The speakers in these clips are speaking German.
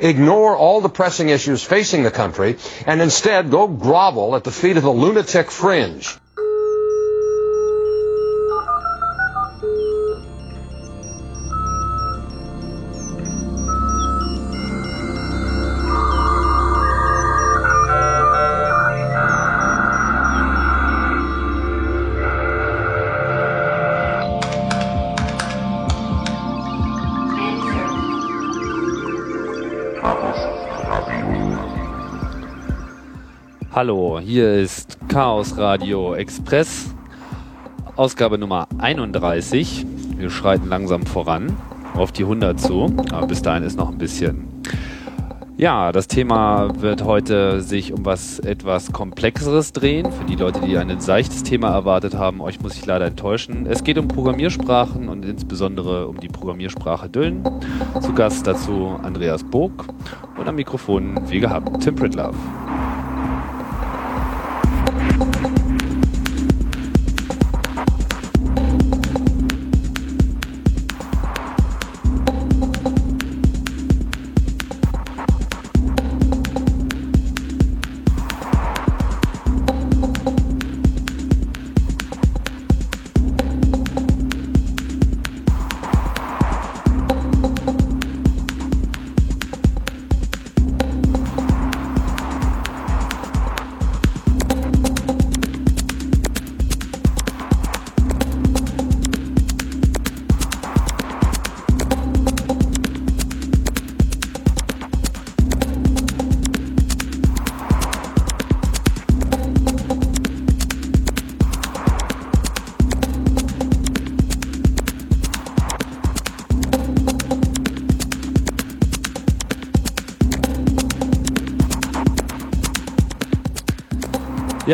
ignore all the pressing issues facing the country and instead go grovel at the feet of the lunatic fringe. Hallo, hier ist Chaos Radio Express, Ausgabe Nummer 31. Wir schreiten langsam voran, auf die 100 zu, aber bis dahin ist noch ein bisschen. Ja, das Thema wird heute sich um was etwas Komplexeres drehen. Für die Leute, die ein seichtes Thema erwartet haben, euch muss ich leider enttäuschen. Es geht um Programmiersprachen und insbesondere um die Programmiersprache Düllen. Zu Gast dazu Andreas Burg und am Mikrofon, wie gehabt, Tim Pritlove. Thank you.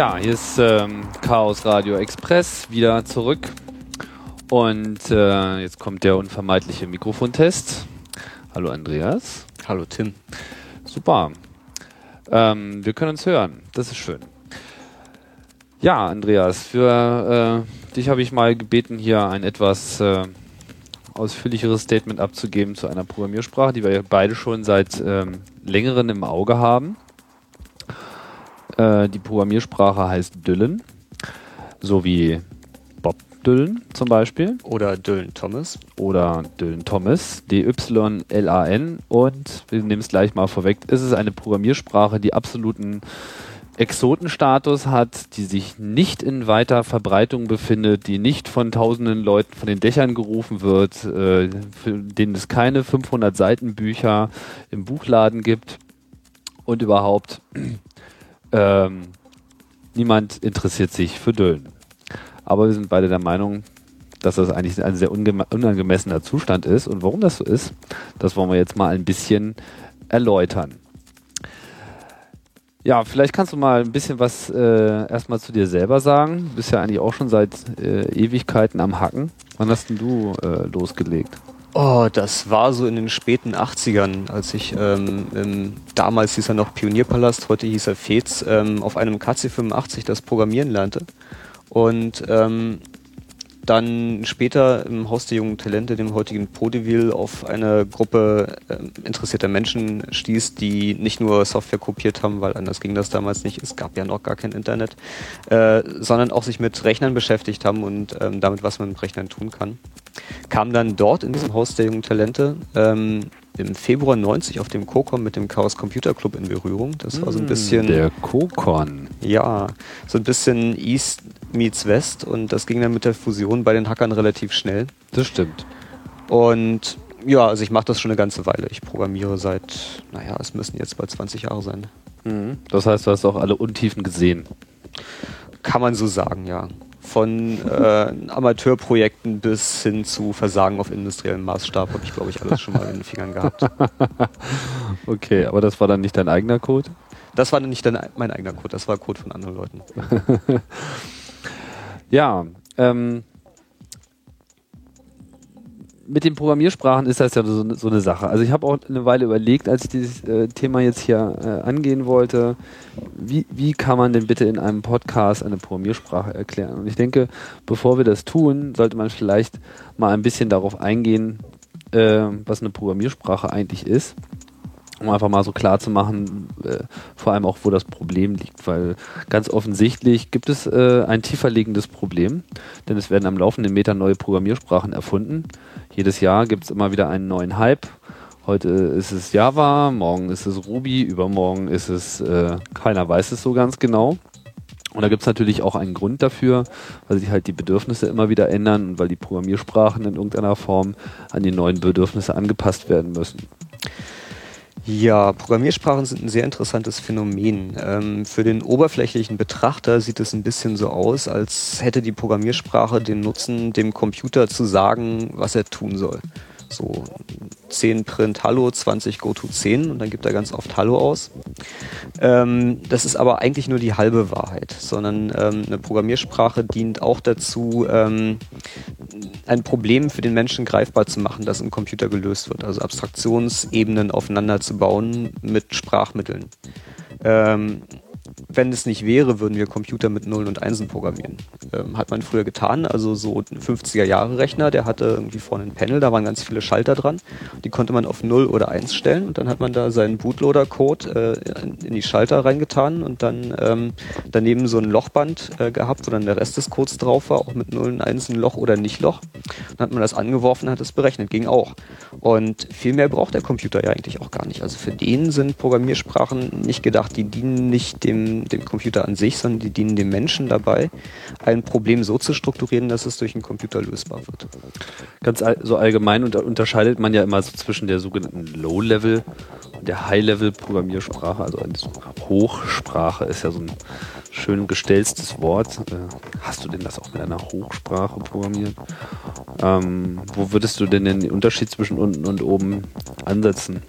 Ja, hier ist ähm, Chaos Radio Express wieder zurück. Und äh, jetzt kommt der unvermeidliche Mikrofontest. Hallo Andreas. Hallo Tim. Super. Ähm, wir können uns hören. Das ist schön. Ja, Andreas, für äh, dich habe ich mal gebeten, hier ein etwas äh, ausführlicheres Statement abzugeben zu einer Programmiersprache, die wir beide schon seit ähm, längerem im Auge haben. Äh, die Programmiersprache heißt Dylan, so wie Bob Dylan zum Beispiel. Oder Dylan Thomas. Oder Dylan Thomas, D-Y-L-A-N. Und wir nehmen es gleich mal vorweg, ist es eine Programmiersprache, die absoluten Exotenstatus hat, die sich nicht in weiter Verbreitung befindet, die nicht von tausenden Leuten von den Dächern gerufen wird, äh, für denen es keine 500 Seiten Bücher im Buchladen gibt und überhaupt ähm, niemand interessiert sich für Düllen. Aber wir sind beide der Meinung, dass das eigentlich ein sehr unangemessener Zustand ist. Und warum das so ist, das wollen wir jetzt mal ein bisschen erläutern. Ja, vielleicht kannst du mal ein bisschen was äh, erstmal zu dir selber sagen. Du bist ja eigentlich auch schon seit äh, Ewigkeiten am Hacken. Wann hast denn du äh, losgelegt? Oh, das war so in den späten 80ern, als ich ähm, im, damals hieß er noch Pionierpalast, heute hieß er Fez, ähm, auf einem KC85 das Programmieren lernte. Und ähm, dann später im Haus der jungen Talente, dem heutigen Podeville, auf eine Gruppe äh, interessierter Menschen stieß, die nicht nur Software kopiert haben, weil anders ging das damals nicht, es gab ja noch gar kein Internet, äh, sondern auch sich mit Rechnern beschäftigt haben und ähm, damit, was man mit Rechnern tun kann. Kam dann dort in diesem Haus der jungen Talente ähm, im Februar 90 auf dem COCON mit dem Chaos Computer Club in Berührung. Das war so ein hm, bisschen. Der COCON. Ja, so ein bisschen East meets West und das ging dann mit der Fusion bei den Hackern relativ schnell. Das stimmt. Und ja, also ich mache das schon eine ganze Weile. Ich programmiere seit, naja, es müssen jetzt bald 20 Jahre sein. Mhm. Das heißt, du hast auch alle Untiefen gesehen. Kann man so sagen, ja. Von äh, Amateurprojekten bis hin zu Versagen auf industriellem Maßstab habe ich, glaube ich, alles schon mal in den Fingern gehabt. okay, aber das war dann nicht dein eigener Code? Das war nicht dein, mein eigener Code, das war Code von anderen Leuten. ja, ähm, mit den Programmiersprachen ist das ja so, so eine Sache. Also ich habe auch eine Weile überlegt, als ich dieses äh, Thema jetzt hier äh, angehen wollte, wie, wie kann man denn bitte in einem Podcast eine Programmiersprache erklären? Und ich denke, bevor wir das tun, sollte man vielleicht mal ein bisschen darauf eingehen, äh, was eine Programmiersprache eigentlich ist. Um einfach mal so klar zu machen, äh, vor allem auch, wo das Problem liegt, weil ganz offensichtlich gibt es äh, ein tiefer liegendes Problem, denn es werden am laufenden Meter neue Programmiersprachen erfunden. Jedes Jahr gibt es immer wieder einen neuen Hype. Heute ist es Java, morgen ist es Ruby, übermorgen ist es, äh, keiner weiß es so ganz genau. Und da gibt es natürlich auch einen Grund dafür, weil sich halt die Bedürfnisse immer wieder ändern und weil die Programmiersprachen in irgendeiner Form an die neuen Bedürfnisse angepasst werden müssen. Ja, Programmiersprachen sind ein sehr interessantes Phänomen. Ähm, für den oberflächlichen Betrachter sieht es ein bisschen so aus, als hätte die Programmiersprache den Nutzen, dem Computer zu sagen, was er tun soll. So 10 Print Hallo, 20 Go to 10 und dann gibt er ganz oft Hallo aus. Ähm, das ist aber eigentlich nur die halbe Wahrheit, sondern ähm, eine Programmiersprache dient auch dazu, ähm, ein Problem für den Menschen greifbar zu machen, das im Computer gelöst wird. Also Abstraktionsebenen aufeinander zu bauen mit Sprachmitteln. Ähm, wenn es nicht wäre, würden wir Computer mit Nullen und Einsen programmieren. Ähm, hat man früher getan, also so ein 50er-Jahre-Rechner, der hatte irgendwie vorne ein Panel, da waren ganz viele Schalter dran. Die konnte man auf 0 oder 1 stellen und dann hat man da seinen Bootloader-Code äh, in die Schalter reingetan und dann ähm, daneben so ein Lochband äh, gehabt, wo dann der Rest des Codes drauf war, auch mit Nullen, Einsen, Loch oder nicht Loch. Dann hat man das angeworfen, hat es berechnet, ging auch. Und viel mehr braucht der Computer ja eigentlich auch gar nicht. Also für den sind Programmiersprachen nicht gedacht, die dienen nicht dem dem, Computer an sich, sondern die dienen dem Menschen dabei, ein Problem so zu strukturieren, dass es durch einen Computer lösbar wird. Ganz all, so allgemein unter, unterscheidet man ja immer so zwischen der sogenannten Low-Level und der High-Level-Programmiersprache. Also eine Hochsprache ist ja so ein schön gestellstes Wort. Äh, hast du denn das auch mit einer Hochsprache programmiert? Ähm, wo würdest du denn den Unterschied zwischen unten und oben ansetzen?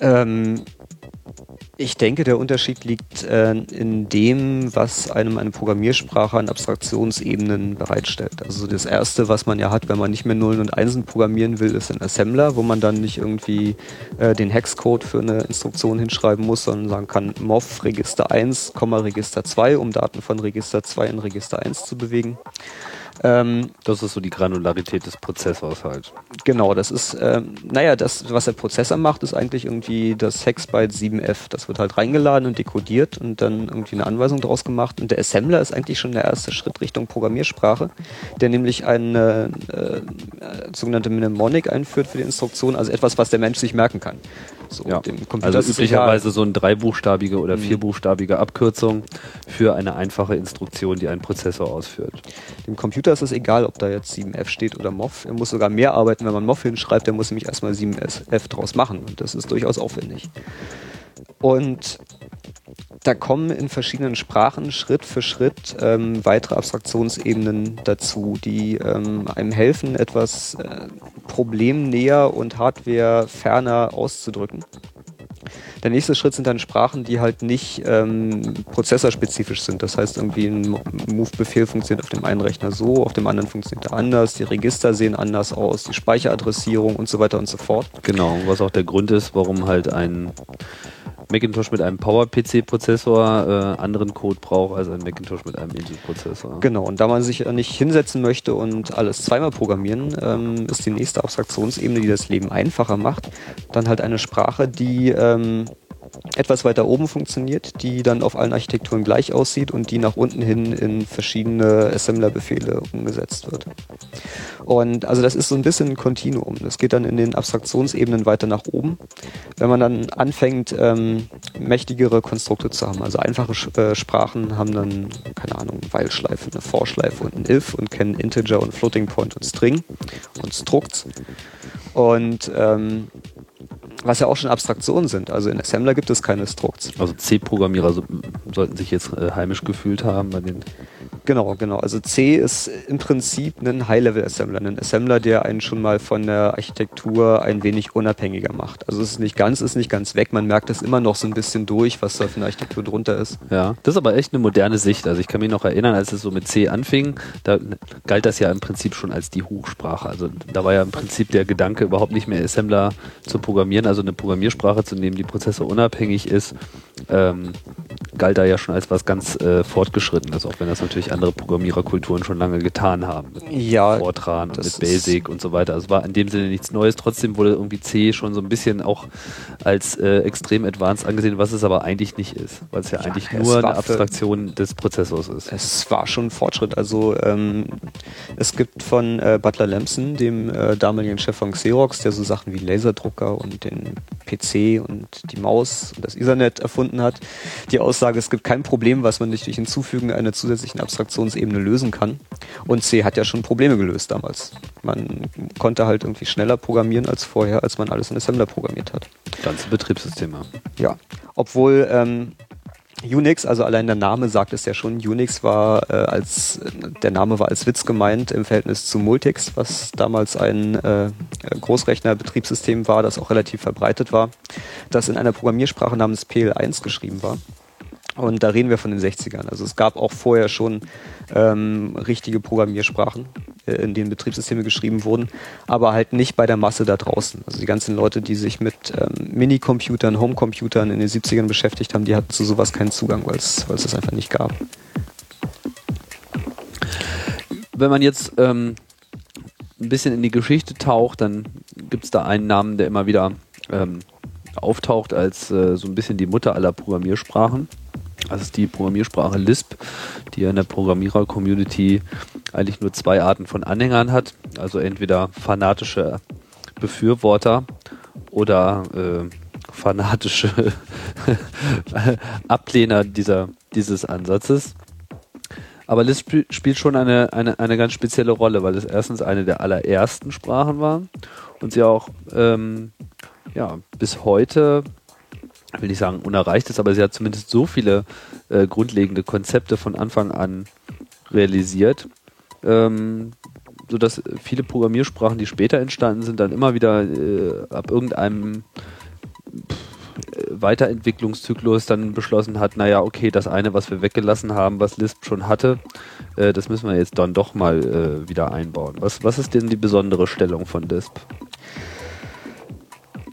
Ähm, ich denke, der Unterschied liegt äh, in dem, was einem eine Programmiersprache an Abstraktionsebenen bereitstellt. Also das Erste, was man ja hat, wenn man nicht mehr Nullen und Einsen programmieren will, ist ein Assembler, wo man dann nicht irgendwie äh, den Hexcode für eine Instruktion hinschreiben muss, sondern sagen kann, MOV Register 1, Register 2, um Daten von Register 2 in Register 1 zu bewegen. Ähm, das ist so die Granularität des Prozessors halt. Genau, das ist, ähm, naja, das, was der Prozessor macht, ist eigentlich irgendwie das Hexbyte 7F. Das wird halt reingeladen und dekodiert und dann irgendwie eine Anweisung draus gemacht. Und der Assembler ist eigentlich schon der erste Schritt Richtung Programmiersprache, der nämlich eine äh, sogenannte Mnemonic einführt für die Instruktion, also etwas, was der Mensch sich merken kann. So, ja. also üblicherweise so eine dreibuchstabige oder mhm. vierbuchstabige Abkürzung für eine einfache Instruktion, die ein Prozessor ausführt. Dem Computer ist es egal, ob da jetzt 7F steht oder MOV. Er muss sogar mehr arbeiten, wenn man MOV hinschreibt, der muss nämlich erstmal 7F draus machen. Und das ist durchaus aufwendig. Und da kommen in verschiedenen Sprachen Schritt für Schritt ähm, weitere Abstraktionsebenen dazu, die ähm, einem helfen, etwas äh, problemnäher und hardwareferner auszudrücken. Der nächste Schritt sind dann Sprachen, die halt nicht ähm, prozessorspezifisch sind. Das heißt, irgendwie ein Move-Befehl funktioniert auf dem einen Rechner so, auf dem anderen funktioniert er anders, die Register sehen anders aus, die Speicheradressierung und so weiter und so fort. Genau, was auch der Grund ist, warum halt ein Macintosh mit einem Power-PC-Prozessor äh, anderen Code braucht als ein Macintosh mit einem Intel-Prozessor. Genau, und da man sich nicht hinsetzen möchte und alles zweimal programmieren, ähm, ist die nächste Abstraktionsebene, die das Leben einfacher macht, dann halt eine Sprache, die ähm, etwas weiter oben funktioniert, die dann auf allen Architekturen gleich aussieht und die nach unten hin in verschiedene Assembler-Befehle umgesetzt wird. Und also das ist so ein bisschen ein Kontinuum. Das geht dann in den Abstraktionsebenen weiter nach oben. Wenn man dann anfängt, ähm, mächtigere Konstrukte zu haben, also einfache äh, Sprachen haben dann, keine Ahnung, While-Schleife, eine For-Schleife und ein If und kennen Integer und Floating Point und String und Structs. Und ähm, was ja auch schon Abstraktionen sind. Also in Assembler gibt es keine Structs. Also C-Programmierer so, sollten sich jetzt äh, heimisch gefühlt haben bei den Genau, genau. Also C ist im Prinzip ein High-Level-Assembler, ein Assembler, der einen schon mal von der Architektur ein wenig unabhängiger macht. Also es ist nicht ganz, ist nicht ganz weg. Man merkt es immer noch so ein bisschen durch, was da für eine Architektur drunter ist. Ja, das ist aber echt eine moderne Sicht. Also ich kann mich noch erinnern, als es so mit C anfing, da galt das ja im Prinzip schon als die Hochsprache. Also da war ja im Prinzip der Gedanke, überhaupt nicht mehr Assembler zu programmieren, also eine Programmiersprache zu nehmen, die prozessorunabhängig ist. Ähm, galt da ja schon als was ganz äh, Fortgeschrittenes, auch wenn das natürlich andere Programmiererkulturen schon lange getan haben. Mit Ja, Fortran und mit Basic und so weiter. Also es war in dem Sinne nichts Neues. Trotzdem wurde irgendwie C schon so ein bisschen auch als äh, extrem advanced angesehen, was es aber eigentlich nicht ist, weil es ja, Ja, eigentlich nur eine Abstraktion des Prozessors ist. Es war schon ein Fortschritt. Also ähm, es gibt von äh, Butler Lamson, dem äh, damaligen Chef von Xerox, der so Sachen wie Laserdrucker und den PC und die Maus und das Ethernet erfunden hat, die Aussage, es gibt kein Problem, was man nicht durch Hinzufügen einer zusätzlichen Abstraktionsebene lösen kann. Und C hat ja schon Probleme gelöst damals. Man konnte halt irgendwie schneller programmieren als vorher, als man alles in Assembler programmiert hat. Ganze Betriebssysteme. Ja, obwohl ähm, Unix, also allein der Name sagt es ja schon, Unix war äh, als der Name war als Witz gemeint im Verhältnis zu Multics, was damals ein äh, Großrechner-Betriebssystem war, das auch relativ verbreitet war, das in einer Programmiersprache namens PL1 geschrieben war. Und da reden wir von den 60ern. Also es gab auch vorher schon ähm, richtige Programmiersprachen, äh, in denen Betriebssysteme geschrieben wurden, aber halt nicht bei der Masse da draußen. Also die ganzen Leute, die sich mit ähm, Minicomputern, Homecomputern in den 70ern beschäftigt haben, die hatten zu sowas keinen Zugang, weil es das einfach nicht gab. Wenn man jetzt ähm, ein bisschen in die Geschichte taucht, dann gibt es da einen Namen, der immer wieder ähm, auftaucht als äh, so ein bisschen die Mutter aller Programmiersprachen. Das ist die Programmiersprache Lisp, die in der Programmierer-Community eigentlich nur zwei Arten von Anhängern hat. Also entweder fanatische Befürworter oder äh, fanatische Ablehner dieser, dieses Ansatzes. Aber Lisp spiel- spielt schon eine, eine, eine ganz spezielle Rolle, weil es erstens eine der allerersten Sprachen war und sie auch ähm, ja, bis heute, will nicht sagen unerreicht ist, aber sie hat zumindest so viele äh, grundlegende Konzepte von Anfang an realisiert, ähm, sodass viele Programmiersprachen, die später entstanden sind, dann immer wieder äh, ab irgendeinem Weiterentwicklungszyklus dann beschlossen hat, naja, okay, das eine, was wir weggelassen haben, was Lisp schon hatte, äh, das müssen wir jetzt dann doch mal äh, wieder einbauen. Was, was ist denn die besondere Stellung von Lisp?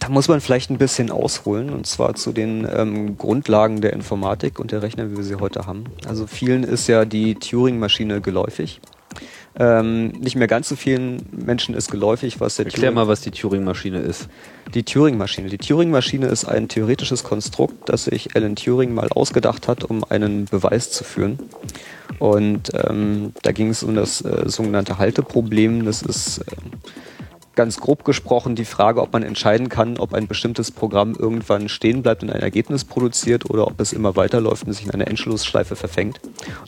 Da muss man vielleicht ein bisschen ausholen, und zwar zu den ähm, Grundlagen der Informatik und der Rechner, wie wir sie heute haben. Also vielen ist ja die Turing-Maschine geläufig. Ähm, nicht mehr ganz so vielen Menschen ist geläufig, was der Erklär Turing- mal, was die Turing-Maschine ist. Die Turing-Maschine. Die Turing-Maschine ist ein theoretisches Konstrukt, das sich Alan Turing mal ausgedacht hat, um einen Beweis zu führen. Und ähm, da ging es um das äh, sogenannte Halteproblem. Das ist ähm, ganz grob gesprochen die Frage, ob man entscheiden kann, ob ein bestimmtes Programm irgendwann stehen bleibt und ein Ergebnis produziert oder ob es immer weiterläuft und sich in eine Endlosschleife verfängt.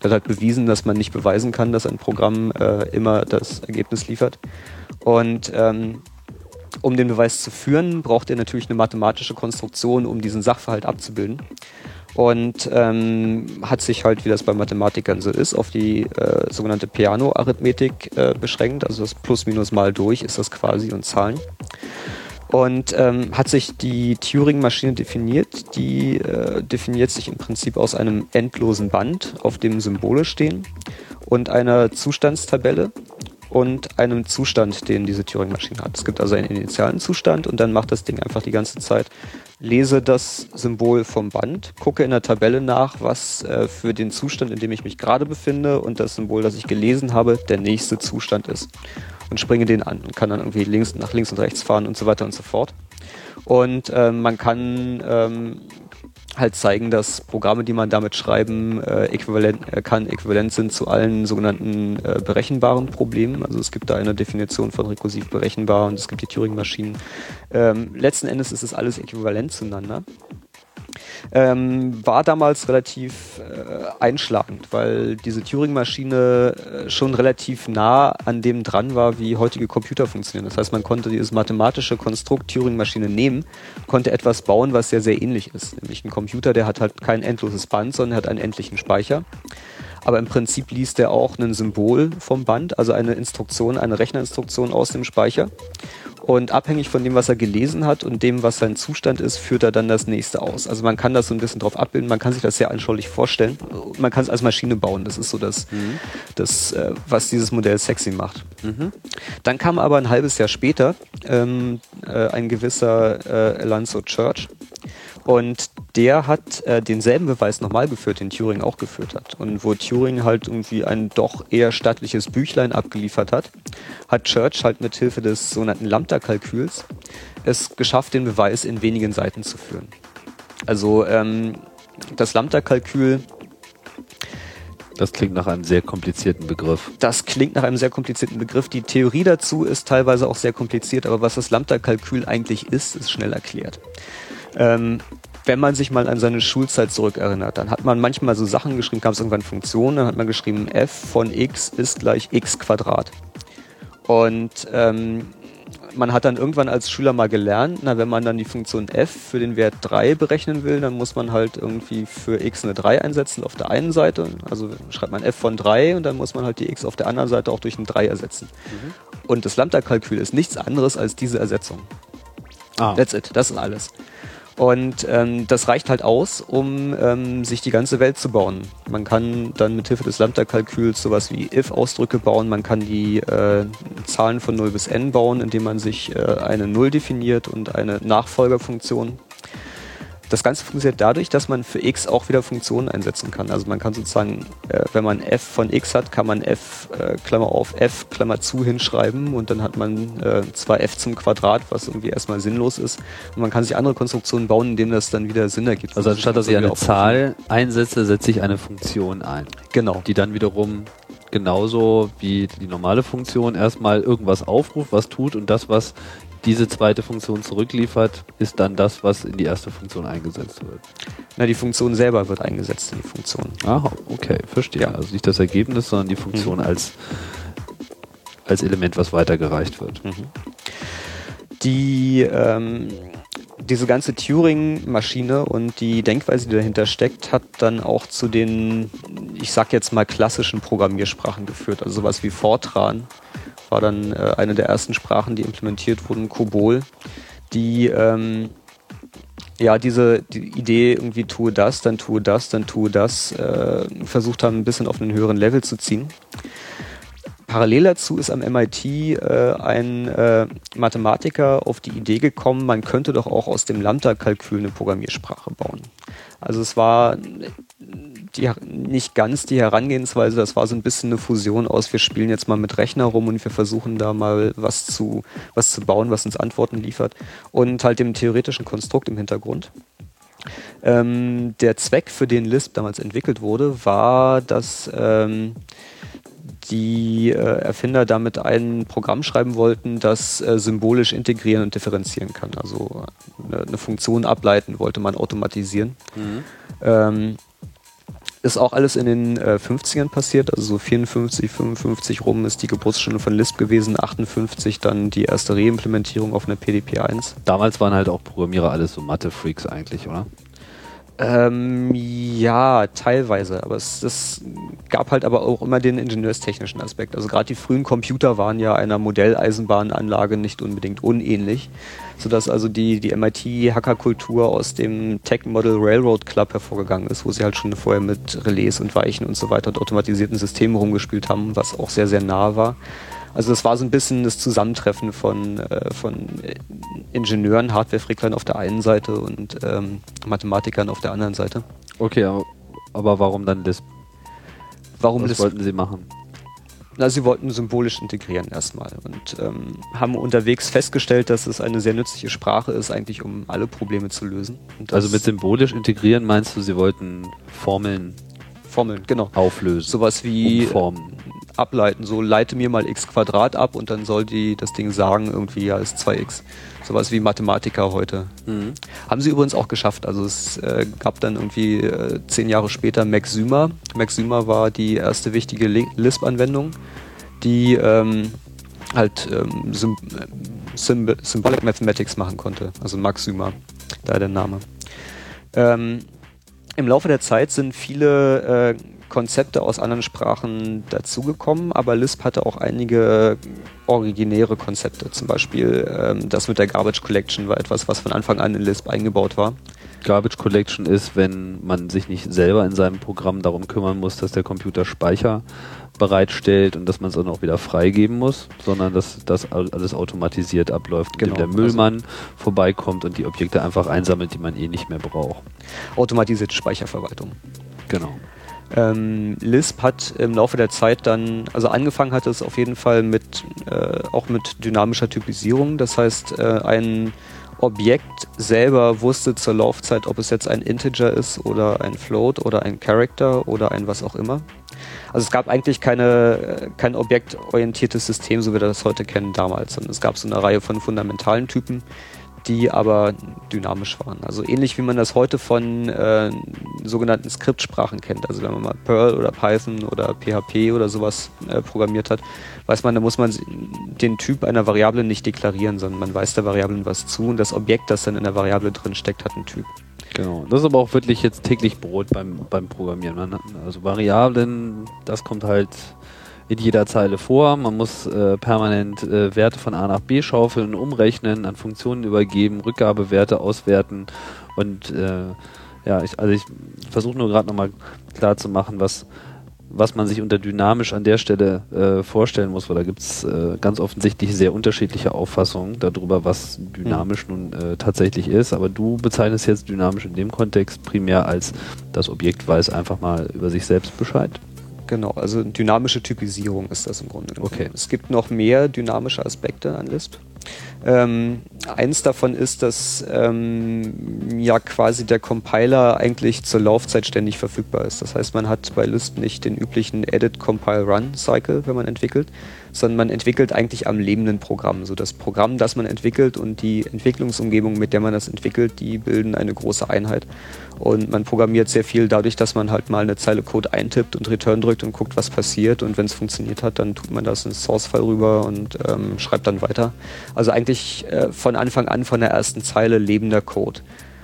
Und hat bewiesen, dass man nicht beweisen kann, dass ein Programm äh, immer das Ergebnis liefert. Und ähm, um den Beweis zu führen, braucht er natürlich eine mathematische Konstruktion, um diesen Sachverhalt abzubilden. Und ähm, hat sich halt, wie das bei Mathematikern so ist, auf die äh, sogenannte Piano-Arithmetik äh, beschränkt. Also das Plus, Minus, Mal durch ist das quasi und Zahlen. Und ähm, hat sich die Turing-Maschine definiert. Die äh, definiert sich im Prinzip aus einem endlosen Band, auf dem Symbole stehen und einer Zustandstabelle und einem Zustand, den diese Turing-Maschine hat. Es gibt also einen initialen Zustand und dann macht das Ding einfach die ganze Zeit, lese das Symbol vom Band, gucke in der Tabelle nach, was äh, für den Zustand, in dem ich mich gerade befinde und das Symbol, das ich gelesen habe, der nächste Zustand ist. Und springe den an und kann dann irgendwie links, nach links und rechts fahren und so weiter und so fort. Und ähm, man kann ähm, halt zeigen, dass Programme, die man damit schreiben, äh, äquivalent, äh, kann, äquivalent sind zu allen sogenannten äh, berechenbaren Problemen. Also es gibt da eine Definition von rekursiv berechenbar und es gibt die Turing-Maschinen. Ähm, letzten Endes ist es alles äquivalent zueinander. Ähm, war damals relativ äh, einschlagend, weil diese Turing-Maschine äh, schon relativ nah an dem dran war, wie heutige Computer funktionieren. Das heißt, man konnte dieses mathematische Konstrukt Turing-Maschine nehmen, konnte etwas bauen, was sehr, sehr ähnlich ist. Nämlich ein Computer, der hat halt kein endloses Band, sondern hat einen endlichen Speicher. Aber im Prinzip liest er auch ein Symbol vom Band, also eine Instruktion, eine Rechnerinstruktion aus dem Speicher. Und abhängig von dem, was er gelesen hat und dem, was sein Zustand ist, führt er dann das nächste aus. Also man kann das so ein bisschen drauf abbilden, man kann sich das sehr anschaulich vorstellen. Man kann es als Maschine bauen. Das ist so das, das äh, was dieses Modell sexy macht. Dann kam aber ein halbes Jahr später ähm, äh, ein gewisser äh, Alonzo Church. Und der hat äh, denselben Beweis nochmal geführt, den Turing auch geführt hat. Und wo Turing halt irgendwie ein doch eher stattliches Büchlein abgeliefert hat, hat Church halt mit Hilfe des sogenannten Lambda-Kalküls es geschafft, den Beweis in wenigen Seiten zu führen. Also ähm, das Lambda-Kalkül das klingt nach einem sehr komplizierten Begriff. Das klingt nach einem sehr komplizierten Begriff. Die Theorie dazu ist teilweise auch sehr kompliziert, aber was das Lambda-Kalkül eigentlich ist, ist schnell erklärt. Ähm, wenn man sich mal an seine Schulzeit zurückerinnert, dann hat man manchmal so Sachen geschrieben, gab es irgendwann Funktionen, dann hat man geschrieben, f von x ist gleich x Quadrat. Und ähm, man hat dann irgendwann als Schüler mal gelernt, na, wenn man dann die Funktion f für den Wert 3 berechnen will, dann muss man halt irgendwie für x eine 3 einsetzen auf der einen Seite. Also schreibt man f von 3 und dann muss man halt die x auf der anderen Seite auch durch ein 3 ersetzen. Mhm. Und das Lambda-Kalkül ist nichts anderes als diese Ersetzung. Ah. That's it, das ist alles. Und ähm, das reicht halt aus, um ähm, sich die ganze Welt zu bauen. Man kann dann mit Hilfe des Lambda-Kalküls sowas wie if-Ausdrücke bauen. Man kann die äh, Zahlen von 0 bis n bauen, indem man sich äh, eine 0 definiert und eine Nachfolgerfunktion das Ganze funktioniert dadurch, dass man für x auch wieder Funktionen einsetzen kann. Also man kann sozusagen, äh, wenn man f von x hat, kann man f, äh, Klammer auf f, Klammer zu hinschreiben und dann hat man äh, zwar f zum Quadrat, was irgendwie erstmal sinnlos ist. Und man kann sich andere Konstruktionen bauen, in denen das dann wieder Sinn ergibt. Also anstatt dass ich eine Zahl einsetze, setze ich eine Funktion ein. Genau. Die dann wiederum genauso wie die normale Funktion erstmal irgendwas aufruft, was tut und das, was diese zweite Funktion zurückliefert, ist dann das, was in die erste Funktion eingesetzt wird. Na, die Funktion selber wird eingesetzt in die Funktion. Ah, okay, verstehe. Ja. Also nicht das Ergebnis, sondern die Funktion mhm. als, als Element, was weitergereicht wird. Mhm. Die, ähm, diese ganze Turing-Maschine und die Denkweise, die dahinter steckt, hat dann auch zu den, ich sag jetzt mal, klassischen Programmiersprachen geführt. Also sowas wie Fortran war dann äh, eine der ersten Sprachen, die implementiert wurden, Kobol, die ähm, ja diese die Idee irgendwie tue das, dann tue das, dann tue das, äh, versucht haben, ein bisschen auf einen höheren Level zu ziehen. Parallel dazu ist am MIT äh, ein äh, Mathematiker auf die Idee gekommen, man könnte doch auch aus dem Lambda-Kalkül eine Programmiersprache bauen. Also es war die, nicht ganz die Herangehensweise, das war so ein bisschen eine Fusion aus, wir spielen jetzt mal mit Rechner rum und wir versuchen da mal was zu, was zu bauen, was uns Antworten liefert und halt dem theoretischen Konstrukt im Hintergrund. Ähm, der Zweck, für den Lisp damals entwickelt wurde, war, dass ähm, die äh, Erfinder damit ein Programm schreiben wollten, das äh, symbolisch integrieren und differenzieren kann. Also eine, eine Funktion ableiten wollte man automatisieren. Mhm. Ähm, ist auch alles in den äh, 50ern passiert, also so 54, 55 rum ist die Geburtsstunde von Lisp gewesen, 58 dann die erste Reimplementierung auf eine PDP-1. Damals waren halt auch Programmierer alles so Mathe-Freaks eigentlich, oder? Ähm, ja, teilweise, aber es, es gab halt aber auch immer den ingenieurstechnischen Aspekt. Also gerade die frühen Computer waren ja einer Modelleisenbahnanlage nicht unbedingt unähnlich, sodass also die, die MIT-Hackerkultur aus dem Tech Model Railroad Club hervorgegangen ist, wo sie halt schon vorher mit Relais und Weichen und so weiter und automatisierten Systemen rumgespielt haben, was auch sehr, sehr nah war. Also das war so ein bisschen das Zusammentreffen von, äh, von Ingenieuren, Hardware-Fricklern auf der einen Seite und ähm, Mathematikern auf der anderen Seite. Okay, aber warum dann Lisp? Warum Was Lisp? wollten Sie machen? Na, sie wollten symbolisch integrieren erstmal und ähm, haben unterwegs festgestellt, dass es eine sehr nützliche Sprache ist, eigentlich um alle Probleme zu lösen. Also mit symbolisch integrieren meinst du, sie wollten Formeln Formeln, genau. Auflösen. Sowas wie Umformen ableiten. So leite mir mal x Quadrat ab und dann soll die das Ding sagen, irgendwie ja ist 2x. Sowas wie Mathematiker heute. Mhm. Haben sie übrigens auch geschafft. Also es äh, gab dann irgendwie äh, zehn Jahre später Maxima. Maxima war die erste wichtige Lisp-Anwendung, die ähm, halt ähm, Sym Symb Symbolic Mathematics machen konnte. Also Maxima, da der Name. Ähm, Im Laufe der Zeit sind viele äh, Konzepte aus anderen Sprachen dazugekommen, aber Lisp hatte auch einige originäre Konzepte. Zum Beispiel ähm, das mit der Garbage Collection war etwas, was von Anfang an in Lisp eingebaut war. Garbage Collection ist, wenn man sich nicht selber in seinem Programm darum kümmern muss, dass der Computer Speicher bereitstellt und dass man es dann auch wieder freigeben muss, sondern dass das alles automatisiert abläuft, genau. indem der Müllmann also vorbeikommt und die Objekte einfach einsammelt, die man eh nicht mehr braucht. Automatisierte Speicherverwaltung. Genau. Ähm, Lisp hat im Laufe der Zeit dann, also angefangen hat es auf jeden Fall mit äh, auch mit dynamischer Typisierung. Das heißt, äh, ein Objekt selber wusste zur Laufzeit, ob es jetzt ein Integer ist oder ein Float oder ein Character oder ein was auch immer. Also es gab eigentlich keine, äh, kein objektorientiertes System, so wie wir das heute kennen, damals, sondern es gab so eine Reihe von fundamentalen Typen, die aber dynamisch waren. Also ähnlich wie man das heute von äh, sogenannten Skriptsprachen kennt. Also wenn man mal Perl oder Python oder PHP oder sowas äh, programmiert hat, weiß man, da muss man den Typ einer Variable nicht deklarieren, sondern man weist der Variablen was zu und das Objekt, das dann in der Variable drin steckt, hat einen Typ. Genau. Das ist aber auch wirklich jetzt täglich Brot beim, beim Programmieren. Also Variablen, das kommt halt in jeder Zeile vor. Man muss äh, permanent äh, Werte von A nach B schaufeln, umrechnen, an Funktionen übergeben, Rückgabewerte auswerten und äh, ja, ich, also ich versuche nur gerade nochmal klar zu machen, was, was man sich unter dynamisch an der Stelle äh, vorstellen muss, weil da gibt es äh, ganz offensichtlich sehr unterschiedliche Auffassungen darüber, was dynamisch mhm. nun äh, tatsächlich ist. Aber du bezeichnest jetzt dynamisch in dem Kontext primär als das Objekt weiß einfach mal über sich selbst Bescheid. Genau, also dynamische Typisierung ist das im Grunde. Okay. Es gibt noch mehr dynamische Aspekte an Lisp. Ähm, eins davon ist, dass ähm, ja quasi der Compiler eigentlich zur Laufzeit ständig verfügbar ist. Das heißt, man hat bei Lisp nicht den üblichen Edit, Compile, Run Cycle, wenn man entwickelt, sondern man entwickelt eigentlich am lebenden Programm. So das Programm, das man entwickelt und die Entwicklungsumgebung, mit der man das entwickelt, die bilden eine große Einheit. Und man programmiert sehr viel dadurch, dass man halt mal eine Zeile Code eintippt und Return drückt und guckt, was passiert. Und wenn es funktioniert hat, dann tut man das ins Source-File rüber und ähm, schreibt dann weiter. Also eigentlich äh, von Anfang an von der ersten Zeile lebender Code.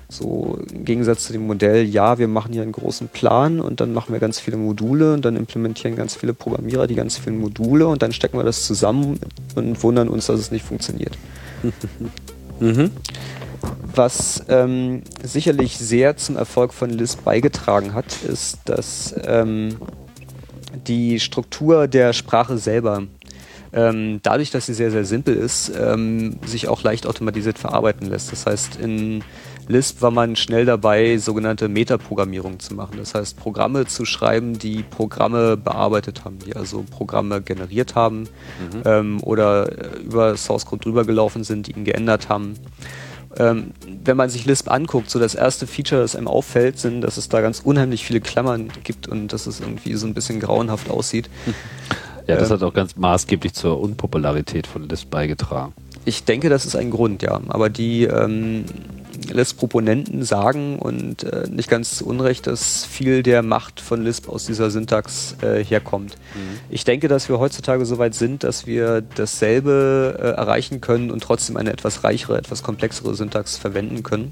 So im Gegensatz zu dem Modell, ja, wir machen hier einen großen Plan und dann machen wir ganz viele Module und dann implementieren ganz viele Programmierer die ganz vielen Module und dann stecken wir das zusammen und wundern uns, dass es nicht funktioniert. mhm. Was ähm, sicherlich sehr zum Erfolg von Lisp beigetragen hat, ist, dass ähm, die Struktur der Sprache selber ähm, dadurch, dass sie sehr, sehr simpel ist, ähm, sich auch leicht automatisiert verarbeiten lässt. Das heißt, in Lisp war man schnell dabei, sogenannte Metaprogrammierung zu machen. Das heißt, Programme zu schreiben, die Programme bearbeitet haben, die also Programme generiert haben mhm. ähm, oder äh, über Source Code drüber gelaufen sind, die ihn geändert haben. Ähm, wenn man sich Lisp anguckt, so das erste Feature, das einem auffällt, sind, dass es da ganz unheimlich viele Klammern gibt und dass es irgendwie so ein bisschen grauenhaft aussieht. Ja, das ähm, hat auch ganz maßgeblich zur Unpopularität von Lisp beigetragen. Ich denke, das ist ein Grund, ja. Aber die ähm, Lisp-Proponenten sagen und äh, nicht ganz zu Unrecht, dass viel der Macht von Lisp aus dieser Syntax äh, herkommt. Mhm. Ich denke, dass wir heutzutage so weit sind, dass wir dasselbe äh, erreichen können und trotzdem eine etwas reichere, etwas komplexere Syntax verwenden können.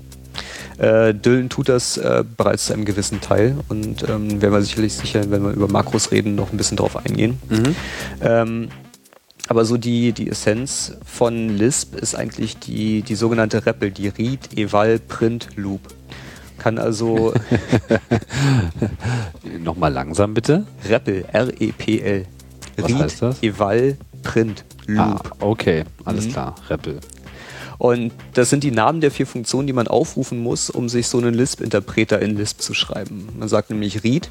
Äh, Dylan tut das äh, bereits zu einem gewissen Teil und ähm, werden wir sicherlich sicher, wenn wir über Makros reden, noch ein bisschen drauf eingehen. Mhm. Ähm, aber so die, die Essenz von Lisp ist eigentlich die, die sogenannte REPL, die Read, Eval, Print, Loop. Kann also. Nochmal langsam bitte. REPL, R-E-P-L. Was Read, heißt das? Eval, Print, Loop. Ah, okay, alles mhm. klar, REPL. Und das sind die Namen der vier Funktionen, die man aufrufen muss, um sich so einen Lisp-Interpreter in Lisp zu schreiben. Man sagt nämlich read.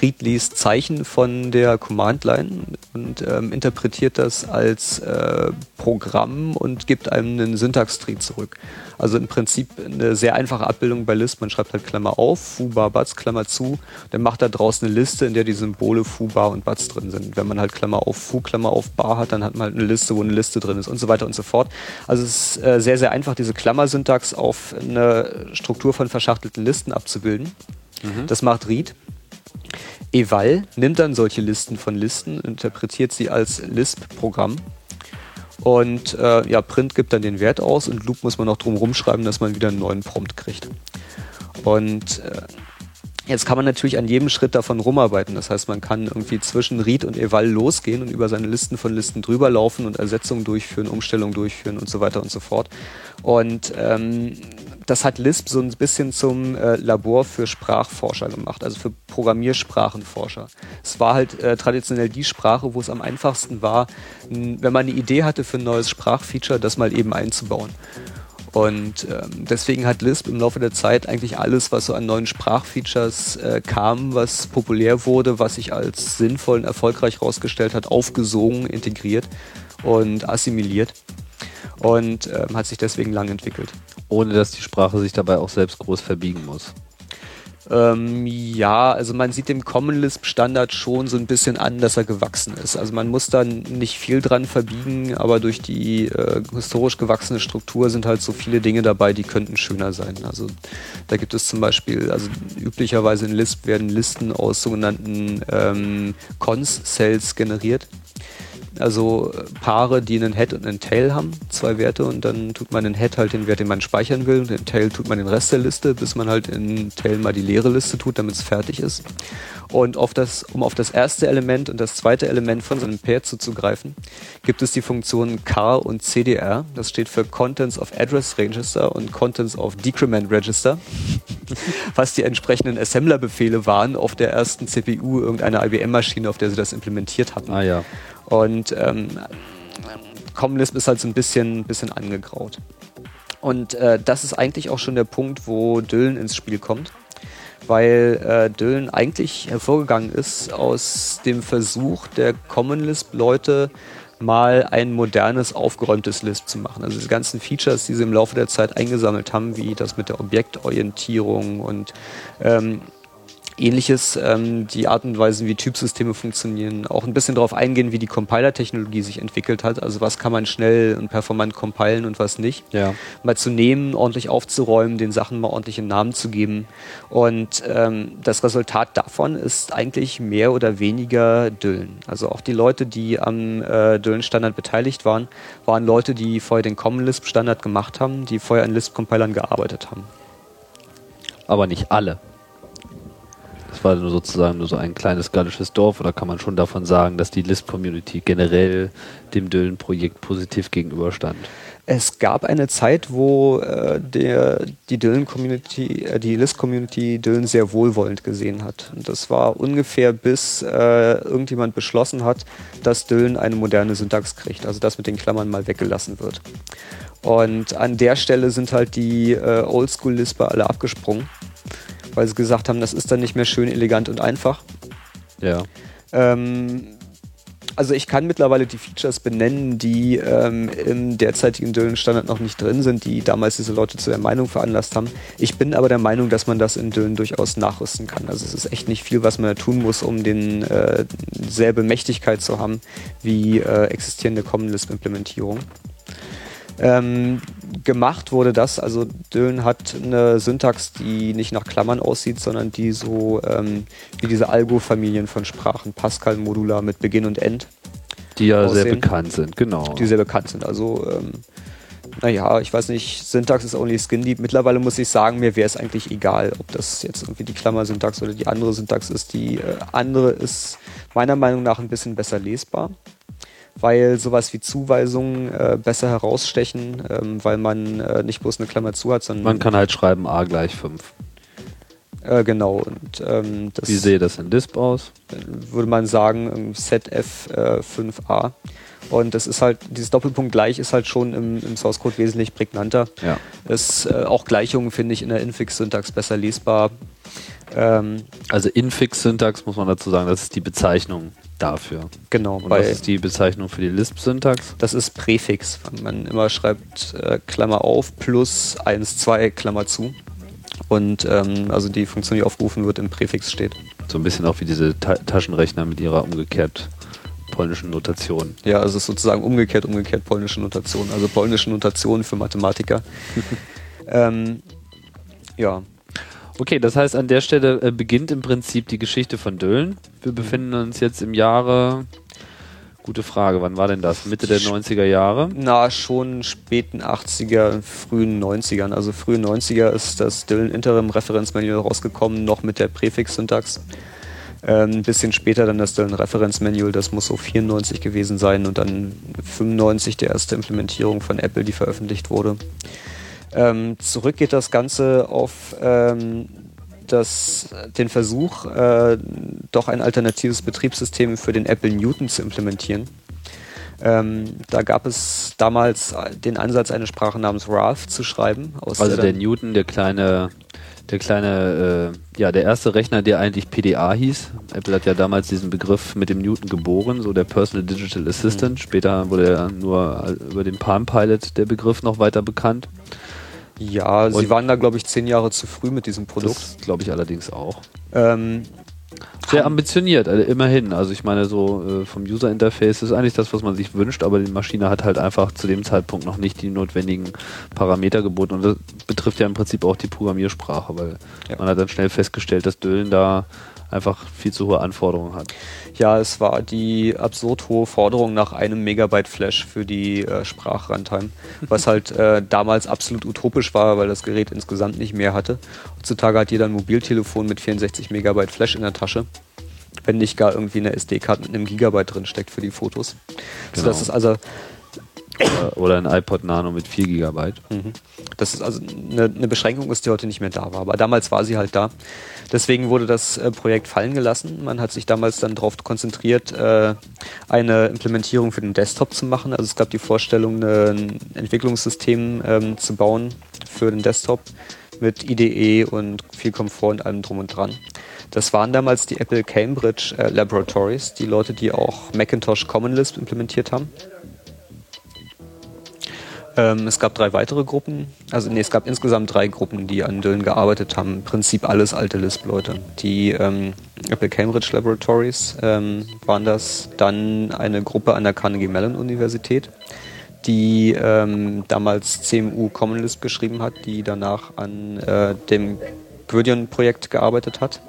Read liest Zeichen von der Command-Line und ähm, interpretiert das als äh, Programm und gibt einem einen Syntax-Tree zurück. Also im Prinzip eine sehr einfache Abbildung bei Lisp. Man schreibt halt Klammer auf, foo, bar, batz, Klammer zu. Dann macht da draußen eine Liste, in der die Symbole foo, bar und batz drin sind. Wenn man halt Klammer auf, foo, Klammer auf, bar hat, dann hat man halt eine Liste, wo eine Liste drin ist und so weiter und so fort. Also es ist äh, sehr, sehr einfach, diese Klammersyntax auf eine Struktur von verschachtelten Listen abzubilden. Mhm. Das macht Read. Eval nimmt dann solche Listen von Listen, interpretiert sie als Lisp-Programm und äh, ja, Print gibt dann den Wert aus und Loop muss man noch drum rumschreiben, dass man wieder einen neuen Prompt kriegt. Und äh, jetzt kann man natürlich an jedem Schritt davon rumarbeiten. Das heißt, man kann irgendwie zwischen Read und Eval losgehen und über seine Listen von Listen drüber laufen und Ersetzungen durchführen, Umstellungen durchführen und so weiter und so fort. Und ähm, das hat Lisp so ein bisschen zum äh, Labor für Sprachforscher gemacht, also für Programmiersprachenforscher. Es war halt äh, traditionell die Sprache, wo es am einfachsten war, wenn man eine Idee hatte für ein neues Sprachfeature, das mal eben einzubauen. Und ähm, deswegen hat Lisp im Laufe der Zeit eigentlich alles, was so an neuen Sprachfeatures äh, kam, was populär wurde, was sich als sinnvoll und erfolgreich herausgestellt hat, aufgesogen, integriert und assimiliert und ähm, hat sich deswegen lang entwickelt. Ohne dass die Sprache sich dabei auch selbst groß verbiegen muss. Ähm, ja, also man sieht dem Common Lisp Standard schon so ein bisschen an, dass er gewachsen ist. Also man muss da nicht viel dran verbiegen, aber durch die äh, historisch gewachsene Struktur sind halt so viele Dinge dabei, die könnten schöner sein. Also da gibt es zum Beispiel, also üblicherweise in Lisp werden Listen aus sogenannten ähm, Cons-Cells generiert also äh, Paare, die einen Head und einen Tail haben, zwei Werte und dann tut man in Head halt den Wert, den man speichern will und in Tail tut man den Rest der Liste, bis man halt in Tail mal die leere Liste tut, damit es fertig ist. Und auf das, um auf das erste Element und das zweite Element von so einem Pair zuzugreifen, gibt es die Funktionen car und cdr. Das steht für Contents of Address Register und Contents of Decrement Register, was die entsprechenden Assembler-Befehle waren auf der ersten CPU irgendeiner IBM-Maschine, auf der sie das implementiert hatten. Ah ja. Und ähm, Common Lisp ist halt so ein bisschen, bisschen angegraut. Und äh, das ist eigentlich auch schon der Punkt, wo Dylan ins Spiel kommt, weil äh, Dylan eigentlich hervorgegangen ist aus dem Versuch der Common Lisp-Leute, mal ein modernes, aufgeräumtes Lisp zu machen. Also die ganzen Features, die sie im Laufe der Zeit eingesammelt haben, wie das mit der Objektorientierung und ähm, ähnliches, ähm, die Art und Weise, wie Typsysteme funktionieren, auch ein bisschen darauf eingehen, wie die Compiler-Technologie sich entwickelt hat, also was kann man schnell und performant compilen und was nicht. Ja. Mal zu nehmen, ordentlich aufzuräumen, den Sachen mal ordentlich einen Namen zu geben. Und ähm, das Resultat davon ist eigentlich mehr oder weniger Düllen. Also auch die Leute, die am äh, Düllen-Standard beteiligt waren, waren Leute, die vorher den Common Lisp-Standard gemacht haben, die vorher an Lisp-Compilern gearbeitet haben. Aber nicht alle. Das war sozusagen nur so ein kleines gallisches Dorf oder kann man schon davon sagen, dass die Lisp-Community generell dem Dylan-Projekt positiv gegenüberstand? Es gab eine Zeit, wo äh, der, die Dylan-Community, äh, die Lisp-Community Dylan sehr wohlwollend gesehen hat. Und das war ungefähr bis äh, irgendjemand beschlossen hat, dass Dylan eine moderne Syntax kriegt, also dass mit den Klammern mal weggelassen wird. Und an der Stelle sind halt die äh, Oldschool-Lisper alle abgesprungen weil sie gesagt haben, das ist dann nicht mehr schön, elegant und einfach. Ja. Ähm, also ich kann mittlerweile die Features benennen, die ähm, im derzeitigen Dylan-Standard noch nicht drin sind, die damals diese Leute zu der Meinung veranlasst haben. Ich bin aber der Meinung, dass man das in Dylan durchaus nachrüsten kann. Also es ist echt nicht viel, was man da tun muss, um den äh, selbe Mächtigkeit zu haben wie äh, existierende Common Lisp-Implementierung. Ähm, gemacht wurde das, also Dylan hat eine Syntax, die nicht nach Klammern aussieht, sondern die so ähm, wie diese Algo-Familien von Sprachen, Pascal, Modular mit Beginn und End. Die ja aussehen, sehr bekannt sind, genau. Die sehr bekannt sind. Also, ähm, naja, ich weiß nicht, Syntax ist only skin deep. Mittlerweile muss ich sagen, mir wäre es eigentlich egal, ob das jetzt irgendwie die Klammer-Syntax oder die andere Syntax ist. Die äh, andere ist meiner Meinung nach ein bisschen besser lesbar weil sowas wie Zuweisungen äh, besser herausstechen, ähm, weil man äh, nicht bloß eine Klammer zu hat, sondern. Man kann halt schreiben a gleich 5. Äh, genau. Und, ähm, wie sehe das in Lisp aus? Würde man sagen, ZF 5a. Äh, Und das ist halt, dieses Doppelpunkt gleich ist halt schon im, im Source Code wesentlich prägnanter. Ja. Ist, äh, auch Gleichungen finde ich in der Infix-Syntax besser lesbar. Ähm, also Infix-Syntax muss man dazu sagen, das ist die Bezeichnung dafür. Genau. Und was ist die Bezeichnung für die Lisp-Syntax? Das ist Präfix. Man immer schreibt äh, Klammer auf plus 1, 2 Klammer zu. Und ähm, also die Funktion, die aufgerufen wird, im Präfix steht. So ein bisschen auch wie diese Ta Taschenrechner mit ihrer umgekehrt polnischen Notation. Ja, also es ist sozusagen umgekehrt, umgekehrt polnische Notation. Also polnische Notation für Mathematiker. ähm, ja, Okay, das heißt, an der Stelle äh, beginnt im Prinzip die Geschichte von Dölln. Wir mhm. befinden uns jetzt im Jahre. Gute Frage, wann war denn das? Mitte der 90er Jahre? Na, schon späten 80er, frühen 90ern. Also frühen 90er ist das Dylan Interim Referenzmanual rausgekommen, noch mit der Präfix-Syntax. Ähm, ein bisschen später dann das Dylan Referenzmanual, das muss so 94 gewesen sein und dann 95 die erste Implementierung von Apple, die veröffentlicht wurde. Ähm, zurück geht das Ganze auf ähm, das, den Versuch, äh, doch ein alternatives Betriebssystem für den Apple Newton zu implementieren. Ähm, da gab es damals den Ansatz, eine Sprache namens Ralph zu schreiben. also der, der Newton, der kleine, der kleine, äh, ja, der erste Rechner, der eigentlich PDA hieß. Apple hat ja damals diesen Begriff mit dem Newton geboren, so der Personal Digital Assistant. Mhm. Später wurde er nur über den Palm Pilot der Begriff noch weiter bekannt. Ja, Und sie waren da, glaube ich, zehn Jahre zu früh mit diesem Produkt. Glaube ich allerdings auch. Ähm, sehr ambitioniert, also immerhin. Also ich meine, so äh, vom User Interface ist eigentlich das, was man sich wünscht, aber die Maschine hat halt einfach zu dem Zeitpunkt noch nicht die notwendigen Parameter geboten. Und das betrifft ja im Prinzip auch die Programmiersprache, weil ja. man hat dann schnell festgestellt, dass Düllen da einfach viel zu hohe Anforderungen hat. Ja, es war die absurd hohe Forderung nach einem Megabyte Flash für die äh, Sprachruntime, was halt äh, damals absolut utopisch war, weil das Gerät insgesamt nicht mehr hatte. Heutzutage hat jeder ein Mobiltelefon mit 64 Megabyte Flash in der Tasche wenn nicht gar irgendwie eine SD-Karte mit einem Gigabyte drin steckt für die Fotos. Genau. So, ist also oder ein iPod Nano mit 4 GB. Mhm. Das ist also eine, eine, Beschränkung ist, die heute nicht mehr da war. Aber damals war sie halt da. Deswegen wurde das äh, Projekt fallen gelassen. Man hat sich damals dann darauf konzentriert, äh, eine Implementierung für den Desktop zu machen. Also es gab die Vorstellung, ein Entwicklungssystem ähm, zu bauen für den Desktop mit IDE und viel Komfort und allem drum und dran. Das waren damals die Apple Cambridge äh, Laboratories, die Leute, die auch Macintosh Common Lisp implementiert haben. Ähm, es gab drei weitere Gruppen, also nee, es gab insgesamt drei Gruppen, die an Dylan gearbeitet haben. Im Prinzip alles alte Lisp-Leute. Die ähm, Apple Cambridge Laboratories ähm, waren das, dann eine Gruppe an der Carnegie Mellon Universität, die ähm, damals CMU Common Lisp geschrieben hat, die danach an äh, dem Gwydion-Projekt gearbeitet hat.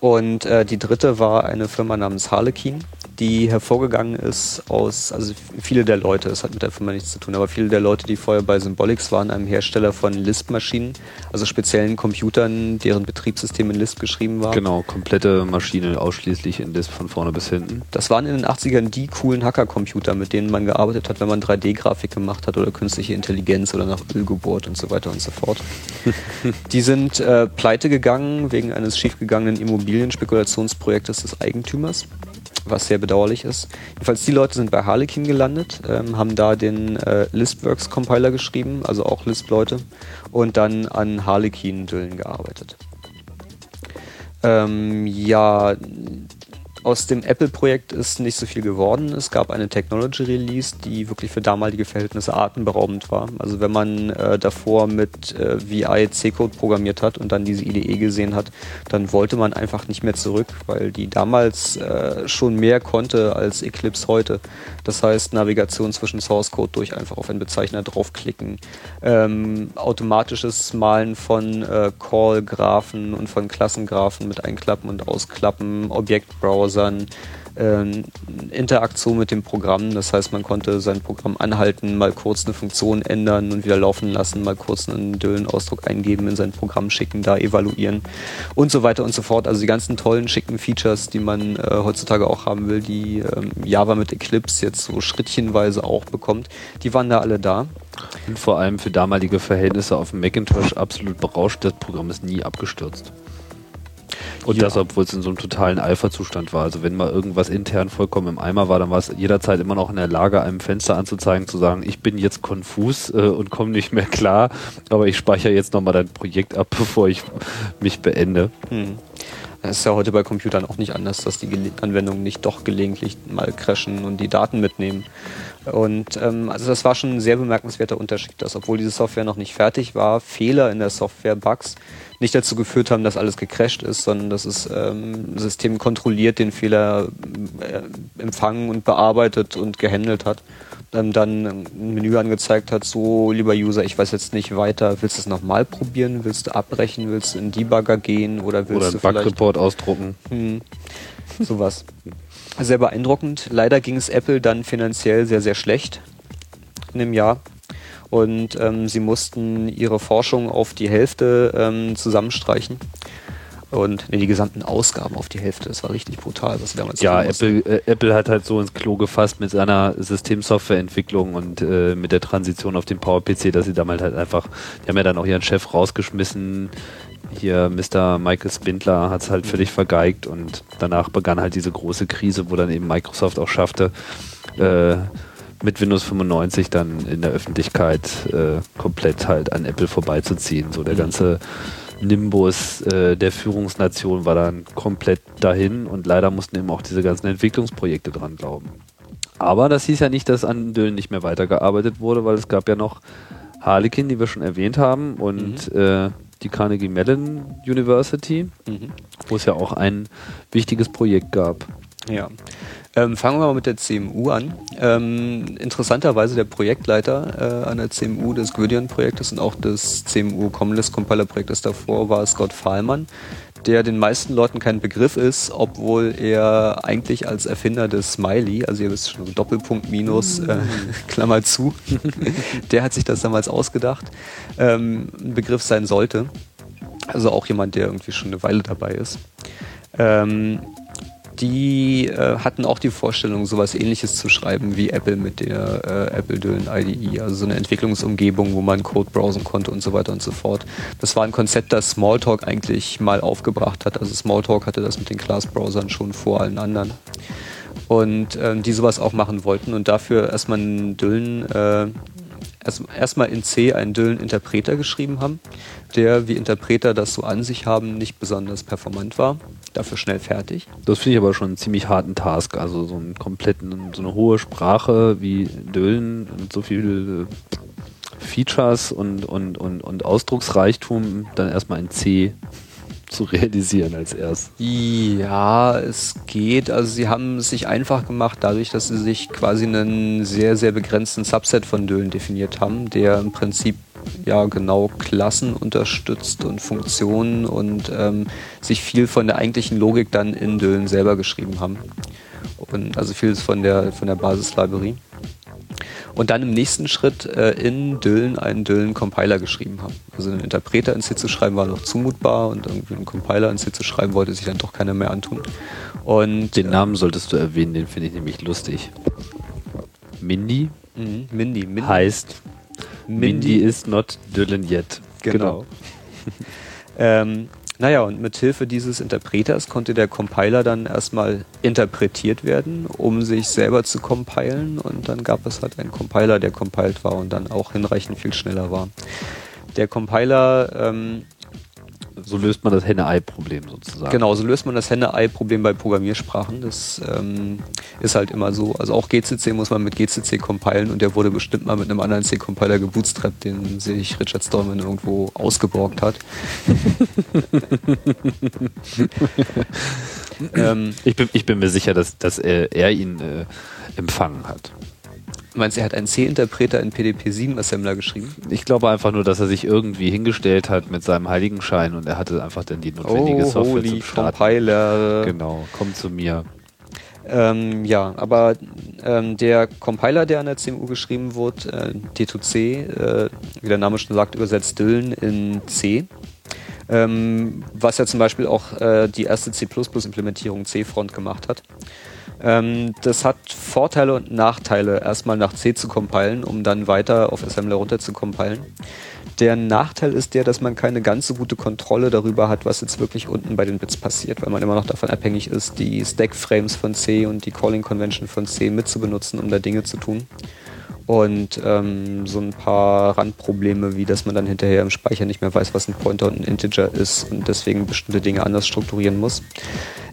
Und äh, die dritte war eine Firma namens Harlequin, die hervorgegangen ist aus, also viele der Leute, es hat mit der Firma nichts zu tun, aber viele der Leute, die vorher bei Symbolics waren, einem Hersteller von Lisp-Maschinen, also speziellen Computern, deren Betriebssystem in Lisp geschrieben war. Genau, komplette Maschine ausschließlich in Lisp von vorne bis hinten. Das waren in den 80ern die coolen Hacker-Computer, mit denen man gearbeitet hat, wenn man 3D-Grafik gemacht hat oder künstliche Intelligenz oder nach Öl gebohrt und so weiter und so fort. die sind äh, pleite gegangen wegen eines schiefgegangenen Immobilienspekulationsprojektes des Eigentümers was sehr bedauerlich ist. Jedenfalls die Leute sind bei Harlequin gelandet, ähm, haben da den äh, Lispworks Compiler geschrieben, also auch Lisp-Leute, und dann an Harlequin-Düllen gearbeitet. Ähm, ja, aus dem Apple-Projekt ist nicht so viel geworden. Es gab eine Technology Release, die wirklich für damalige Verhältnisse atemberaubend war. Also wenn man äh, davor mit äh, VI C-Code programmiert hat und dann diese IDE gesehen hat, dann wollte man einfach nicht mehr zurück, weil die damals äh, schon mehr konnte als Eclipse heute. Das heißt Navigation zwischen Source Code durch einfach auf einen Bezeichner draufklicken, ähm, automatisches Malen von äh, Call-Graphen und von Klassengraphen mit Einklappen und Ausklappen, Objektbrowser Browsern äh, Interaktion mit dem Programm. Das heißt, man konnte sein Programm anhalten, mal kurz eine Funktion ändern und wieder laufen lassen, mal kurz einen düllen Ausdruck eingeben, in sein Programm schicken, da evaluieren und so weiter und so fort. Also die ganzen tollen, schicken Features, die man äh, heutzutage auch haben will, die ähm, Java mit Eclipse jetzt so schrittchenweise auch bekommt, die waren da alle da. Und vor allem für damalige Verhältnisse auf dem Macintosh absolut berauscht. Das Programm ist nie abgestürzt. Und ja. das, obwohl es in so einem totalen Alpha-Zustand war. Also wenn mal irgendwas intern vollkommen im Eimer war, dann war es jederzeit immer noch in der Lage, einem Fenster anzuzeigen, zu sagen, ich bin jetzt konfus äh, und komme nicht mehr klar, aber ich speichere jetzt nochmal dein Projekt ab, bevor ich mich beende. Hm. Es ist ja heute bei Computern auch nicht anders, dass die Anwendungen nicht doch gelegentlich mal crashen und die Daten mitnehmen. Und ähm, also das war schon ein sehr bemerkenswerter Unterschied, dass obwohl diese Software noch nicht fertig war, Fehler in der Software, Bugs nicht dazu geführt haben, dass alles gecrashed ist, sondern dass es ähm, System kontrolliert den Fehler äh, empfangen und bearbeitet und gehandelt hat. Ähm, dann ein Menü angezeigt hat, so lieber User, ich weiß jetzt nicht weiter, willst du es nochmal probieren, willst du abbrechen, willst du in Debugger gehen oder willst oder du Bug-Report ausdrucken. Hm, sowas. Sehr beeindruckend. Leider ging es Apple dann finanziell sehr, sehr schlecht in dem Jahr und ähm, sie mussten ihre Forschung auf die Hälfte ähm, zusammenstreichen. Und nee, die gesamten Ausgaben auf die Hälfte. Das war richtig brutal, was sie damals Ja. Apple, äh, Apple hat halt so ins Klo gefasst mit seiner Systemsoftwareentwicklung und äh, mit der Transition auf den PowerPC, dass sie damals halt einfach, die haben ja dann auch ihren Chef rausgeschmissen. Hier Mr. Michael Spindler hat es halt völlig vergeigt und danach begann halt diese große Krise, wo dann eben Microsoft auch schaffte, äh, mit Windows 95 dann in der Öffentlichkeit äh, komplett halt an Apple vorbeizuziehen. So der Mhm. ganze Nimbus äh, der Führungsnation war dann komplett dahin und leider mussten eben auch diese ganzen Entwicklungsprojekte dran glauben. Aber das hieß ja nicht, dass an Düllen nicht mehr weitergearbeitet wurde, weil es gab ja noch Harlequin, die wir schon erwähnt haben, und äh, die Carnegie Mellon University, Mhm. wo es ja auch ein wichtiges Projekt gab. Ja. Ähm, fangen wir mal mit der CMU an. Ähm, interessanterweise der Projektleiter äh, an der CMU des Gwydion-Projektes und auch des CMU Commonlist Compiler-Projektes davor war Scott Fahlmann, der den meisten Leuten kein Begriff ist, obwohl er eigentlich als Erfinder des Smiley, also ihr wisst schon, Doppelpunkt Minus, äh, Klammer zu, der hat sich das damals ausgedacht, ähm, ein Begriff sein sollte. Also auch jemand, der irgendwie schon eine Weile dabei ist. Ähm, die äh, hatten auch die Vorstellung, sowas ähnliches zu schreiben wie Apple mit der äh, Apple Düllen IDE, also so eine Entwicklungsumgebung, wo man Code browsen konnte und so weiter und so fort. Das war ein Konzept, das Smalltalk eigentlich mal aufgebracht hat. Also Smalltalk hatte das mit den Class-Browsern schon vor allen anderen. Und ähm, die sowas auch machen wollten und dafür erstmal einen Düllen, äh, erstmal in C einen Düllen-Interpreter geschrieben haben, der, wie Interpreter das so an sich haben, nicht besonders performant war. Dafür schnell fertig. Das finde ich aber schon einen ziemlich harten Task. Also so einen kompletten, so eine hohe Sprache wie Düllen und so viele Features und, und, und, und Ausdrucksreichtum dann erstmal in C zu realisieren als erst. Ja, es geht. Also sie haben es sich einfach gemacht, dadurch, dass sie sich quasi einen sehr, sehr begrenzten Subset von Düllen definiert haben, der im Prinzip ja genau Klassen unterstützt und Funktionen und ähm, sich viel von der eigentlichen Logik dann in Düllen selber geschrieben haben. Und also vieles von der von der Basislibrary. Und dann im nächsten Schritt äh, in Düllen einen Düllen-Compiler geschrieben haben. Also einen Interpreter in C zu schreiben war noch zumutbar und irgendwie einen Compiler in C zu schreiben wollte sich dann doch keiner mehr antun. Und Den Namen solltest du erwähnen, den finde ich nämlich lustig. Mindy Mhm, Mindy, Mindy. heißt Mindy is not Dylan yet. Genau. ähm, naja, und mit Hilfe dieses Interpreters konnte der Compiler dann erstmal interpretiert werden, um sich selber zu compilen. Und dann gab es halt einen Compiler, der compiled war und dann auch hinreichend viel schneller war. Der Compiler, ähm, So löst man das Henne-Ei-Problem sozusagen. genau, so löst man das Henne-Ei-Problem bei Programmiersprachen. Das ähm, ist halt immer so. Also auch GCC muss man mit GCC compilen und der wurde bestimmt mal mit einem anderen C-Compiler gebootstrapped, den sich Richard Stallman irgendwo ausgeborgt hat. ähm, Ich bin, ich bin mir sicher, dass, dass er, er ihn äh, empfangen hat. Meinst du, er hat einen C-Interpreter in PDP-7-Assembler geschrieben? Ich glaube einfach nur, dass er sich irgendwie hingestellt hat mit seinem Heiligenschein und er hatte einfach dann die notwendige Software Oh, holy zum Starten. Compiler. Genau, komm zu mir. Ähm, ja, aber ähm, der Compiler, der an der CMU geschrieben wurde, äh, D2C, äh, wie der Name schon sagt, übersetzt Düllen in C. Ähm, was ja zum Beispiel auch äh, die erste C++-Implementierung C-Front gemacht hat. Ähm, das hat Vorteile und Nachteile, erstmal nach C zu compilen, um dann weiter auf Assembler runter zu compilen. Der Nachteil ist der, dass man keine ganz so gute Kontrolle darüber hat, was jetzt wirklich unten bei den Bits passiert, weil man immer noch davon abhängig ist, die Stack-Frames von C und die Calling-Convention von C mitzubenutzen, um da Dinge zu tun. Und ähm, so ein paar Randprobleme, wie dass man dann hinterher im Speicher nicht mehr weiß, was ein Pointer und ein Integer ist und deswegen bestimmte Dinge anders strukturieren muss.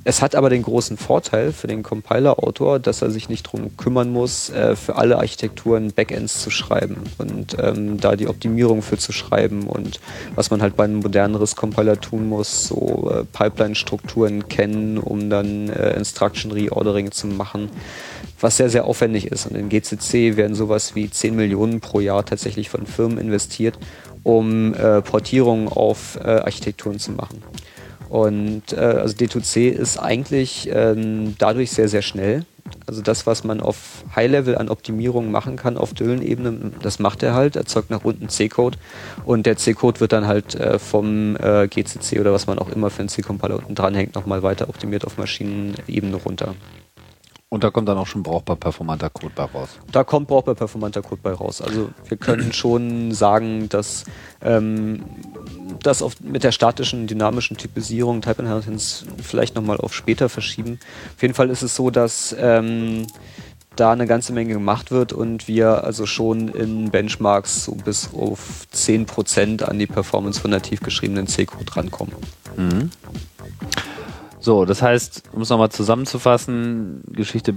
Es hat aber den großen Vorteil für den Compiler-Autor, dass er sich nicht darum kümmern muss, äh, für alle Architekturen Backends zu schreiben und ähm, da die Optimierung für zu schreiben und was man halt bei einem moderneres Compiler tun muss, so äh, Pipeline-Strukturen kennen, um dann äh, Instruction Reordering zu machen, was sehr, sehr aufwendig ist. Und in GCC werden sowas wie 10 Millionen pro Jahr tatsächlich von Firmen investiert, um äh, Portierungen auf äh, Architekturen zu machen. Und äh, also D2C ist eigentlich ähm, dadurch sehr, sehr schnell. Also das, was man auf High-Level an Optimierung machen kann auf Düllen-Ebene, das macht er halt, erzeugt nach unten C-Code und der C-Code wird dann halt äh, vom äh, GCC oder was man auch immer für einen C-Compiler unten dranhängt, nochmal weiter optimiert auf Maschinenebene runter. Und da kommt dann auch schon brauchbar performanter Code bei raus. Da kommt brauchbar performanter Code bei raus. Also wir können schon sagen, dass ähm, das auf, mit der statischen, dynamischen Typisierung Type Inheritance vielleicht nochmal auf später verschieben. Auf jeden Fall ist es so, dass ähm, da eine ganze Menge gemacht wird und wir also schon in Benchmarks so bis auf 10% an die Performance von nativ geschriebenen C-Code rankommen. Mhm. So, das heißt, um es nochmal zusammenzufassen, Geschichte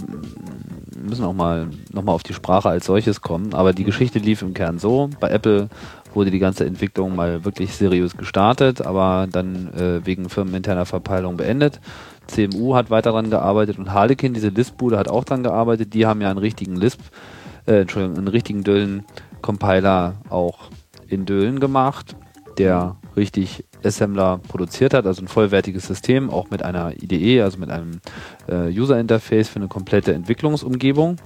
müssen auch mal nochmal auf die Sprache als solches kommen, aber die Geschichte lief im Kern so. Bei Apple wurde die ganze Entwicklung mal wirklich seriös gestartet, aber dann äh, wegen firmeninterner Verpeilung beendet. CMU hat weiter daran gearbeitet und Harlequin, diese Lisp-Bude, hat auch daran gearbeitet. Die haben ja einen richtigen Lisp, äh, Entschuldigung, einen richtigen Düllen-Compiler auch in Düllen gemacht, der richtig Assembler produziert hat, also ein vollwertiges System, auch mit einer IDE, also mit einem äh, User Interface für eine komplette Entwicklungsumgebung.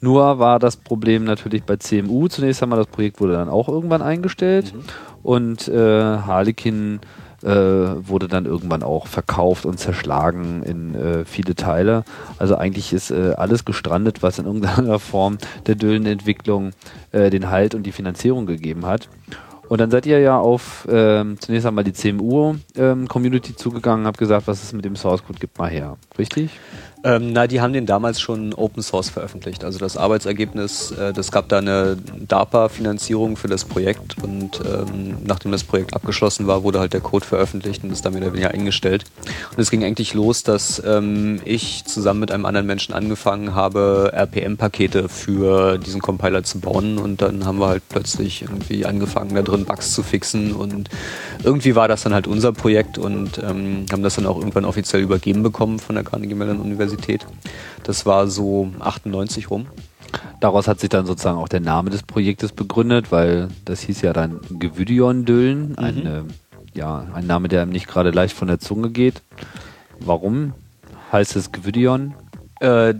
Nur war das Problem natürlich bei CMU. Zunächst einmal, das Projekt wurde dann auch irgendwann eingestellt mhm. und äh, Harlequin äh, wurde dann irgendwann auch verkauft und zerschlagen in äh, viele Teile. Also eigentlich ist äh, alles gestrandet, was in irgendeiner Form der Düllenentwicklung äh, den Halt und die Finanzierung gegeben hat. Und dann seid ihr ja auf ähm, zunächst einmal die CMU-Community ähm, zugegangen, habt gesagt, was es mit dem Source Code gibt, mal her. Richtig? Ähm, na, die haben den damals schon Open Source veröffentlicht. Also das Arbeitsergebnis, äh, das gab da eine DARPA-Finanzierung für das Projekt und ähm, nachdem das Projekt abgeschlossen war, wurde halt der Code veröffentlicht und ist dann oder weniger eingestellt. Und es ging eigentlich los, dass ähm, ich zusammen mit einem anderen Menschen angefangen habe, RPM-Pakete für diesen Compiler zu bauen und dann haben wir halt plötzlich irgendwie angefangen, da drin Bugs zu fixen und irgendwie war das dann halt unser Projekt und ähm, haben das dann auch irgendwann offiziell übergeben bekommen von der Carnegie Mellon Universität Universität. Das war so 98 rum. Daraus hat sich dann sozusagen auch der Name des Projektes begründet, weil das hieß ja dann Gevydion-Düllen, mhm. ein, äh, ja, ein Name, der einem nicht gerade leicht von der Zunge geht. Warum heißt es Gevydion? Äh,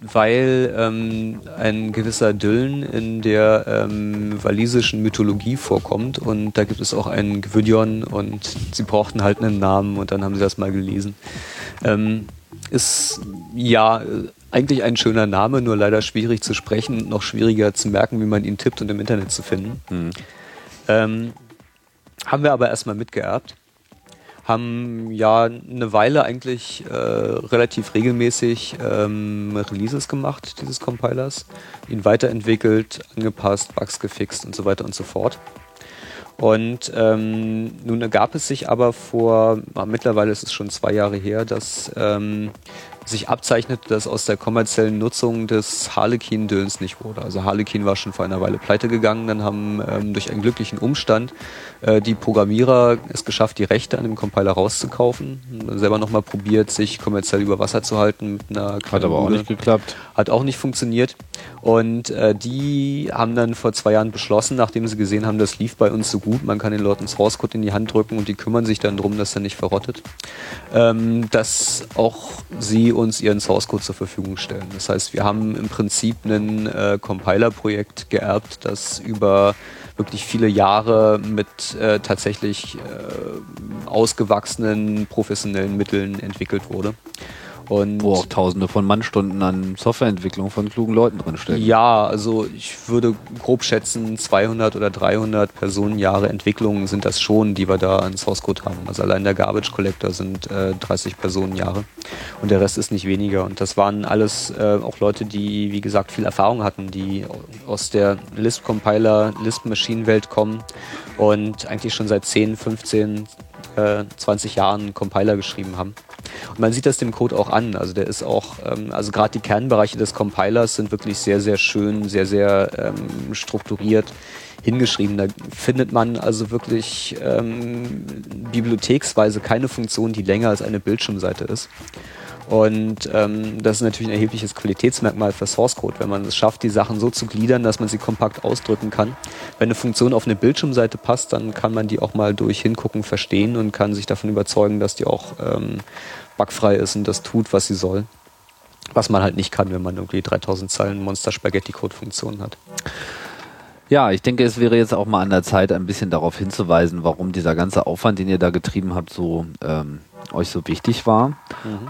weil ähm, ein gewisser Düllen in der ähm, walisischen Mythologie vorkommt und da gibt es auch einen Gwydion und sie brauchten halt einen Namen und dann haben sie das mal gelesen. Ähm, ist ja eigentlich ein schöner Name, nur leider schwierig zu sprechen, noch schwieriger zu merken, wie man ihn tippt und im Internet zu finden. Mhm. Ähm, haben wir aber erstmal mitgeerbt. Haben ja eine Weile eigentlich äh, relativ regelmäßig ähm, Releases gemacht, dieses Compilers. Ihn weiterentwickelt, angepasst, Bugs gefixt und so weiter und so fort. Und ähm, nun ergab es sich aber vor, mittlerweile ist es schon zwei Jahre her, dass ähm, sich abzeichnete, dass aus der kommerziellen Nutzung des Harlequin-Döns nicht wurde. Also Harlequin war schon vor einer Weile pleite gegangen, dann haben ähm, durch einen glücklichen Umstand äh, die Programmierer es geschafft, die Rechte an dem Compiler rauszukaufen. Selber nochmal probiert, sich kommerziell über Wasser zu halten mit einer Hat aber auch nicht geklappt. Hat auch nicht funktioniert. Und äh, die haben dann vor zwei Jahren beschlossen, nachdem sie gesehen haben, das lief bei uns so gut, man kann den Leuten Source Code in die Hand drücken und die kümmern sich dann darum, dass er nicht verrottet, ähm, dass auch sie uns ihren Source Code zur Verfügung stellen. Das heißt, wir haben im Prinzip ein äh, Compiler-Projekt geerbt, das über wirklich viele Jahre mit äh, tatsächlich äh, ausgewachsenen professionellen Mitteln entwickelt wurde. Und Wo auch tausende von Mannstunden an Softwareentwicklung von klugen Leuten drinstecken. Ja, also ich würde grob schätzen, 200 oder 300 Personenjahre Entwicklung sind das schon, die wir da an Source Code haben. Also allein der Garbage Collector sind äh, 30 Personenjahre und der Rest ist nicht weniger. Und das waren alles äh, auch Leute, die, wie gesagt, viel Erfahrung hatten, die aus der Lisp-Compiler, Lisp-Maschinenwelt kommen und eigentlich schon seit 10, 15, äh, 20 Jahren Compiler geschrieben haben. Und man sieht das dem Code auch an. Also der ist auch, ähm, also gerade die Kernbereiche des Compilers sind wirklich sehr, sehr schön, sehr, sehr ähm, strukturiert hingeschrieben. Da findet man also wirklich ähm, bibliotheksweise keine Funktion, die länger als eine Bildschirmseite ist. Und ähm, das ist natürlich ein erhebliches Qualitätsmerkmal für Source Code, wenn man es schafft, die Sachen so zu gliedern, dass man sie kompakt ausdrücken kann. Wenn eine Funktion auf eine Bildschirmseite passt, dann kann man die auch mal durch Hingucken verstehen und kann sich davon überzeugen, dass die auch ähm, bugfrei ist und das tut, was sie soll. Was man halt nicht kann, wenn man irgendwie 3000 Zeilen Monster-Spaghetti-Code-Funktionen hat. Ja, ich denke, es wäre jetzt auch mal an der Zeit, ein bisschen darauf hinzuweisen, warum dieser ganze Aufwand, den ihr da getrieben habt, so ähm, euch so wichtig war. Mhm.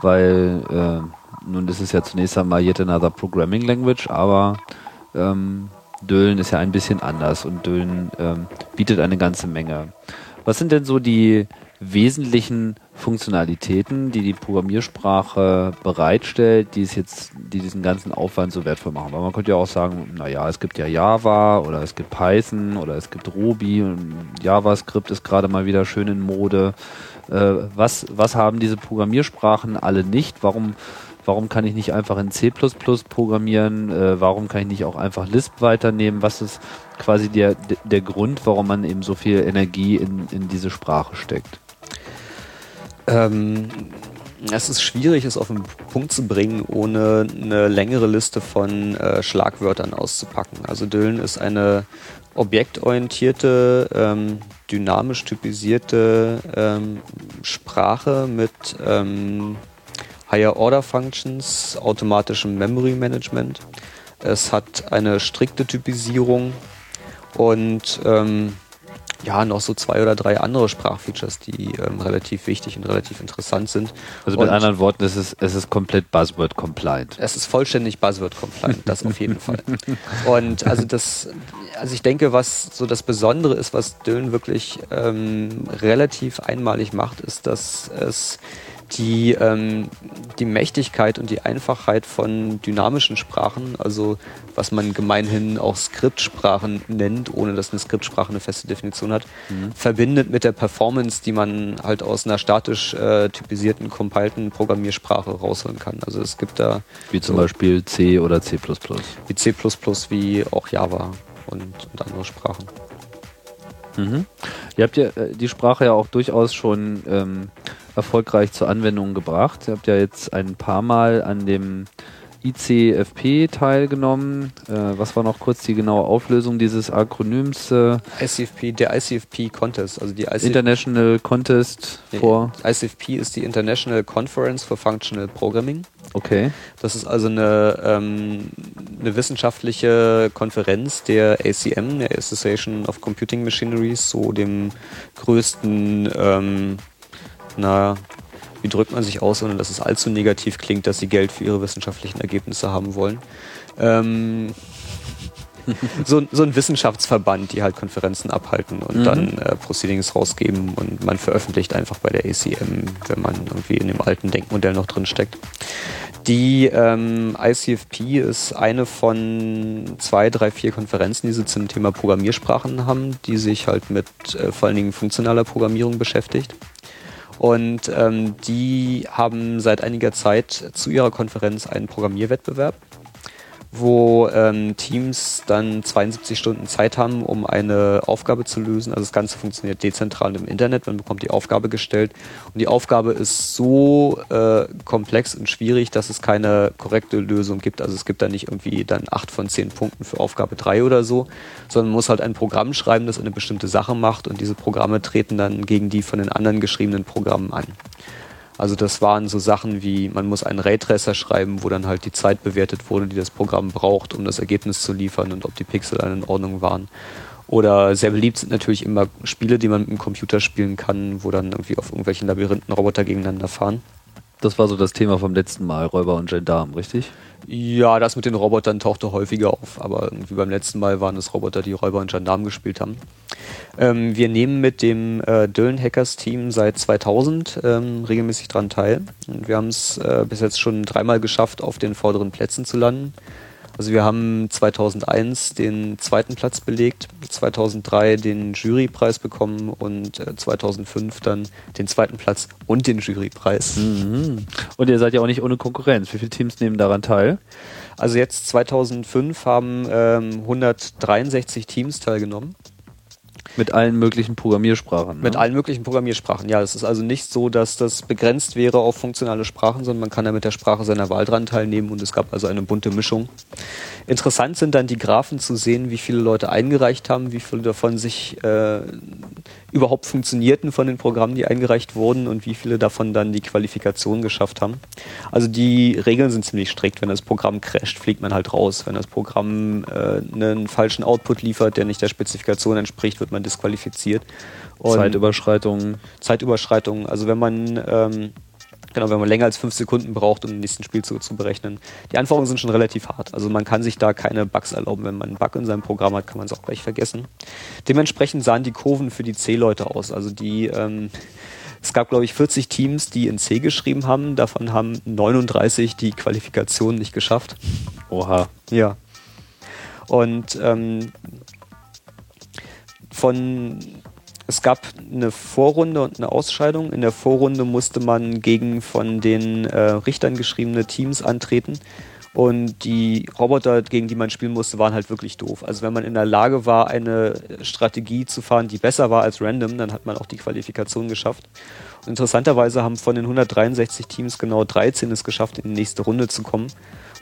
Weil äh, nun ist es ja zunächst einmal yet another Programming Language, aber ähm, Dölen ist ja ein bisschen anders und Dölen ähm, bietet eine ganze Menge. Was sind denn so die wesentlichen Funktionalitäten, die die Programmiersprache bereitstellt, die es jetzt, die diesen ganzen Aufwand so wertvoll machen. Weil man könnte ja auch sagen, naja, es gibt ja Java oder es gibt Python oder es gibt Ruby und JavaScript ist gerade mal wieder schön in Mode. Äh, was, was haben diese Programmiersprachen alle nicht? Warum, warum kann ich nicht einfach in C++ programmieren? Äh, warum kann ich nicht auch einfach Lisp weiternehmen? Was ist quasi der, der Grund, warum man eben so viel Energie in, in diese Sprache steckt? Ähm, es ist schwierig, es auf den Punkt zu bringen, ohne eine längere Liste von äh, Schlagwörtern auszupacken. Also Dylan ist eine objektorientierte, ähm, dynamisch typisierte ähm, Sprache mit ähm, Higher Order Functions, automatischem Memory Management. Es hat eine strikte Typisierung und ähm, ja, noch so zwei oder drei andere Sprachfeatures, die ähm, relativ wichtig und relativ interessant sind. Also mit und anderen Worten, es ist, es ist komplett Buzzword-compliant. Es ist vollständig Buzzword-compliant, das auf jeden Fall. Und also das, also ich denke, was so das Besondere ist, was Dylan wirklich ähm, relativ einmalig macht, ist, dass es die, ähm, die Mächtigkeit und die Einfachheit von dynamischen Sprachen, also was man gemeinhin auch Skriptsprachen nennt, ohne dass eine Skriptsprache eine feste Definition hat, mhm. verbindet mit der Performance, die man halt aus einer statisch äh, typisierten, compilten Programmiersprache rausholen kann. Also es gibt da... Wie zum so, Beispiel C oder C++. Wie C++, wie auch Java und, und andere Sprachen. Mhm. Ihr habt ja äh, die Sprache ja auch durchaus schon ähm, erfolgreich zur Anwendung gebracht. Ihr habt ja jetzt ein paar Mal an dem ICFP teilgenommen. Äh, was war noch kurz die genaue Auflösung dieses Akronyms? Äh, ICFP, der ICFP Contest, also die ICFP International Contest nee, for ICFP ist die International Conference for Functional Programming. Okay. Das ist also eine, ähm, eine wissenschaftliche Konferenz der ACM, der Association of Computing Machineries, so dem größten ähm, na, wie drückt man sich aus, ohne dass es allzu negativ klingt, dass sie Geld für ihre wissenschaftlichen Ergebnisse haben wollen. Ähm, so, so, ein Wissenschaftsverband, die halt Konferenzen abhalten und mhm. dann äh, Proceedings rausgeben und man veröffentlicht einfach bei der ACM, wenn man irgendwie in dem alten Denkmodell noch drin steckt. Die ähm, ICFP ist eine von zwei, drei, vier Konferenzen, die sie zum Thema Programmiersprachen haben, die sich halt mit äh, vor allen Dingen funktionaler Programmierung beschäftigt. Und ähm, die haben seit einiger Zeit zu ihrer Konferenz einen Programmierwettbewerb wo ähm, Teams dann 72 Stunden Zeit haben, um eine Aufgabe zu lösen. Also das Ganze funktioniert dezentral im Internet, man bekommt die Aufgabe gestellt und die Aufgabe ist so äh, komplex und schwierig, dass es keine korrekte Lösung gibt. Also es gibt da nicht irgendwie dann acht von zehn Punkten für Aufgabe drei oder so, sondern man muss halt ein Programm schreiben, das eine bestimmte Sache macht und diese Programme treten dann gegen die von den anderen geschriebenen Programmen an. Also das waren so Sachen wie, man muss einen Raytracer schreiben, wo dann halt die Zeit bewertet wurde, die das Programm braucht, um das Ergebnis zu liefern und ob die Pixel in Ordnung waren. Oder sehr beliebt sind natürlich immer Spiele, die man mit dem Computer spielen kann, wo dann irgendwie auf irgendwelchen Labyrinthen Roboter gegeneinander fahren. Das war so das Thema vom letzten Mal, Räuber und Gendarm, richtig? Ja, das mit den Robotern tauchte häufiger auf, aber irgendwie beim letzten Mal waren es Roboter, die Räuber und Gendarm gespielt haben. Ähm, wir nehmen mit dem äh, Dylan Hackers Team seit 2000 ähm, regelmäßig dran teil. Und wir haben es äh, bis jetzt schon dreimal geschafft, auf den vorderen Plätzen zu landen. Also wir haben 2001 den zweiten Platz belegt, 2003 den Jurypreis bekommen und 2005 äh, dann den zweiten Platz und den Jurypreis. Mhm. Und ihr seid ja auch nicht ohne Konkurrenz. Wie viele Teams nehmen daran teil? Also jetzt 2005 haben ähm, 163 Teams teilgenommen. Mit allen möglichen Programmiersprachen. Ne? Mit allen möglichen Programmiersprachen, ja. Es ist also nicht so, dass das begrenzt wäre auf funktionale Sprachen, sondern man kann da mit der Sprache seiner Wahl dran teilnehmen und es gab also eine bunte Mischung. Interessant sind dann die Graphen zu sehen, wie viele Leute eingereicht haben, wie viele davon sich äh, überhaupt funktionierten von den Programmen, die eingereicht wurden und wie viele davon dann die Qualifikation geschafft haben. Also die Regeln sind ziemlich strikt. Wenn das Programm crasht, fliegt man halt raus. Wenn das Programm äh, einen falschen Output liefert, der nicht der Spezifikation entspricht, wird man disqualifiziert. Und Zeitüberschreitungen. Zeitüberschreitungen. Also wenn man ähm, Genau, wenn man länger als fünf Sekunden braucht, um den nächsten Spielzug zu berechnen. Die Anforderungen sind schon relativ hart. Also man kann sich da keine Bugs erlauben. Wenn man einen Bug in seinem Programm hat, kann man es auch gleich vergessen. Dementsprechend sahen die Kurven für die C-Leute aus. Also die, ähm, es gab, glaube ich, 40 Teams, die in C geschrieben haben. Davon haben 39 die Qualifikation nicht geschafft. Oha. Ja. Und ähm, von es gab eine Vorrunde und eine Ausscheidung. In der Vorrunde musste man gegen von den äh, Richtern geschriebene Teams antreten. Und die Roboter, gegen die man spielen musste, waren halt wirklich doof. Also wenn man in der Lage war, eine Strategie zu fahren, die besser war als Random, dann hat man auch die Qualifikation geschafft. Und interessanterweise haben von den 163 Teams genau 13 es geschafft, in die nächste Runde zu kommen,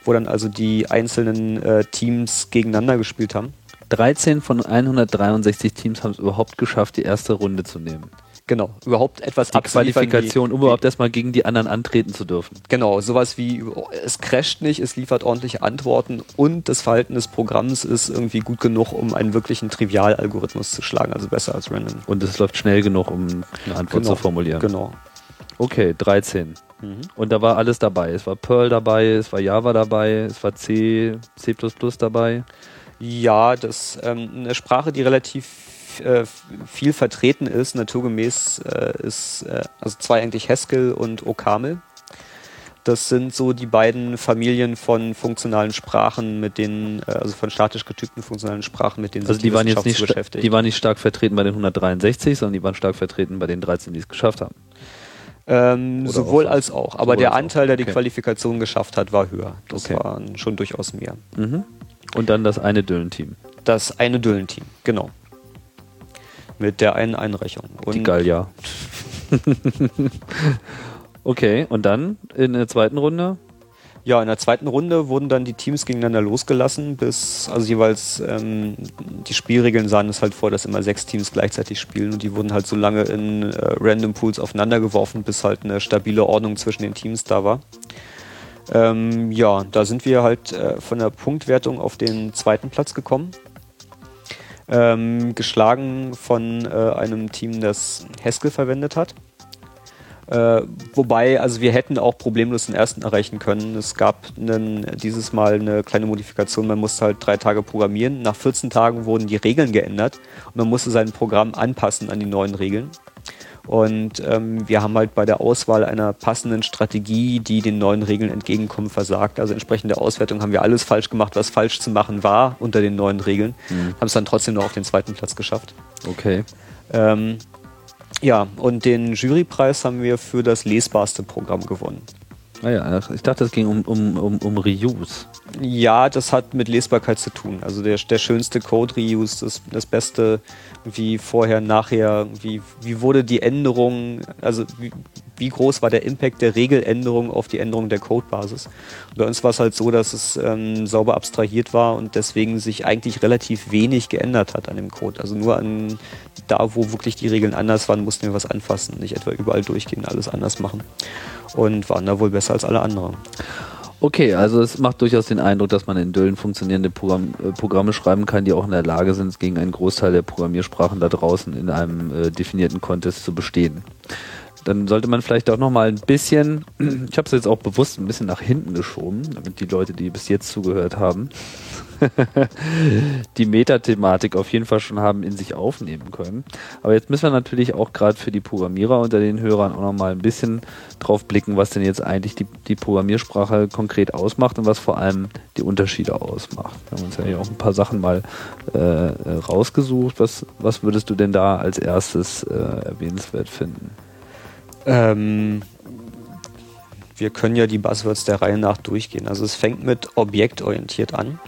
wo dann also die einzelnen äh, Teams gegeneinander gespielt haben. 13 von 163 Teams haben es überhaupt geschafft, die erste Runde zu nehmen. Genau, überhaupt etwas Die Qualifikation, um überhaupt erstmal gegen die anderen antreten zu dürfen. Genau, sowas wie es crasht nicht, es liefert ordentliche Antworten und das Verhalten des Programms ist irgendwie gut genug, um einen wirklichen Trivialalgorithmus zu schlagen, also besser als random. Und es läuft schnell genug, um eine Antwort genau, zu formulieren. Genau. Okay, 13. Mhm. Und da war alles dabei. Es war Perl dabei, es war Java dabei, es war C, C++ dabei. Ja, das ähm, eine Sprache, die relativ äh, viel vertreten ist, naturgemäß äh, ist äh, also zwei eigentlich Haskell und OCaml. Das sind so die beiden Familien von funktionalen Sprachen, mit denen, äh, also von statisch getypten funktionalen Sprachen, mit denen also sich die, die waren jetzt nicht beschäftigt. Die waren nicht stark vertreten bei den 163, sondern die waren stark vertreten bei den 13, die es geschafft haben. Ähm, sowohl als auch. Aber sowohl der Anteil, der die okay. Qualifikation geschafft hat, war höher. Das okay. waren schon durchaus mehr. Mhm. Und dann das eine Düllenteam. Das eine Düllenteam, genau. Mit der einen Einreichung. Und Die Gallia. okay, und dann in der zweiten Runde? Ja, in der zweiten Runde wurden dann die Teams gegeneinander losgelassen, bis, also jeweils, ähm, die Spielregeln sahen es halt vor, dass immer sechs Teams gleichzeitig spielen und die wurden halt so lange in äh, Random Pools aufeinander geworfen, bis halt eine stabile Ordnung zwischen den Teams da war. Ähm, ja, da sind wir halt äh, von der Punktwertung auf den zweiten Platz gekommen. Ähm, geschlagen von äh, einem Team, das Haskell verwendet hat. Äh, wobei, also wir hätten auch problemlos den ersten erreichen können. Es gab einen, dieses Mal eine kleine Modifikation. Man musste halt drei Tage programmieren. Nach 14 Tagen wurden die Regeln geändert und man musste sein Programm anpassen an die neuen Regeln. Und ähm, wir haben halt bei der Auswahl einer passenden Strategie, die den neuen Regeln entgegenkommt, versagt. Also entsprechend der Auswertung haben wir alles falsch gemacht, was falsch zu machen war unter den neuen Regeln. Mhm. Haben es dann trotzdem noch auf den zweiten Platz geschafft. Okay. Ähm, ja, und den Jurypreis haben wir für das lesbarste Programm gewonnen. Ah ich dachte, es ging um, um, um, um Reuse. Ja, das hat mit Lesbarkeit zu tun. Also der, der schönste Code Reuse, das, das beste, wie vorher, nachher, wie, wie wurde die Änderung, also wie, wie groß war der Impact der Regeländerung auf die Änderung der Codebasis. Und bei uns war es halt so, dass es ähm, sauber abstrahiert war und deswegen sich eigentlich relativ wenig geändert hat an dem Code. Also nur an da, wo wirklich die Regeln anders waren, mussten wir was anfassen, nicht etwa überall durchgehen, alles anders machen. Und waren da wohl besser als alle anderen. Okay, also es macht durchaus den Eindruck, dass man in Döllen funktionierende Programm, äh, Programme schreiben kann, die auch in der Lage sind, gegen einen Großteil der Programmiersprachen da draußen in einem äh, definierten Contest zu bestehen dann sollte man vielleicht auch noch mal ein bisschen, ich habe es jetzt auch bewusst ein bisschen nach hinten geschoben, damit die Leute, die bis jetzt zugehört haben, die Metathematik auf jeden Fall schon haben in sich aufnehmen können. Aber jetzt müssen wir natürlich auch gerade für die Programmierer unter den Hörern auch noch mal ein bisschen drauf blicken, was denn jetzt eigentlich die, die Programmiersprache konkret ausmacht und was vor allem die Unterschiede ausmacht. Wir haben uns ja hier auch ein paar Sachen mal äh, rausgesucht. Was, was würdest du denn da als erstes äh, erwähnenswert finden? Ähm, wir können ja die Buzzwords der Reihe nach durchgehen. Also es fängt mit objektorientiert an.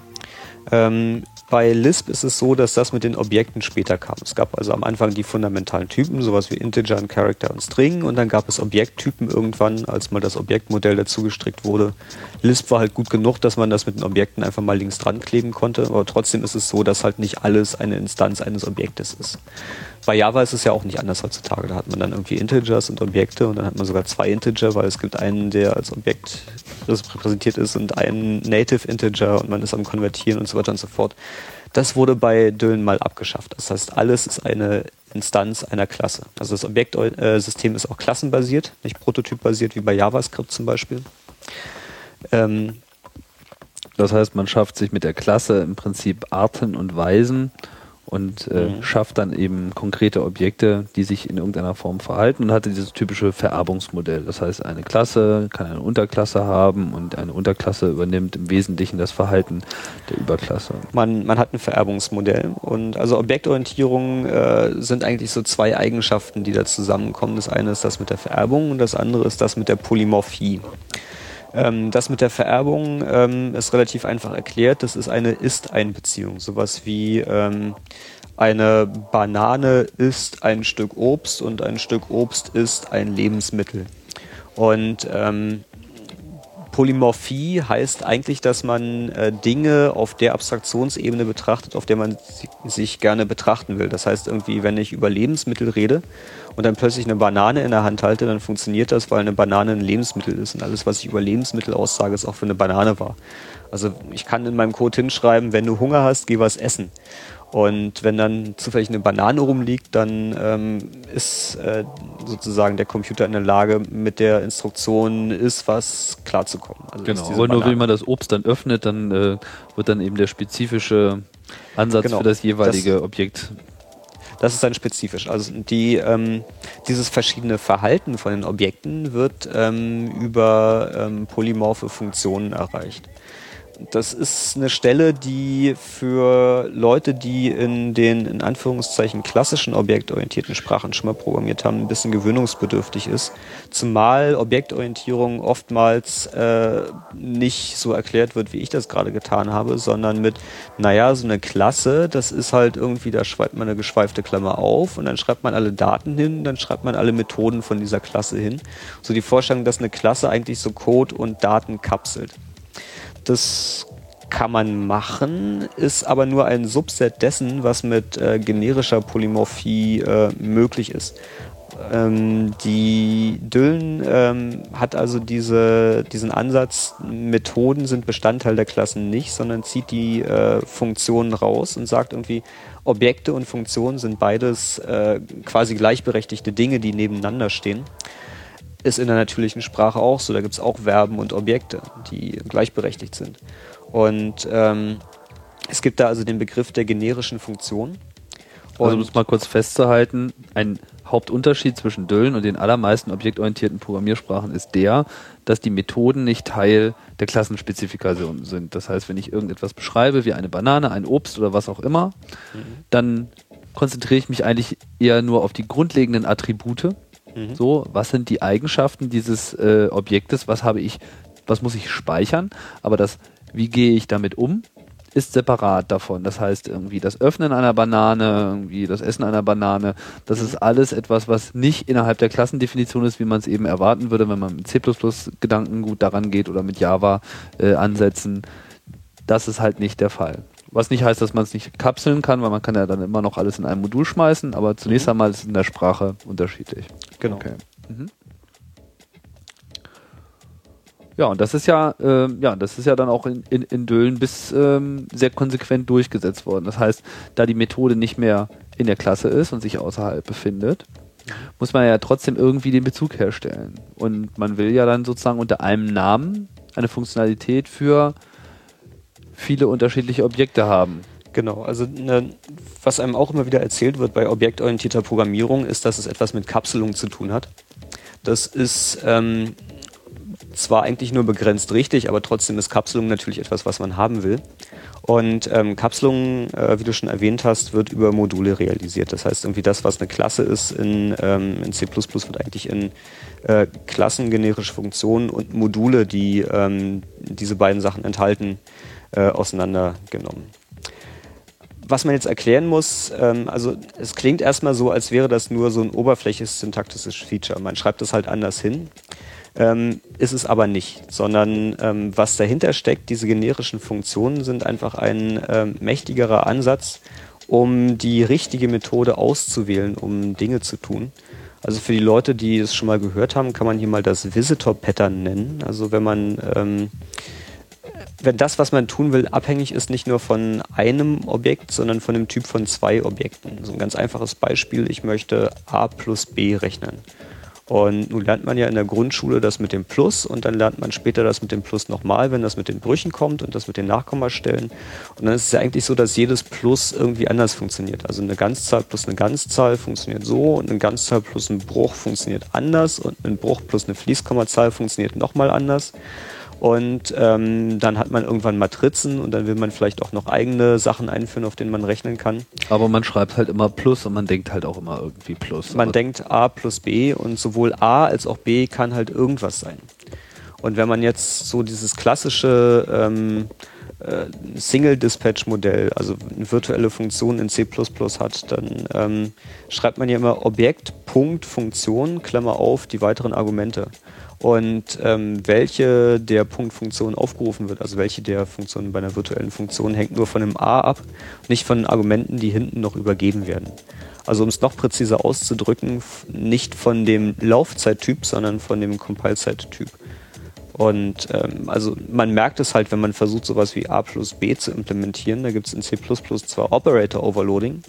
Ähm, bei Lisp ist es so, dass das mit den Objekten später kam. Es gab also am Anfang die fundamentalen Typen, sowas wie Integer, und Character und String, und dann gab es Objekttypen irgendwann, als mal das Objektmodell dazu gestrickt wurde. Lisp war halt gut genug, dass man das mit den Objekten einfach mal links dran kleben konnte, aber trotzdem ist es so, dass halt nicht alles eine Instanz eines Objektes ist. Bei Java ist es ja auch nicht anders heutzutage. Da hat man dann irgendwie Integers und Objekte und dann hat man sogar zwei Integer, weil es gibt einen, der als Objekt repräsentiert ist und einen Native Integer und man ist am Konvertieren und so weiter und so fort. Das wurde bei Dylan mal abgeschafft. Das heißt, alles ist eine Instanz einer Klasse. Also das Objektsystem ist auch klassenbasiert, nicht prototypbasiert wie bei JavaScript zum Beispiel. Ähm, das heißt, man schafft sich mit der Klasse im Prinzip Arten und Weisen und äh, mhm. schafft dann eben konkrete Objekte, die sich in irgendeiner Form verhalten und hatte dieses typische Vererbungsmodell. Das heißt, eine Klasse kann eine Unterklasse haben und eine Unterklasse übernimmt im Wesentlichen das Verhalten der Überklasse. Man, man hat ein Vererbungsmodell und also Objektorientierung äh, sind eigentlich so zwei Eigenschaften, die da zusammenkommen. Das eine ist das mit der Vererbung und das andere ist das mit der Polymorphie. Ähm, das mit der Vererbung ähm, ist relativ einfach erklärt. Das ist eine Ist-Ein-Beziehung. Sowas wie ähm, eine Banane ist ein Stück Obst und ein Stück Obst ist ein Lebensmittel. Und ähm, Polymorphie heißt eigentlich, dass man äh, Dinge auf der Abstraktionsebene betrachtet, auf der man sich gerne betrachten will. Das heißt irgendwie, wenn ich über Lebensmittel rede und dann plötzlich eine Banane in der Hand halte, dann funktioniert das, weil eine Banane ein Lebensmittel ist und alles, was ich über Lebensmittel aussage, ist auch für eine Banane wahr. Also ich kann in meinem Code hinschreiben, wenn du Hunger hast, geh was essen. Und wenn dann zufällig eine Banane rumliegt, dann ähm, ist äh, sozusagen der Computer in der Lage, mit der Instruktion ist was klarzukommen. Also genau, aber nur wenn man das Obst dann öffnet, dann äh, wird dann eben der spezifische Ansatz genau, für das jeweilige das, Objekt. Das ist dann spezifisch. Also die, ähm, dieses verschiedene Verhalten von den Objekten wird ähm, über ähm, polymorphe Funktionen erreicht. Das ist eine Stelle, die für Leute, die in den in Anführungszeichen klassischen objektorientierten Sprachen schon mal programmiert haben, ein bisschen gewöhnungsbedürftig ist. Zumal Objektorientierung oftmals äh, nicht so erklärt wird, wie ich das gerade getan habe, sondern mit, naja, so eine Klasse, das ist halt irgendwie, da schreibt man eine geschweifte Klammer auf und dann schreibt man alle Daten hin, dann schreibt man alle Methoden von dieser Klasse hin. So die Vorstellung, dass eine Klasse eigentlich so Code und Daten kapselt. Das kann man machen, ist aber nur ein Subset dessen, was mit äh, generischer Polymorphie äh, möglich ist. Ähm, die Düllen ähm, hat also diese, diesen Ansatz, Methoden sind Bestandteil der Klassen nicht, sondern zieht die äh, Funktionen raus und sagt irgendwie, Objekte und Funktionen sind beides äh, quasi gleichberechtigte Dinge, die nebeneinander stehen ist in der natürlichen Sprache auch so. Da gibt es auch Verben und Objekte, die gleichberechtigt sind. Und ähm, es gibt da also den Begriff der generischen Funktion. also um es mal kurz festzuhalten, ein Hauptunterschied zwischen Döllen und den allermeisten objektorientierten Programmiersprachen ist der, dass die Methoden nicht Teil der Klassenspezifikation sind. Das heißt, wenn ich irgendetwas beschreibe, wie eine Banane, ein Obst oder was auch immer, mhm. dann konzentriere ich mich eigentlich eher nur auf die grundlegenden Attribute Mhm. So, was sind die Eigenschaften dieses äh, Objektes? Was habe ich, was muss ich speichern? Aber das, wie gehe ich damit um, ist separat davon. Das heißt, irgendwie das Öffnen einer Banane, irgendwie das Essen einer Banane, das ist alles etwas, was nicht innerhalb der Klassendefinition ist, wie man es eben erwarten würde, wenn man mit C++-Gedanken gut daran geht oder mit Java äh, ansetzen. Das ist halt nicht der Fall. Was nicht heißt, dass man es nicht kapseln kann, weil man kann ja dann immer noch alles in einem Modul schmeißen, aber zunächst mhm. einmal ist es in der Sprache unterschiedlich. Genau. Okay. Mhm. Ja, und das ist ja, äh, ja, das ist ja dann auch in, in, in Dölen bis ähm, sehr konsequent durchgesetzt worden. Das heißt, da die Methode nicht mehr in der Klasse ist und sich außerhalb befindet, muss man ja trotzdem irgendwie den Bezug herstellen. Und man will ja dann sozusagen unter einem Namen eine Funktionalität für viele unterschiedliche Objekte haben. Genau, also ne, was einem auch immer wieder erzählt wird bei objektorientierter Programmierung, ist, dass es etwas mit Kapselung zu tun hat. Das ist ähm, zwar eigentlich nur begrenzt richtig, aber trotzdem ist Kapselung natürlich etwas, was man haben will. Und ähm, Kapselung, äh, wie du schon erwähnt hast, wird über Module realisiert. Das heißt, irgendwie das, was eine Klasse ist in, ähm, in C++, wird eigentlich in äh, Klassen, Funktionen und Module, die ähm, diese beiden Sachen enthalten, äh, auseinandergenommen. was man jetzt erklären muss, ähm, also es klingt erstmal so, als wäre das nur so ein oberflächliches syntaktisches Feature. Man schreibt es halt anders hin. Ähm, ist es aber nicht, sondern ähm, was dahinter steckt, diese generischen Funktionen sind einfach ein ähm, mächtigerer Ansatz, um die richtige Methode auszuwählen, um Dinge zu tun. Also für die Leute, die es schon mal gehört haben, kann man hier mal das Visitor Pattern nennen. Also wenn man ähm, wenn das, was man tun will, abhängig ist nicht nur von einem Objekt, sondern von dem Typ von zwei Objekten. So ein ganz einfaches Beispiel, ich möchte a plus b rechnen. Und nun lernt man ja in der Grundschule das mit dem Plus und dann lernt man später das mit dem Plus nochmal, wenn das mit den Brüchen kommt und das mit den Nachkommastellen. Und dann ist es ja eigentlich so, dass jedes Plus irgendwie anders funktioniert. Also eine Ganzzahl plus eine Ganzzahl funktioniert so und eine Ganzzahl plus ein Bruch funktioniert anders und ein Bruch plus eine Fließkommazahl funktioniert nochmal anders. Und ähm, dann hat man irgendwann Matrizen und dann will man vielleicht auch noch eigene Sachen einführen, auf denen man rechnen kann. Aber man schreibt halt immer Plus und man denkt halt auch immer irgendwie Plus. Man denkt A plus B und sowohl A als auch B kann halt irgendwas sein. Und wenn man jetzt so dieses klassische ähm, äh, Single-Dispatch-Modell, also eine virtuelle Funktion in C++ hat, dann ähm, schreibt man ja immer Objekt, Punkt, Funktion, Klammer auf, die weiteren Argumente. Und ähm, welche der Punktfunktionen aufgerufen wird, also welche der Funktionen bei einer virtuellen Funktion, hängt nur von dem A ab, nicht von Argumenten, die hinten noch übergeben werden. Also um es noch präziser auszudrücken, nicht von dem Laufzeittyp, sondern von dem Compile-Zeittyp. Und ähm, also man merkt es halt, wenn man versucht, sowas wie A plus B zu implementieren. Da gibt es in C zwar Operator Overloading,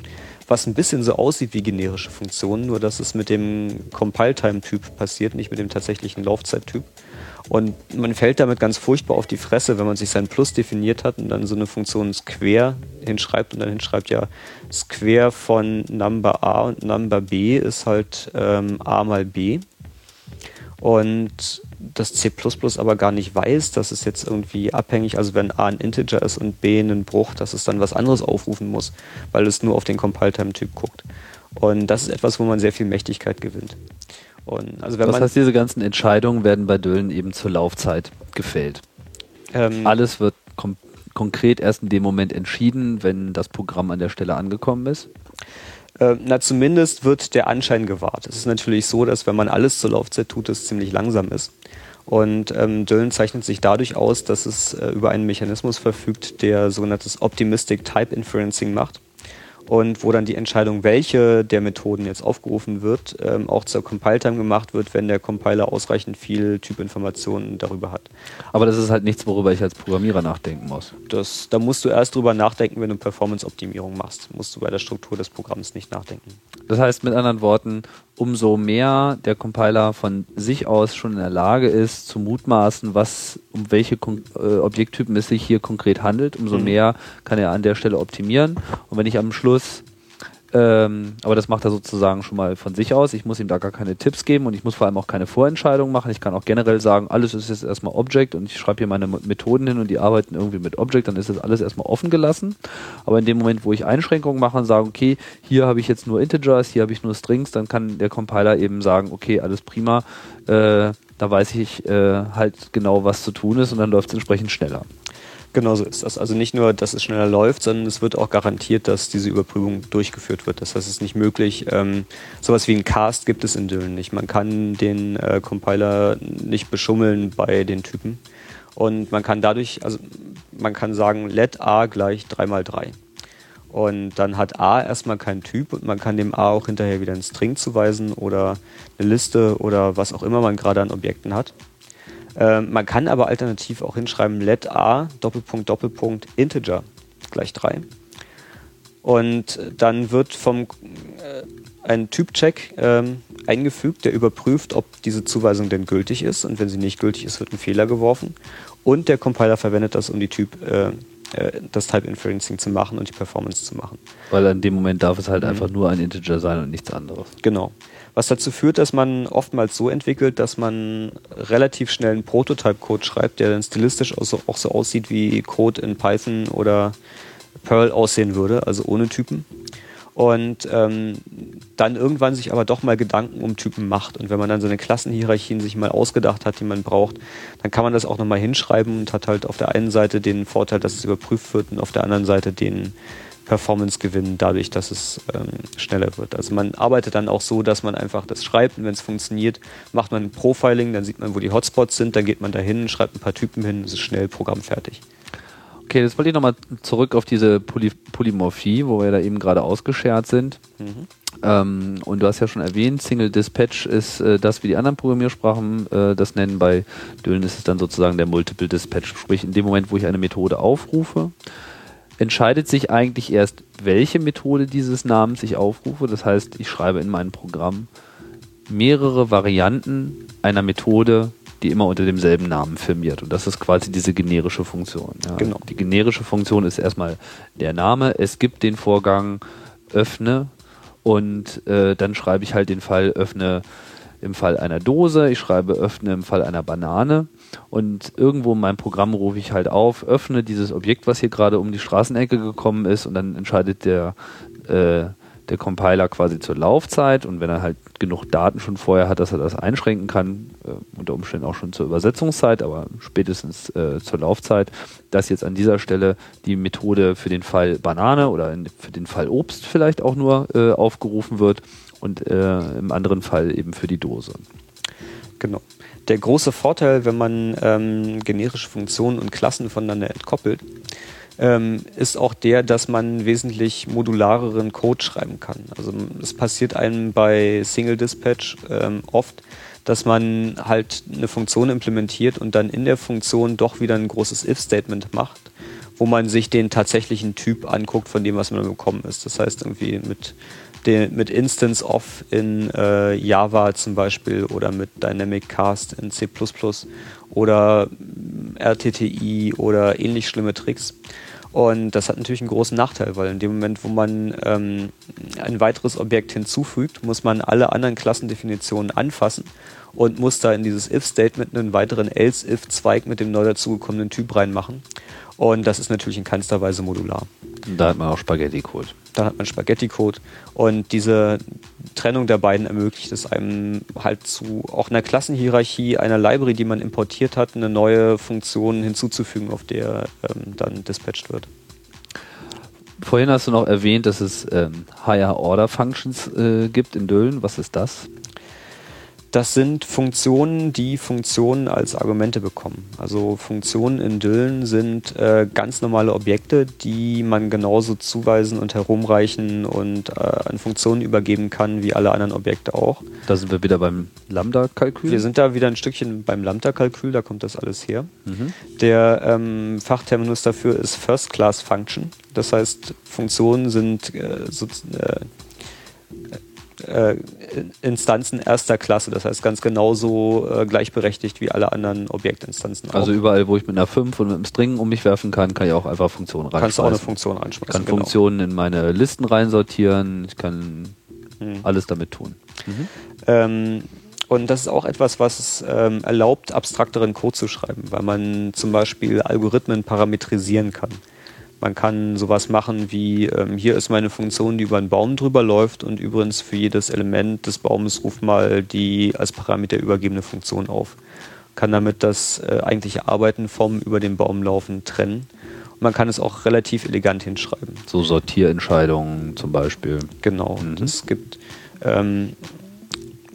was ein bisschen so aussieht wie generische Funktionen, nur dass es mit dem Compile-Time-Typ passiert, nicht mit dem tatsächlichen Laufzeittyp. Und man fällt damit ganz furchtbar auf die Fresse, wenn man sich sein Plus definiert hat und dann so eine Funktion Square hinschreibt und dann hinschreibt, ja, Square von Number A und Number B ist halt ähm, A mal B. Und das C aber gar nicht weiß, dass es jetzt irgendwie abhängig, also wenn A ein Integer ist und B ein Bruch, dass es dann was anderes aufrufen muss, weil es nur auf den Compile-Time-Typ guckt. Und das ist etwas, wo man sehr viel Mächtigkeit gewinnt. Und also wenn das man heißt, diese ganzen Entscheidungen werden bei Düllen eben zur Laufzeit gefällt. Ähm, Alles wird konkret erst in dem Moment entschieden, wenn das Programm an der Stelle angekommen ist. Äh, na, zumindest wird der Anschein gewahrt. Es ist natürlich so, dass wenn man alles zur Laufzeit tut, es ziemlich langsam ist. Und ähm, Dylan zeichnet sich dadurch aus, dass es äh, über einen Mechanismus verfügt, der sogenanntes Optimistic Type Inferencing macht und wo dann die Entscheidung, welche der Methoden jetzt aufgerufen wird, ähm, auch zur Compile-Time gemacht wird, wenn der Compiler ausreichend viel Typinformationen darüber hat. Aber das ist halt nichts, worüber ich als Programmierer nachdenken muss. Das, da musst du erst drüber nachdenken, wenn du Performance-Optimierung machst. Musst du bei der Struktur des Programms nicht nachdenken. Das heißt mit anderen Worten, umso mehr der Compiler von sich aus schon in der Lage ist, zu mutmaßen, was, um welche äh, Objekttypen es sich hier konkret handelt, umso mhm. mehr kann er an der Stelle optimieren. Und wenn ich am Schluss ähm, aber das macht er sozusagen schon mal von sich aus. Ich muss ihm da gar keine Tipps geben und ich muss vor allem auch keine Vorentscheidungen machen. Ich kann auch generell sagen, alles ist jetzt erstmal Object und ich schreibe hier meine Methoden hin und die arbeiten irgendwie mit Object, dann ist das alles erstmal offen gelassen. Aber in dem Moment, wo ich Einschränkungen mache und sage, okay, hier habe ich jetzt nur Integers, hier habe ich nur Strings, dann kann der Compiler eben sagen, okay, alles prima, äh, da weiß ich äh, halt genau, was zu tun ist und dann läuft es entsprechend schneller. Genau so ist das. Also nicht nur, dass es schneller läuft, sondern es wird auch garantiert, dass diese Überprüfung durchgeführt wird. Das heißt, es ist nicht möglich. Ähm, sowas wie ein Cast gibt es in Dylan nicht. Man kann den äh, Compiler nicht beschummeln bei den Typen. Und man kann dadurch, also man kann sagen, let a gleich 3 mal 3. Und dann hat a erstmal keinen Typ und man kann dem a auch hinterher wieder einen String zuweisen oder eine Liste oder was auch immer man gerade an Objekten hat. Ähm, man kann aber alternativ auch hinschreiben let a Doppelpunkt Doppelpunkt Integer gleich 3. Und dann wird vom äh, ein Typcheck ähm, eingefügt, der überprüft, ob diese Zuweisung denn gültig ist. Und wenn sie nicht gültig ist, wird ein Fehler geworfen. Und der Compiler verwendet das, um die Typ, äh, das Type Inferencing zu machen und die Performance zu machen. Weil in dem Moment darf es halt mhm. einfach nur ein Integer sein und nichts anderes. Genau was dazu führt, dass man oftmals so entwickelt, dass man relativ schnell einen Prototype-Code schreibt, der dann stilistisch auch so, auch so aussieht wie Code in Python oder Perl aussehen würde, also ohne Typen. Und ähm, dann irgendwann sich aber doch mal Gedanken um Typen macht. Und wenn man dann so eine Klassenhierarchien sich mal ausgedacht hat, die man braucht, dann kann man das auch nochmal hinschreiben und hat halt auf der einen Seite den Vorteil, dass es überprüft wird und auf der anderen Seite den Performance gewinnen, dadurch, dass es ähm, schneller wird. Also man arbeitet dann auch so, dass man einfach das schreibt und wenn es funktioniert, macht man ein Profiling, dann sieht man, wo die Hotspots sind, dann geht man da hin, schreibt ein paar Typen hin, es ist schnell Programm fertig. Okay, jetzt wollte ich nochmal zurück auf diese Poly Polymorphie, wo wir da eben gerade ausgeschert sind. Mhm. Ähm, und du hast ja schon erwähnt, Single Dispatch ist äh, das, wie die anderen Programmiersprachen äh, das nennen. Bei Dylan ist es dann sozusagen der Multiple Dispatch. Sprich, in dem Moment, wo ich eine Methode aufrufe, entscheidet sich eigentlich erst, welche Methode dieses Namens ich aufrufe. Das heißt, ich schreibe in mein Programm mehrere Varianten einer Methode, die immer unter demselben Namen firmiert. Und das ist quasi diese generische Funktion. Ja. Genau. Die generische Funktion ist erstmal der Name. Es gibt den Vorgang öffne und äh, dann schreibe ich halt den Fall öffne im Fall einer Dose, ich schreibe öffne im Fall einer Banane und irgendwo in meinem Programm rufe ich halt auf, öffne dieses Objekt, was hier gerade um die Straßenecke gekommen ist und dann entscheidet der, äh, der Compiler quasi zur Laufzeit und wenn er halt genug Daten schon vorher hat, dass er das einschränken kann, äh, unter Umständen auch schon zur Übersetzungszeit, aber spätestens äh, zur Laufzeit, dass jetzt an dieser Stelle die Methode für den Fall Banane oder für den Fall Obst vielleicht auch nur äh, aufgerufen wird und äh, im anderen Fall eben für die Dose. Genau. Der große Vorteil, wenn man ähm, generische Funktionen und Klassen voneinander entkoppelt, ähm, ist auch der, dass man wesentlich modulareren Code schreiben kann. Also es passiert einem bei Single Dispatch ähm, oft, dass man halt eine Funktion implementiert und dann in der Funktion doch wieder ein großes If-Statement macht, wo man sich den tatsächlichen Typ anguckt von dem, was man bekommen ist. Das heißt irgendwie mit den, mit Instance of in äh, Java zum Beispiel oder mit Dynamic Cast in C++ oder RTTI oder ähnlich schlimme Tricks. Und das hat natürlich einen großen Nachteil, weil in dem Moment, wo man ähm, ein weiteres Objekt hinzufügt, muss man alle anderen Klassendefinitionen anfassen und muss da in dieses if-Statement einen weiteren else-if-Zweig mit dem neu dazugekommenen Typ reinmachen. Und das ist natürlich in keinster Weise modular. Da hat man auch Spaghetti-Code. Da hat man Spaghetti-Code. Und diese Trennung der beiden ermöglicht es einem halt zu auch einer Klassenhierarchie einer Library, die man importiert hat, eine neue Funktion hinzuzufügen, auf der ähm, dann dispatched wird. Vorhin hast du noch erwähnt, dass es ähm, Higher Order Functions äh, gibt in Döllen. Was ist das? Das sind Funktionen, die Funktionen als Argumente bekommen. Also Funktionen in Dyllen sind äh, ganz normale Objekte, die man genauso zuweisen und herumreichen und äh, an Funktionen übergeben kann, wie alle anderen Objekte auch. Da sind wir wieder beim Lambda-Kalkül. Wir sind da wieder ein Stückchen beim Lambda-Kalkül, da kommt das alles her. Mhm. Der ähm, Fachterminus dafür ist First Class Function. Das heißt, Funktionen sind äh, so, Instanzen erster Klasse, das heißt ganz genauso äh, gleichberechtigt wie alle anderen Objektinstanzen. Also auch. überall, wo ich mit einer 5 und mit einem String um mich werfen kann, kann ich auch einfach Funktionen reinschmeißen. Kannst du auch eine Funktion reinschmeißen. Ich kann genau. Funktionen in meine Listen reinsortieren, ich kann hm. alles damit tun. Mhm. Ähm, und das ist auch etwas, was es ähm, erlaubt, abstrakteren Code zu schreiben, weil man zum Beispiel Algorithmen parametrisieren kann. Man kann sowas machen wie, ähm, hier ist meine Funktion, die über einen Baum drüber läuft und übrigens für jedes Element des Baumes ruft mal die als Parameter übergebene Funktion auf. Kann damit das äh, eigentliche Arbeiten vom über den Baum laufen trennen. Und man kann es auch relativ elegant hinschreiben. So Sortierentscheidungen zum Beispiel. Genau. Mhm. Es gibt ähm,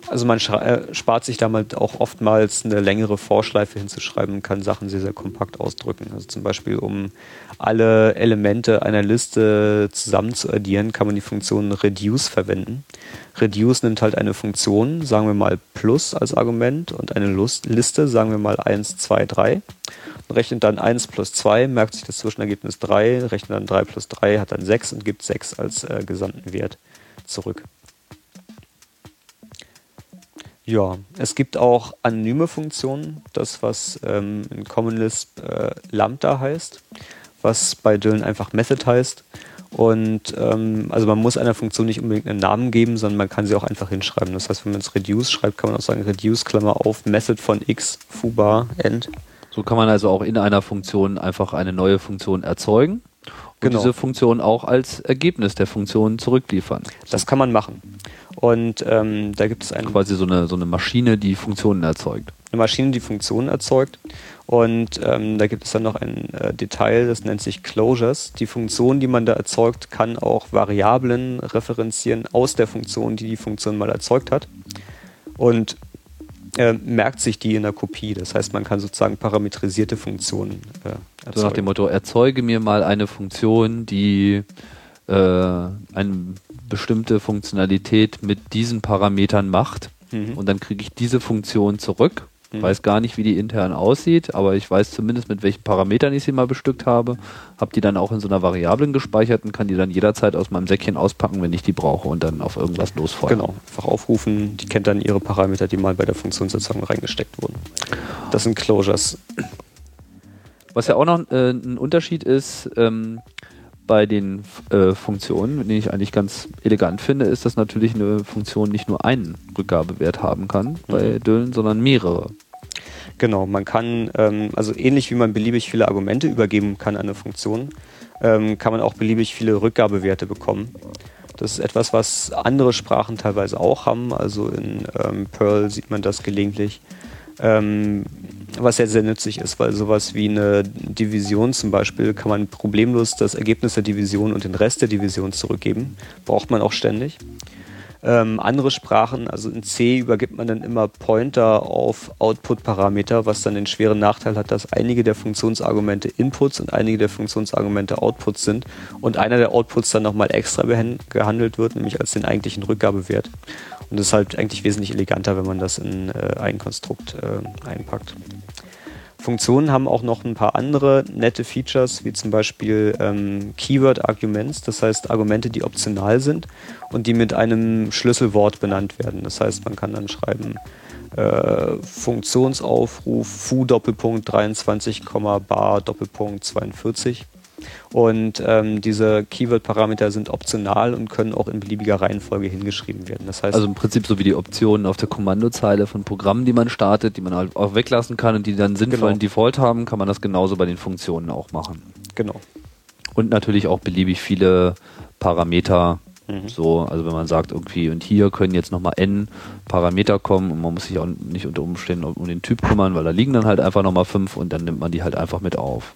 also man äh, spart sich damit auch oftmals eine längere Vorschleife hinzuschreiben und kann Sachen sehr, sehr kompakt ausdrücken. Also zum Beispiel, um alle Elemente einer Liste zusammen zu addieren, kann man die Funktion reduce verwenden. Reduce nimmt halt eine Funktion, sagen wir mal plus als Argument und eine Liste, sagen wir mal 1, 2, 3 und rechnet dann 1 plus 2, merkt sich das Zwischenergebnis 3, rechnet dann 3 plus 3, hat dann 6 und gibt 6 als äh, gesamten Wert zurück. Ja, es gibt auch anonyme Funktionen, das was ähm, in Common Lisp äh, Lambda heißt, was bei Dylan einfach Method heißt. Und ähm, also man muss einer Funktion nicht unbedingt einen Namen geben, sondern man kann sie auch einfach hinschreiben. Das heißt, wenn man es reduce schreibt, kann man auch sagen reduce Klammer auf Method von x foobar end. So kann man also auch in einer Funktion einfach eine neue Funktion erzeugen und genau. diese Funktion auch als Ergebnis der Funktion zurückliefern. Das kann man machen. Und ähm, da gibt es eine, Quasi so eine, so eine Maschine, die Funktionen erzeugt. eine Maschine, die Funktionen erzeugt. Und ähm, da gibt es dann noch ein äh, Detail, das nennt sich Closures. Die Funktion, die man da erzeugt, kann auch Variablen referenzieren aus der Funktion, die die Funktion mal erzeugt hat. Und äh, merkt sich die in der Kopie. Das heißt, man kann sozusagen parametrisierte Funktionen äh, erzeugen. So nach dem Motto, erzeuge mir mal eine Funktion, die äh, eine bestimmte Funktionalität mit diesen Parametern macht. Mhm. Und dann kriege ich diese Funktion zurück. Mhm. Weiß gar nicht, wie die intern aussieht, aber ich weiß zumindest, mit welchen Parametern ich sie mal bestückt habe. Habe die dann auch in so einer Variablen gespeichert und kann die dann jederzeit aus meinem Säckchen auspacken, wenn ich die brauche und dann auf irgendwas losfeuern. Genau, einfach aufrufen. Die kennt dann ihre Parameter, die mal bei der Funktionserzeugung reingesteckt wurden. Das sind Closures. Was ja auch noch äh, ein Unterschied ist ähm, bei den äh, Funktionen, den ich eigentlich ganz elegant finde, ist, dass natürlich eine Funktion nicht nur einen Rückgabewert haben kann bei Düllen, sondern mehrere. Genau, man kann, ähm, also ähnlich wie man beliebig viele Argumente übergeben kann an eine Funktion, ähm, kann man auch beliebig viele Rückgabewerte bekommen. Das ist etwas, was andere Sprachen teilweise auch haben. Also in ähm, Perl sieht man das gelegentlich. Ähm, was sehr, sehr nützlich ist, weil sowas wie eine Division zum Beispiel kann man problemlos das Ergebnis der Division und den Rest der Division zurückgeben. Braucht man auch ständig. Ähm, andere Sprachen, also in C übergibt man dann immer Pointer auf Output-Parameter, was dann den schweren Nachteil hat, dass einige der Funktionsargumente Inputs und einige der Funktionsargumente Outputs sind und einer der Outputs dann nochmal extra gehandelt wird, nämlich als den eigentlichen Rückgabewert. Und das ist halt eigentlich wesentlich eleganter, wenn man das in äh, ein Konstrukt äh, einpackt. Funktionen haben auch noch ein paar andere nette Features, wie zum Beispiel ähm, Keyword Arguments, das heißt Argumente, die optional sind und die mit einem Schlüsselwort benannt werden. Das heißt, man kann dann schreiben äh, Funktionsaufruf foo Doppelpunkt 23, bar Doppelpunkt 42 und ähm, diese Keyword-Parameter sind optional und können auch in beliebiger Reihenfolge hingeschrieben werden. Das heißt, Also im Prinzip so wie die Optionen auf der Kommandozeile von Programmen, die man startet, die man halt auch weglassen kann und die dann sinnvollen Genau. Default haben, kann man das genauso bei den Funktionen auch machen. genau. Und natürlich auch beliebig viele Parameter. Mhm. So, also wenn man sagt, irgendwie, und hier können jetzt nochmal n Parameter kommen und man muss sich auch nicht unter Umständen um den Typ kümmern, weil da liegen dann halt einfach nochmal fünf und dann nimmt man die halt einfach mit auf.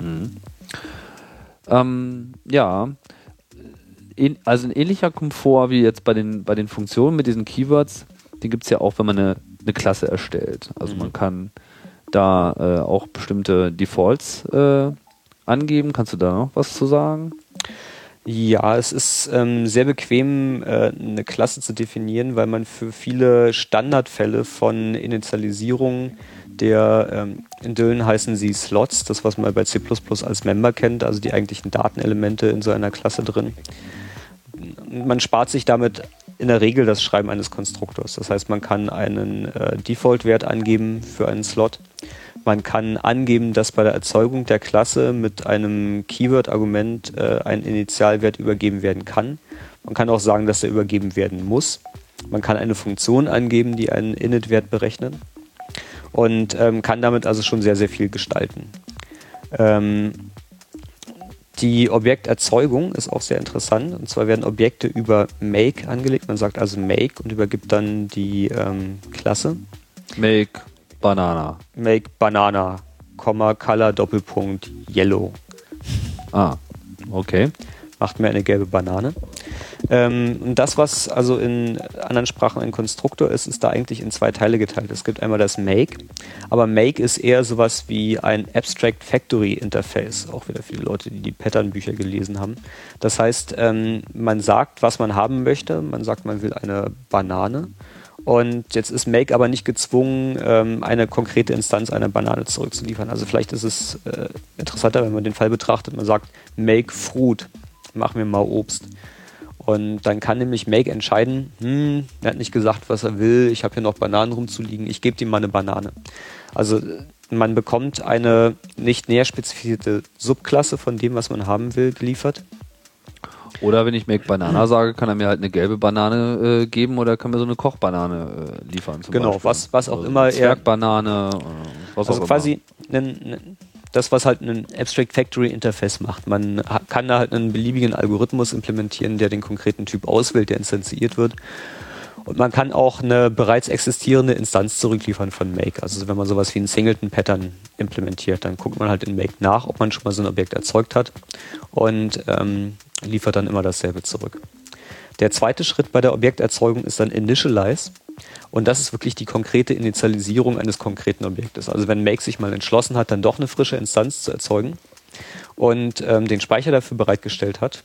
Mhm. Ähm, ja, Ähn- also ein ähnlicher Komfort wie jetzt bei den, bei den Funktionen mit diesen Keywords, den gibt es ja auch, wenn man eine, eine Klasse erstellt. Also Mhm. man kann da äh, auch bestimmte Defaults äh, angeben. Kannst du da noch was zu sagen? Ja, es ist ähm, sehr bequem, äh, eine Klasse zu definieren, weil man für viele Standardfälle von Initialisierung der, ähm, in Düllen heißen sie Slots, das was man bei C++ als Member kennt, also die eigentlichen Datenelemente in so einer Klasse drin. Man spart sich damit in der Regel das Schreiben eines Konstruktors. Das heißt, man kann einen äh, Default-Wert angeben für einen Slot. Man kann angeben, dass bei der Erzeugung der Klasse mit einem Keyword-Argument äh, ein Initialwert übergeben werden kann. Man kann auch sagen, dass er übergeben werden muss. Man kann eine Funktion angeben, die einen Init-Wert berechnet und ähm, kann damit also schon sehr, sehr viel gestalten. Ähm, die Objekterzeugung ist auch sehr interessant. Und zwar werden Objekte über Make angelegt. Man sagt also Make und übergibt dann die ähm, Klasse. Make Banana. Make Banana, Komma, Color, Doppelpunkt, Yellow. Ah, okay. Macht mir eine gelbe Banane. Ähm, und das, was also in anderen Sprachen ein Konstruktor ist, ist da eigentlich in zwei Teile geteilt. Es gibt einmal das Make, aber Make ist eher sowas wie ein Abstract Factory Interface, auch wieder viele Leute, die die Pattern-Bücher gelesen haben. Das heißt, ähm, man sagt, was man haben möchte. Man sagt, man will eine Banane. Und jetzt ist Make aber nicht gezwungen, ähm, eine konkrete Instanz einer Banane zurückzuliefern. Also vielleicht ist es äh, interessanter, wenn man den Fall betrachtet. Man sagt, Make Fruit, mach mir mal Obst. Und dann kann nämlich Make entscheiden, hm, er hat nicht gesagt, was er will, ich habe hier noch Bananen rumzuliegen, ich gebe ihm mal eine Banane. Also äh, man bekommt eine nicht näher spezifizierte Subklasse von dem, was man haben will, geliefert. Oder wenn ich Make Banana sage, kann er mir halt eine gelbe Banane äh, geben oder kann mir so eine Kochbanane äh, liefern. Genau, Beispiel. was- was auch Also immer er- Zwergbanane, äh, was Also auch quasi, nen- nen- das, was halt ein Abstract Factory Interface macht. Man kann da halt einen beliebigen Algorithmus implementieren, der den konkreten Typ auswählt, der instanziert wird. Und man kann auch eine bereits existierende Instanz zurückliefern von Make. Also wenn man sowas wie ein Singleton-Pattern implementiert, dann guckt man halt in Make nach, ob man schon mal so ein Objekt erzeugt hat und ähm, liefert dann immer dasselbe zurück. Der zweite Schritt bei der Objekterzeugung ist dann Initialize. Und das ist wirklich die konkrete Initialisierung eines konkreten Objektes. Also wenn Make sich mal entschlossen hat, dann doch eine frische Instanz zu erzeugen und ähm, den Speicher dafür bereitgestellt hat,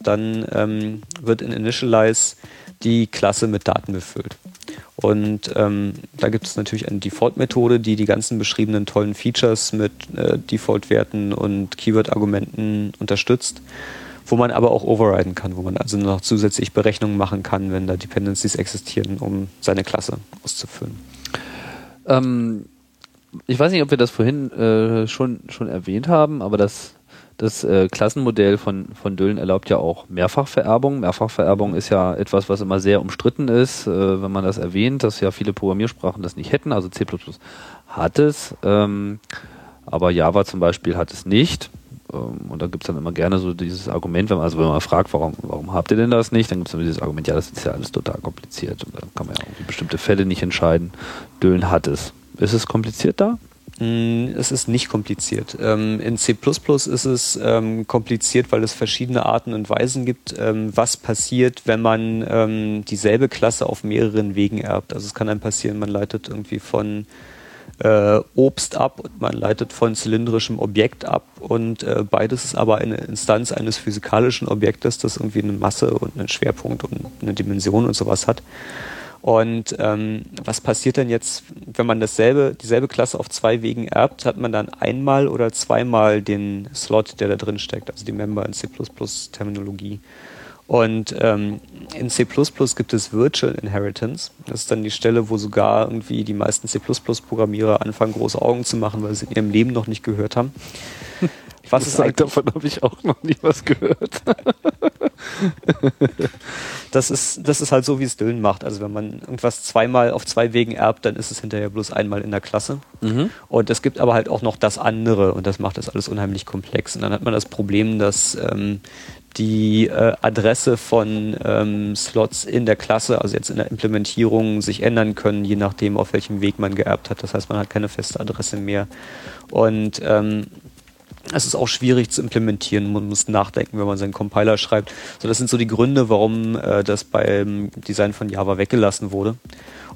dann ähm, wird in Initialize die Klasse mit Daten befüllt. Und ähm, da gibt es natürlich eine Default-Methode, die die ganzen beschriebenen tollen Features mit äh, Default-Werten und Keyword-Argumenten unterstützt, wo man aber auch overriden kann, wo man also noch zusätzlich Berechnungen machen kann, wenn da Dependencies existieren, um seine Klasse auszufüllen. Ähm, ich weiß nicht, ob wir das vorhin äh, schon, schon erwähnt haben, aber das das äh, Klassenmodell von, von Düllen erlaubt ja auch Mehrfachvererbung. Mehrfachvererbung ist ja etwas, was immer sehr umstritten ist, äh, wenn man das erwähnt, dass ja viele Programmiersprachen das nicht hätten. Also C hat es, ähm, aber Java zum Beispiel hat es nicht. Ähm, und da gibt es dann immer gerne so dieses Argument, wenn man, also wenn man fragt, warum, warum habt ihr denn das nicht, dann gibt es immer dieses Argument, ja, das ist ja alles total kompliziert und dann kann man ja irgendwie bestimmte Fälle nicht entscheiden. Düllen hat es. Ist es kompliziert da? Mm, es ist nicht kompliziert. Ähm, in C ist es ähm, kompliziert, weil es verschiedene Arten und Weisen gibt, was passiert, wenn man dieselbe Klasse auf mehreren Wegen erbt. Also es kann dann passieren, man leitet irgendwie von äh, Obst ab und man leitet von zylindrischem Objekt ab und äh, beides ist aber eine Instanz eines physikalischen Objektes, das irgendwie eine Masse und einen Schwerpunkt und eine Dimension und sowas hat. Und ähm, was passiert denn jetzt, wenn man dasselbe, dieselbe Klasse auf zwei Wegen erbt? Hat man dann einmal oder zweimal den Slot, der da drin steckt, also die Member in C++-Terminologie? Und ähm, in C++ gibt es Virtual Inheritance. Das ist dann die Stelle, wo sogar irgendwie die meisten C++-Programmierer anfangen, große Augen zu machen, weil sie in ihrem Leben noch nicht gehört haben. Was ist sagt, davon habe ich auch noch nie was gehört. das ist, das ist halt so, wie es Düllen macht. Also wenn man irgendwas zweimal auf zwei Wegen erbt, dann ist es hinterher bloß einmal in der Klasse. Mhm. Und es gibt aber halt auch noch das andere und das macht das alles unheimlich komplex. Und dann hat man das Problem, dass ähm, die äh, Adresse von ähm, Slots in der Klasse, also jetzt in der Implementierung, sich ändern können, je nachdem, auf welchem Weg man geerbt hat. Das heißt, man hat keine feste Adresse mehr. Und ähm, es ist auch schwierig zu implementieren. Man muss nachdenken, wenn man seinen Compiler schreibt. So, das sind so die Gründe, warum äh, das beim Design von Java weggelassen wurde.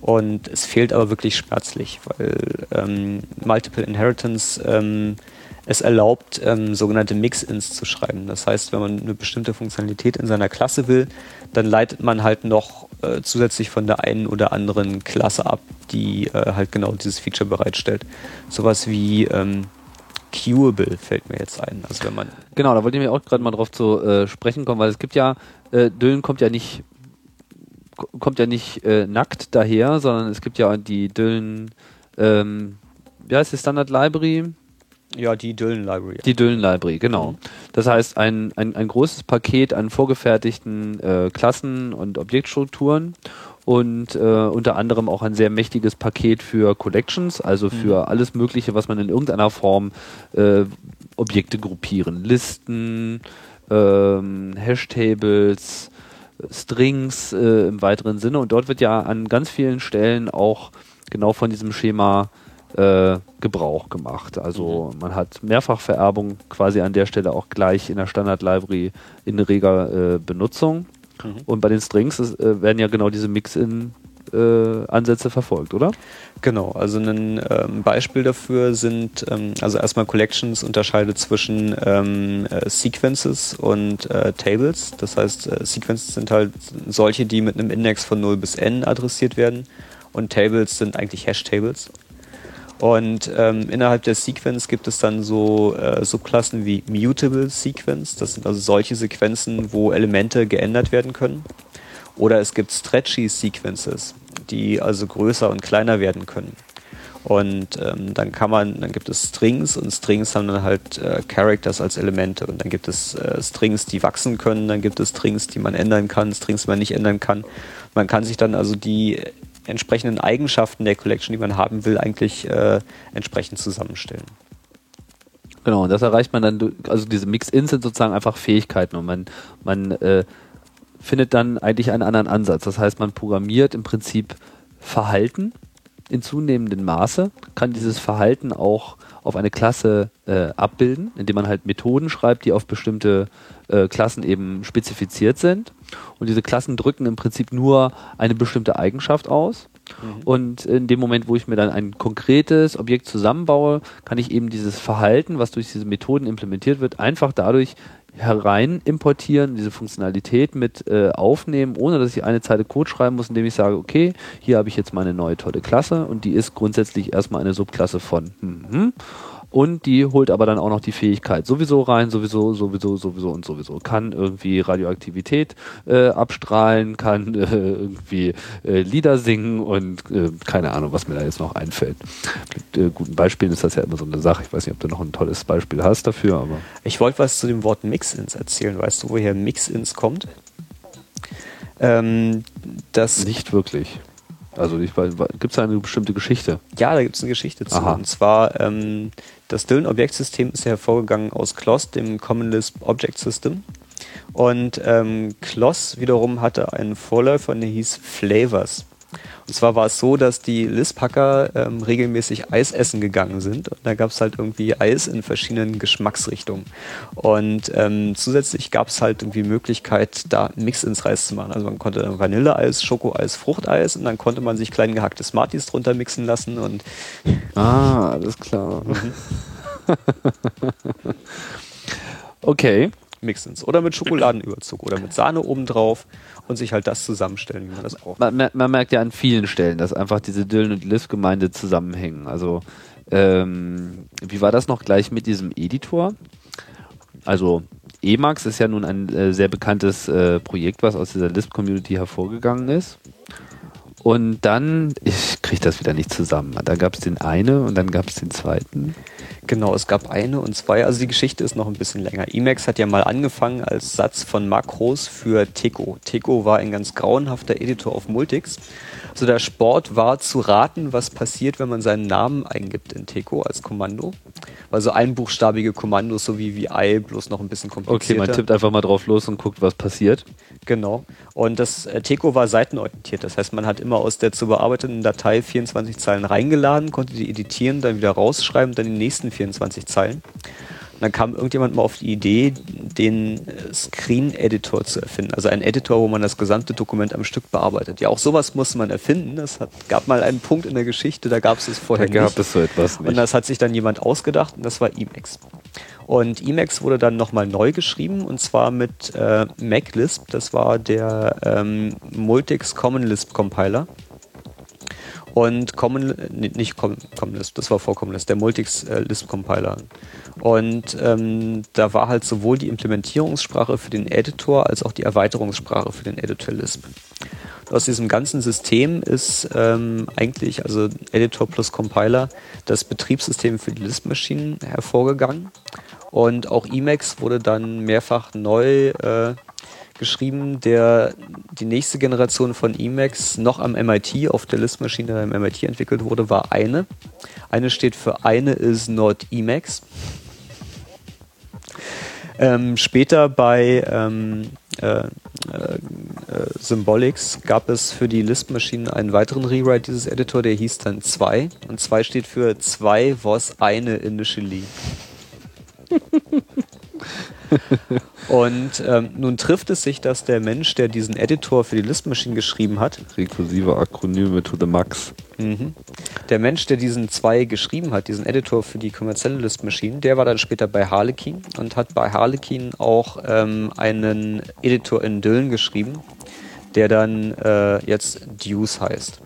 Und es fehlt aber wirklich schmerzlich, weil ähm, Multiple Inheritance ähm, es erlaubt, ähm, sogenannte Mix-Ins zu schreiben. Das heißt, wenn man eine bestimmte Funktionalität in seiner Klasse will, dann leitet man halt noch äh, zusätzlich von der einen oder anderen Klasse ab, die äh, halt genau dieses Feature bereitstellt. Sowas wie ähm, Queuable fällt mir jetzt ein. Also wenn man genau, da wollte ich mir auch gerade mal drauf zu äh, sprechen kommen, weil es gibt ja, äh, Düllen kommt ja nicht kommt ja nicht äh, nackt daher, sondern es gibt ja die Düllen, ähm, wie heißt die Standard Library? Ja, die Düllen Library. Die Düllen Library, genau. Mhm. Das heißt, ein, ein, ein großes Paket an vorgefertigten äh, Klassen und Objektstrukturen und äh, unter anderem auch ein sehr mächtiges Paket für Collections, also für mhm. alles Mögliche, was man in irgendeiner Form äh, Objekte gruppieren, Listen, ähm, Hashtables, Strings äh, im weiteren Sinne. Und dort wird ja an ganz vielen Stellen auch genau von diesem Schema äh, Gebrauch gemacht. Also mhm. man hat Mehrfachvererbung quasi an der Stelle auch gleich in der Standard Library in reger äh, Benutzung. Mhm. Und bei den Strings ist, äh, werden ja genau diese Mix-in äh, Ansätze verfolgt, oder? Genau, also ein ähm, Beispiel dafür sind, ähm, also erstmal Collections unterscheidet zwischen ähm, äh, Sequences und äh, Tables. Das heißt, äh, Sequences sind halt solche, die mit einem Index von 0 bis n adressiert werden und Tables sind eigentlich Hash-Tables. Und ähm, innerhalb der Sequence gibt es dann so äh, Subklassen wie Mutable Sequence. Das sind also solche Sequenzen, wo Elemente geändert werden können. Oder es gibt Stretchy Sequences, die also größer und kleiner werden können. Und ähm, dann kann man, dann gibt es Strings und Strings haben dann halt äh, Characters als Elemente. Und dann gibt es äh, Strings, die wachsen können, dann gibt es Strings, die man ändern kann, Strings, die man nicht ändern kann. Man kann sich dann also die entsprechenden Eigenschaften der Collection, die man haben will, eigentlich äh, entsprechend zusammenstellen. Genau, und das erreicht man dann, also diese Mix-Ins sind sozusagen einfach Fähigkeiten und man, man äh, findet dann eigentlich einen anderen Ansatz. Das heißt, man programmiert im Prinzip Verhalten in zunehmendem Maße, kann dieses Verhalten auch auf eine Klasse äh, abbilden, indem man halt Methoden schreibt, die auf bestimmte äh, Klassen eben spezifiziert sind. Und diese Klassen drücken im Prinzip nur eine bestimmte Eigenschaft aus. Und in dem Moment, wo ich mir dann ein konkretes Objekt zusammenbaue, kann ich eben dieses Verhalten, was durch diese Methoden implementiert wird, einfach dadurch herein importieren, diese Funktionalität mit äh, aufnehmen, ohne dass ich eine Zeile Code schreiben muss, indem ich sage, okay, hier habe ich jetzt meine neue tolle Klasse und die ist grundsätzlich erstmal eine Subklasse von hm, hm, und die holt aber dann auch noch die Fähigkeit sowieso rein, sowieso, sowieso, sowieso und sowieso. Kann irgendwie Radioaktivität äh, abstrahlen, kann äh, irgendwie äh, Lieder singen und äh, keine Ahnung, was mir da jetzt noch einfällt. Mit äh, guten Beispielen ist das ja immer so eine Sache. Ich weiß nicht, ob du noch ein tolles Beispiel hast dafür, aber Ich wollte was zu dem Wort Mix-Ins erzählen. Weißt du, woher Mix-Ins kommt? Ähm, das, nicht wirklich. Also gibt es da eine bestimmte Geschichte? ja, da gibt es eine Geschichte zu. Aha. Und zwar, ähm, das Dylan-Objektsystem ist ja hervorgegangen aus CLOS, dem Common Lisp Object System. Und ähm, CLOS wiederum hatte einen Vorläufer, der hieß Flavors. Und zwar war es so, dass die Lisp-Hacker ähm, regelmäßig Eis essen gegangen sind. Und da gab es halt irgendwie Eis in verschiedenen Geschmacksrichtungen. Und ähm, zusätzlich gab es halt irgendwie Möglichkeit, da Mix ins Reis zu machen. Also man konnte dann Vanilleeis, Schokoeis, Fruchteis und dann konnte man sich klein gehackte Smarties drunter mixen lassen und Ah, alles klar. okay. Mix-ins. Oder mit Schokoladenüberzug oder mit Sahne obendrauf und sich halt das zusammenstellen, wie man das braucht. Man, man merkt ja an vielen Stellen, dass einfach diese Dylan und Lisp-Gemeinde zusammenhängen. Also, ähm, wie war das noch gleich mit diesem Editor? Also, Emacs ist ja nun ein äh, sehr bekanntes äh, Projekt, was aus dieser Lisp-Community hervorgegangen ist. Und dann, ich kriege das wieder nicht zusammen. Da gab es den eine und dann gab es den zweiten. Genau, es gab eine und zwei. Also die Geschichte ist noch ein bisschen länger. Emacs hat ja mal angefangen als Satz von Makros für Teco. Teco war ein ganz grauenhafter Editor auf Multics. Also der Sport war zu raten, was passiert, wenn man seinen Namen eingibt in Teco als Kommando. Also einbuchstabige Kommandos, so wie VI, bloß noch ein bisschen Okay, komplizierter. man tippt einfach mal drauf los und guckt, was passiert. Genau. Und das äh, Teco war seitenorientiert. Das heißt, man hat immer aus der zu bearbeiteten Datei 24 Zeilen reingeladen, konnte die editieren, dann wieder rausschreiben, dann die nächsten 24 Zeilen. Und dann kam irgendjemand mal auf die Idee, den äh, Screen-Editor zu erfinden. Also einen Editor, wo man das gesamte Dokument am Stück bearbeitet. Ja, auch sowas musste man erfinden. Es gab mal einen Punkt in der Geschichte, da gab es es vorher Da gab nicht. es so etwas Und nicht. das hat sich dann jemand ausgedacht und das war Emacs. Und Emacs wurde dann nochmal neu geschrieben und zwar mit äh, MacLisp. Das war der ähm, Multics Common Lisp Compiler. Und Common, nicht Com- Common Lisp, das war vor Common Lisp, der Multics äh, Lisp Compiler. Und ähm, da war halt sowohl die Implementierungssprache für den Editor als auch die Erweiterungssprache für den Editor Lisp. Aus diesem ganzen System ist ähm, eigentlich, also Editor plus Compiler, das Betriebssystem für die Lisp-Maschinen hervorgegangen. Und auch Emacs wurde dann mehrfach neu äh, geschrieben. Der, die nächste Generation von Emacs noch am MIT, auf der Lisp-Maschine am MIT entwickelt wurde, war eine. Eine steht für eine is not Emacs. Ähm, später bei ähm, äh, äh, äh, Symbolics gab es für die Lisp-Maschinen einen weiteren Rewrite dieses Editor, der hieß dann 2. Und 2 steht für 2 was eine initially. Und ähm, nun trifft es sich, dass der Mensch, der diesen Editor für die Lisp-Maschinen geschrieben hat, Rekursive Akronyme to the max. Mhm. Der Mensch, der diesen zwei geschrieben hat, diesen Editor für die kommerzielle Lisp-Maschinen, der war dann später bei Harlequin und hat bei Harlequin auch ähm, einen Editor in Dylan geschrieben, der dann äh, jetzt Deuce heißt.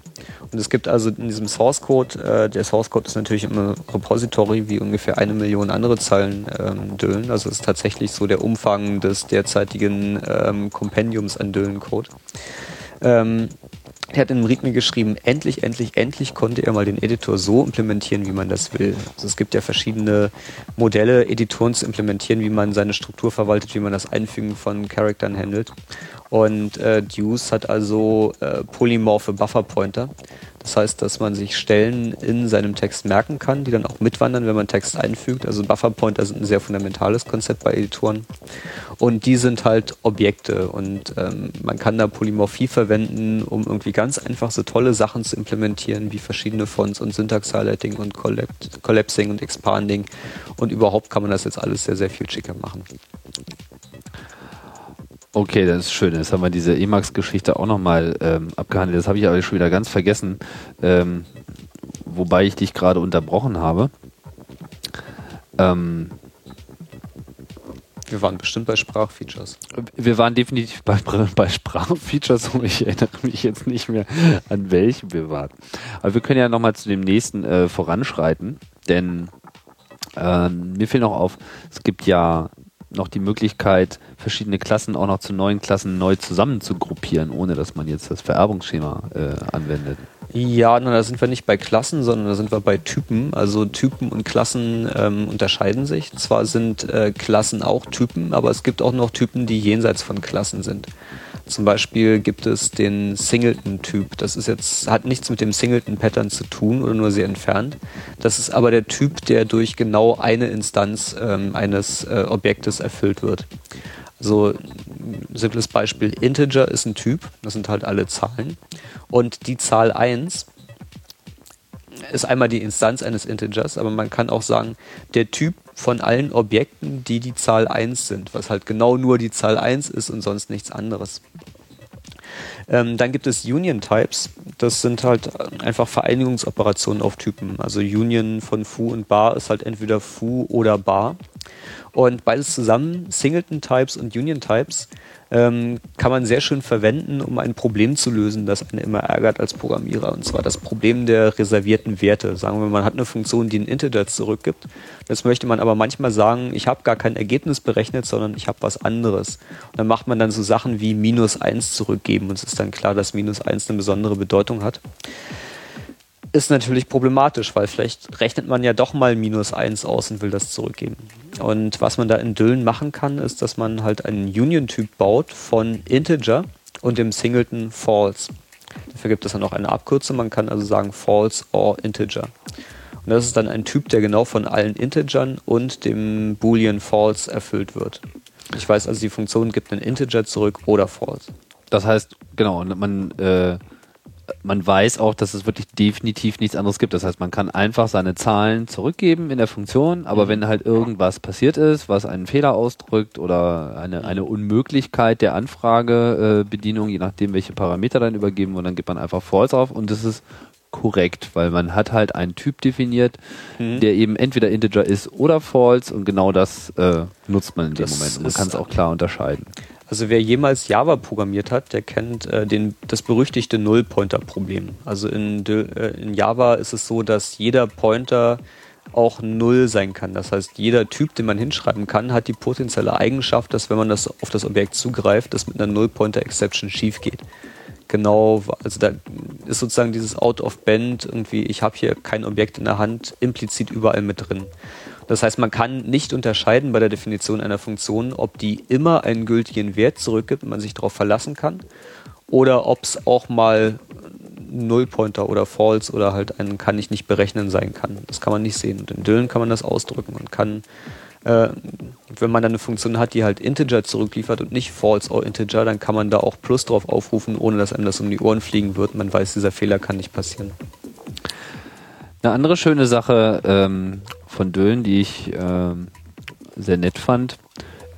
Und es gibt also in diesem Source Code, äh, der Source Code ist natürlich im Repository wie ungefähr eine Million andere Zeilen ähm, Dylan. Also es ist tatsächlich so der Umfang des derzeitigen ähm, Kompendiums an Dylan-Code. Ähm, er hat in README geschrieben, endlich, endlich, endlich konnte er mal den Editor so implementieren, wie man das will. Also es gibt ja verschiedene Modelle, Editoren zu implementieren, wie man seine Struktur verwaltet, wie man das Einfügen von Charakteren handelt. Und äh, Deuce hat also äh, polymorphe Bufferpointer. Das heißt, dass man sich Stellen in seinem Text merken kann, die dann auch mitwandern, wenn man Text einfügt. Also Bufferpointer sind ein sehr fundamentales Konzept bei Editoren. Und die sind halt Objekte und ähm, man kann da Polymorphie verwenden, um irgendwie ganz einfach so tolle Sachen zu implementieren, wie verschiedene Fonts und Syntax-Highlighting und Collapsing und Expanding. Und überhaupt kann man das jetzt alles sehr, sehr viel schicker machen. Okay, das ist schön. Jetzt haben wir diese Emacs-Geschichte auch nochmal ähm, abgehandelt. Das habe ich aber schon wieder ganz vergessen, ähm, wobei ich dich gerade unterbrochen habe. Ähm, wir waren bestimmt bei Sprachfeatures. Wir waren definitiv bei, bei Sprachfeatures und ich erinnere mich jetzt nicht mehr, an welchem wir waren. Aber wir können ja nochmal zu dem nächsten äh, voranschreiten, denn äh, mir fiel noch auf, es gibt ja noch die Möglichkeit, verschiedene Klassen auch noch zu neuen Klassen neu zusammen zu gruppieren, ohne dass man jetzt das Vererbungsschema äh, anwendet. Ja, na, da sind wir nicht bei Klassen, sondern da sind wir bei Typen. Also Typen und Klassen ähm, unterscheiden sich. Zwar sind äh, Klassen auch Typen, aber es gibt auch noch Typen, die jenseits von Klassen sind. Zum Beispiel gibt es den Singleton-Typ. Das ist jetzt, hat nichts mit dem Singleton-Pattern zu tun oder nur sehr entfernt. Das ist aber der Typ, der durch genau eine Instanz ähm, eines äh, Objektes erfüllt wird. Also ein simples Beispiel, Integer ist ein Typ, das sind halt alle Zahlen. Und die Zahl 1 ist einmal die Instanz eines Integers, aber man kann auch sagen, der Typ von allen Objekten, die die Zahl 1 sind, was halt genau nur die Zahl 1 ist und sonst nichts anderes. Ähm, dann gibt es Union Types. Das sind halt einfach Vereinigungsoperationen auf Typen. Also Union von foo und bar ist halt entweder foo oder bar. Und beides zusammen, Singleton Types und Union Types, ähm, kann man sehr schön verwenden, um ein Problem zu lösen, das einen immer ärgert als Programmierer. Und zwar das Problem der reservierten Werte. Sagen wir, man hat eine Funktion, die ein Integer zurückgibt. Jetzt möchte man aber manchmal sagen, ich habe gar kein Ergebnis berechnet, sondern ich habe was anderes. Und dann macht man dann so Sachen wie minus eins zurückgeben. Und es ist dann klar, dass minus eins eine besondere Bedeutung hat ist natürlich problematisch, weil vielleicht rechnet man ja doch mal minus eins aus und will das zurückgeben. Und was man da in Düllen machen kann, ist, dass man halt einen Union-Typ baut von Integer und dem Singleton False. Dafür gibt es dann auch eine Abkürzung. Man kann also sagen False or Integer. Und das ist dann ein Typ, der genau von allen Integern und dem Boolean False erfüllt wird. Ich weiß also, die Funktion gibt einen Integer zurück oder False. Das heißt, genau, man äh, man weiß auch, dass es wirklich definitiv nichts anderes gibt. Das heißt, man kann einfach seine Zahlen zurückgeben in der Funktion, aber mhm. wenn halt irgendwas passiert ist, was einen Fehler ausdrückt oder eine, eine Unmöglichkeit der Anfragebedienung, je nachdem, welche Parameter dann übergeben wurden, dann gibt man einfach False auf und das ist korrekt, weil man hat halt einen Typ definiert, mhm. der eben entweder Integer ist oder False und genau das äh, nutzt man in dem das Moment. Und man kann es auch klar unterscheiden. Also wer jemals Java programmiert hat, der kennt äh, den, das berüchtigte Null-Pointer-Problem. Also in, äh, in Java ist es so, dass jeder Pointer auch null sein kann. Das heißt, jeder Typ, den man hinschreiben kann, hat die potenzielle Eigenschaft, dass wenn man das auf das Objekt zugreift, das mit einer Null-Pointer-Exception schief geht. Genau, also da ist sozusagen dieses Out of Band irgendwie, ich habe hier kein Objekt in der Hand, implizit überall mit drin. Das heißt, man kann nicht unterscheiden bei der Definition einer Funktion, ob die immer einen gültigen Wert zurückgibt und man sich darauf verlassen kann oder ob es auch mal Nullpointer oder False oder halt ein kann ich nicht berechnen sein kann. Das kann man nicht sehen. Und in Dillen kann man das ausdrücken. Man kann, äh, wenn man dann eine Funktion hat, die halt Integer zurückliefert und nicht False or Integer, dann kann man da auch Plus drauf aufrufen, ohne dass einem das um die Ohren fliegen wird. Man weiß, dieser Fehler kann nicht passieren. Eine andere schöne Sache ähm, von Dölen, die ich äh, sehr nett fand,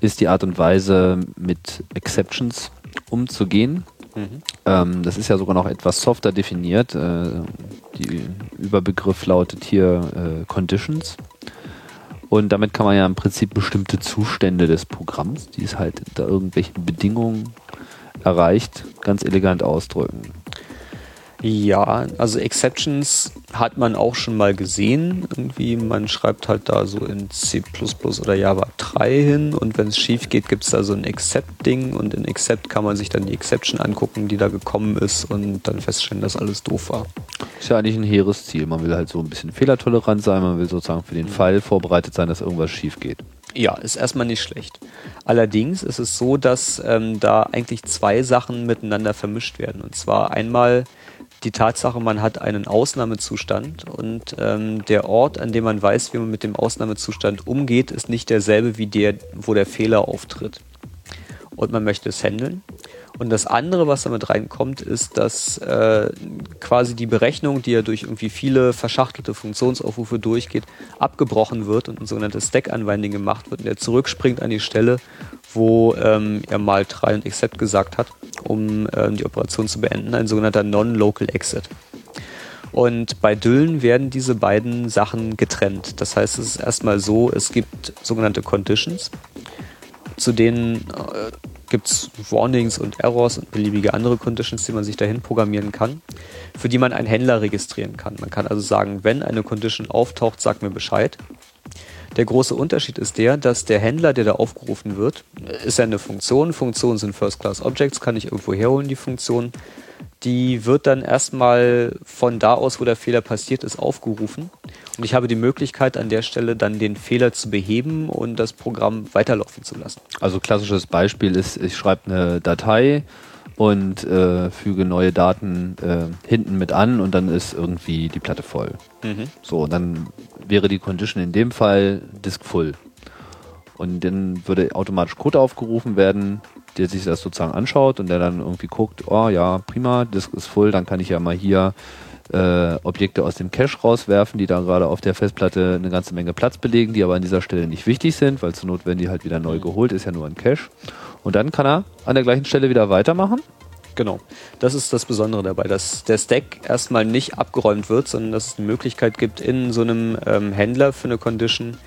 ist die Art und Weise, mit Exceptions umzugehen. Mhm. Ähm, das ist ja sogar noch etwas softer definiert. Äh, die Überbegriff lautet hier äh, Conditions. Und damit kann man ja im Prinzip bestimmte Zustände des Programms, die es halt unter irgendwelchen Bedingungen erreicht, ganz elegant ausdrücken. Ja, also Exceptions hat man auch schon mal gesehen. Irgendwie, man schreibt halt da so in C oder Java 3 hin und wenn es schief geht, gibt es da so ein Except-Ding und in Except kann man sich dann die Exception angucken, die da gekommen ist und dann feststellen, dass alles doof war. Ist ja eigentlich ein hehres Ziel. Man will halt so ein bisschen fehlertolerant sein, man will sozusagen für den. Fall vorbereitet sein, dass irgendwas schief geht. Ja, ist erstmal nicht schlecht. Allerdings ist es so, dass ähm, da eigentlich zwei Sachen miteinander vermischt werden. Und zwar einmal die Tatsache, man hat einen Ausnahmezustand und ähm, der Ort, an dem man weiß, wie man mit dem Ausnahmezustand umgeht, ist nicht derselbe wie der, wo der Fehler auftritt. Und man möchte es handeln. Und das andere, was damit reinkommt, ist, dass äh, quasi die Berechnung, die ja durch irgendwie viele verschachtelte Funktionsaufrufe durchgeht, abgebrochen wird und ein sogenanntes Stack-Unwinding gemacht wird und er zurückspringt an die Stelle, wo ähm, er mal try und accept gesagt hat, um ähm, die Operation zu beenden, ein sogenannter Non-Local Exit. Und bei Düllen werden diese beiden Sachen getrennt. Das heißt, es ist erstmal so, es gibt sogenannte Conditions, zu denen äh, gibt es Warnings und Errors und beliebige andere Conditions, die man sich dahin programmieren kann, für die man einen Händler registrieren kann. Man kann also sagen, wenn eine Condition auftaucht, sag mir Bescheid. Der große Unterschied ist der, dass der Händler, der da aufgerufen wird, ist ja eine Funktion. Funktionen sind First-Class-Objects, kann ich irgendwo herholen, die Funktion. Die wird dann erstmal von da aus, wo der Fehler passiert ist, aufgerufen. Und ich habe die Möglichkeit, an der Stelle dann den Fehler zu beheben und das Programm weiterlaufen zu lassen. Also klassisches Beispiel ist, ich schreibe eine Datei und äh, füge neue Daten äh, hinten mit an und dann ist irgendwie die Platte voll. Mhm. So, und dann wäre die Condition in dem Fall Disk Full. Und dann würde automatisch Code aufgerufen werden, der sich das sozusagen anschaut und der dann irgendwie guckt, oh ja, prima, Disk ist voll, dann kann ich ja mal hier äh, Objekte aus dem Cache rauswerfen, die da gerade auf der Festplatte eine ganze Menge Platz belegen, die aber an dieser Stelle nicht wichtig sind, weil zur Not werden die halt wieder neu mhm. geholt, ist ja nur ein Cache. Und dann kann er an der gleichen Stelle wieder weitermachen. Genau. Das ist das Besondere dabei, dass der Stack erstmal nicht abgeräumt wird, sondern dass es eine Möglichkeit gibt, in so einem ähm, Händler für eine Condition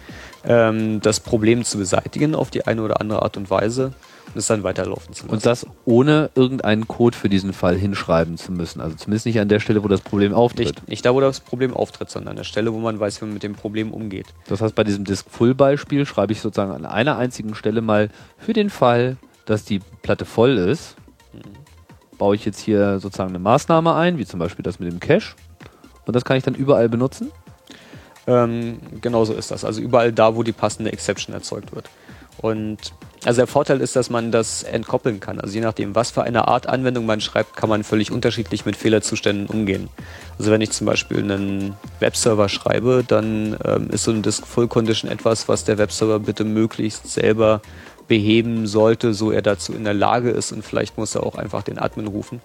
ähm, das Problem zu beseitigen auf die eine oder andere Art und Weise und es dann weiterlaufen zu lassen. Und das ohne irgendeinen Code für diesen Fall hinschreiben zu müssen. Also zumindest nicht an der Stelle, wo das Problem auftritt. Nicht, nicht da, wo das Problem auftritt, sondern an der Stelle, wo man weiß, wie man mit dem Problem umgeht. Das heißt, bei diesem Disk-Full-Beispiel schreibe ich sozusagen an einer einzigen Stelle mal für den Fall, dass die Platte voll ist, mhm. baue ich jetzt hier sozusagen eine Maßnahme ein, wie zum Beispiel das mit dem Cache. Und das kann ich dann überall benutzen? Ähm, genauso ist das. Also überall da, wo die passende Exception erzeugt wird. Und also der Vorteil ist, dass man das entkoppeln kann. Also je nachdem, was für eine Art Anwendung man schreibt, kann man völlig unterschiedlich mit Fehlerzuständen umgehen. Also wenn ich zum Beispiel einen Webserver schreibe, dann ähm, ist so ein Disk Full Condition etwas, was der Webserver bitte möglichst selber beheben sollte, so er dazu in der Lage ist und vielleicht muss er auch einfach den Admin rufen.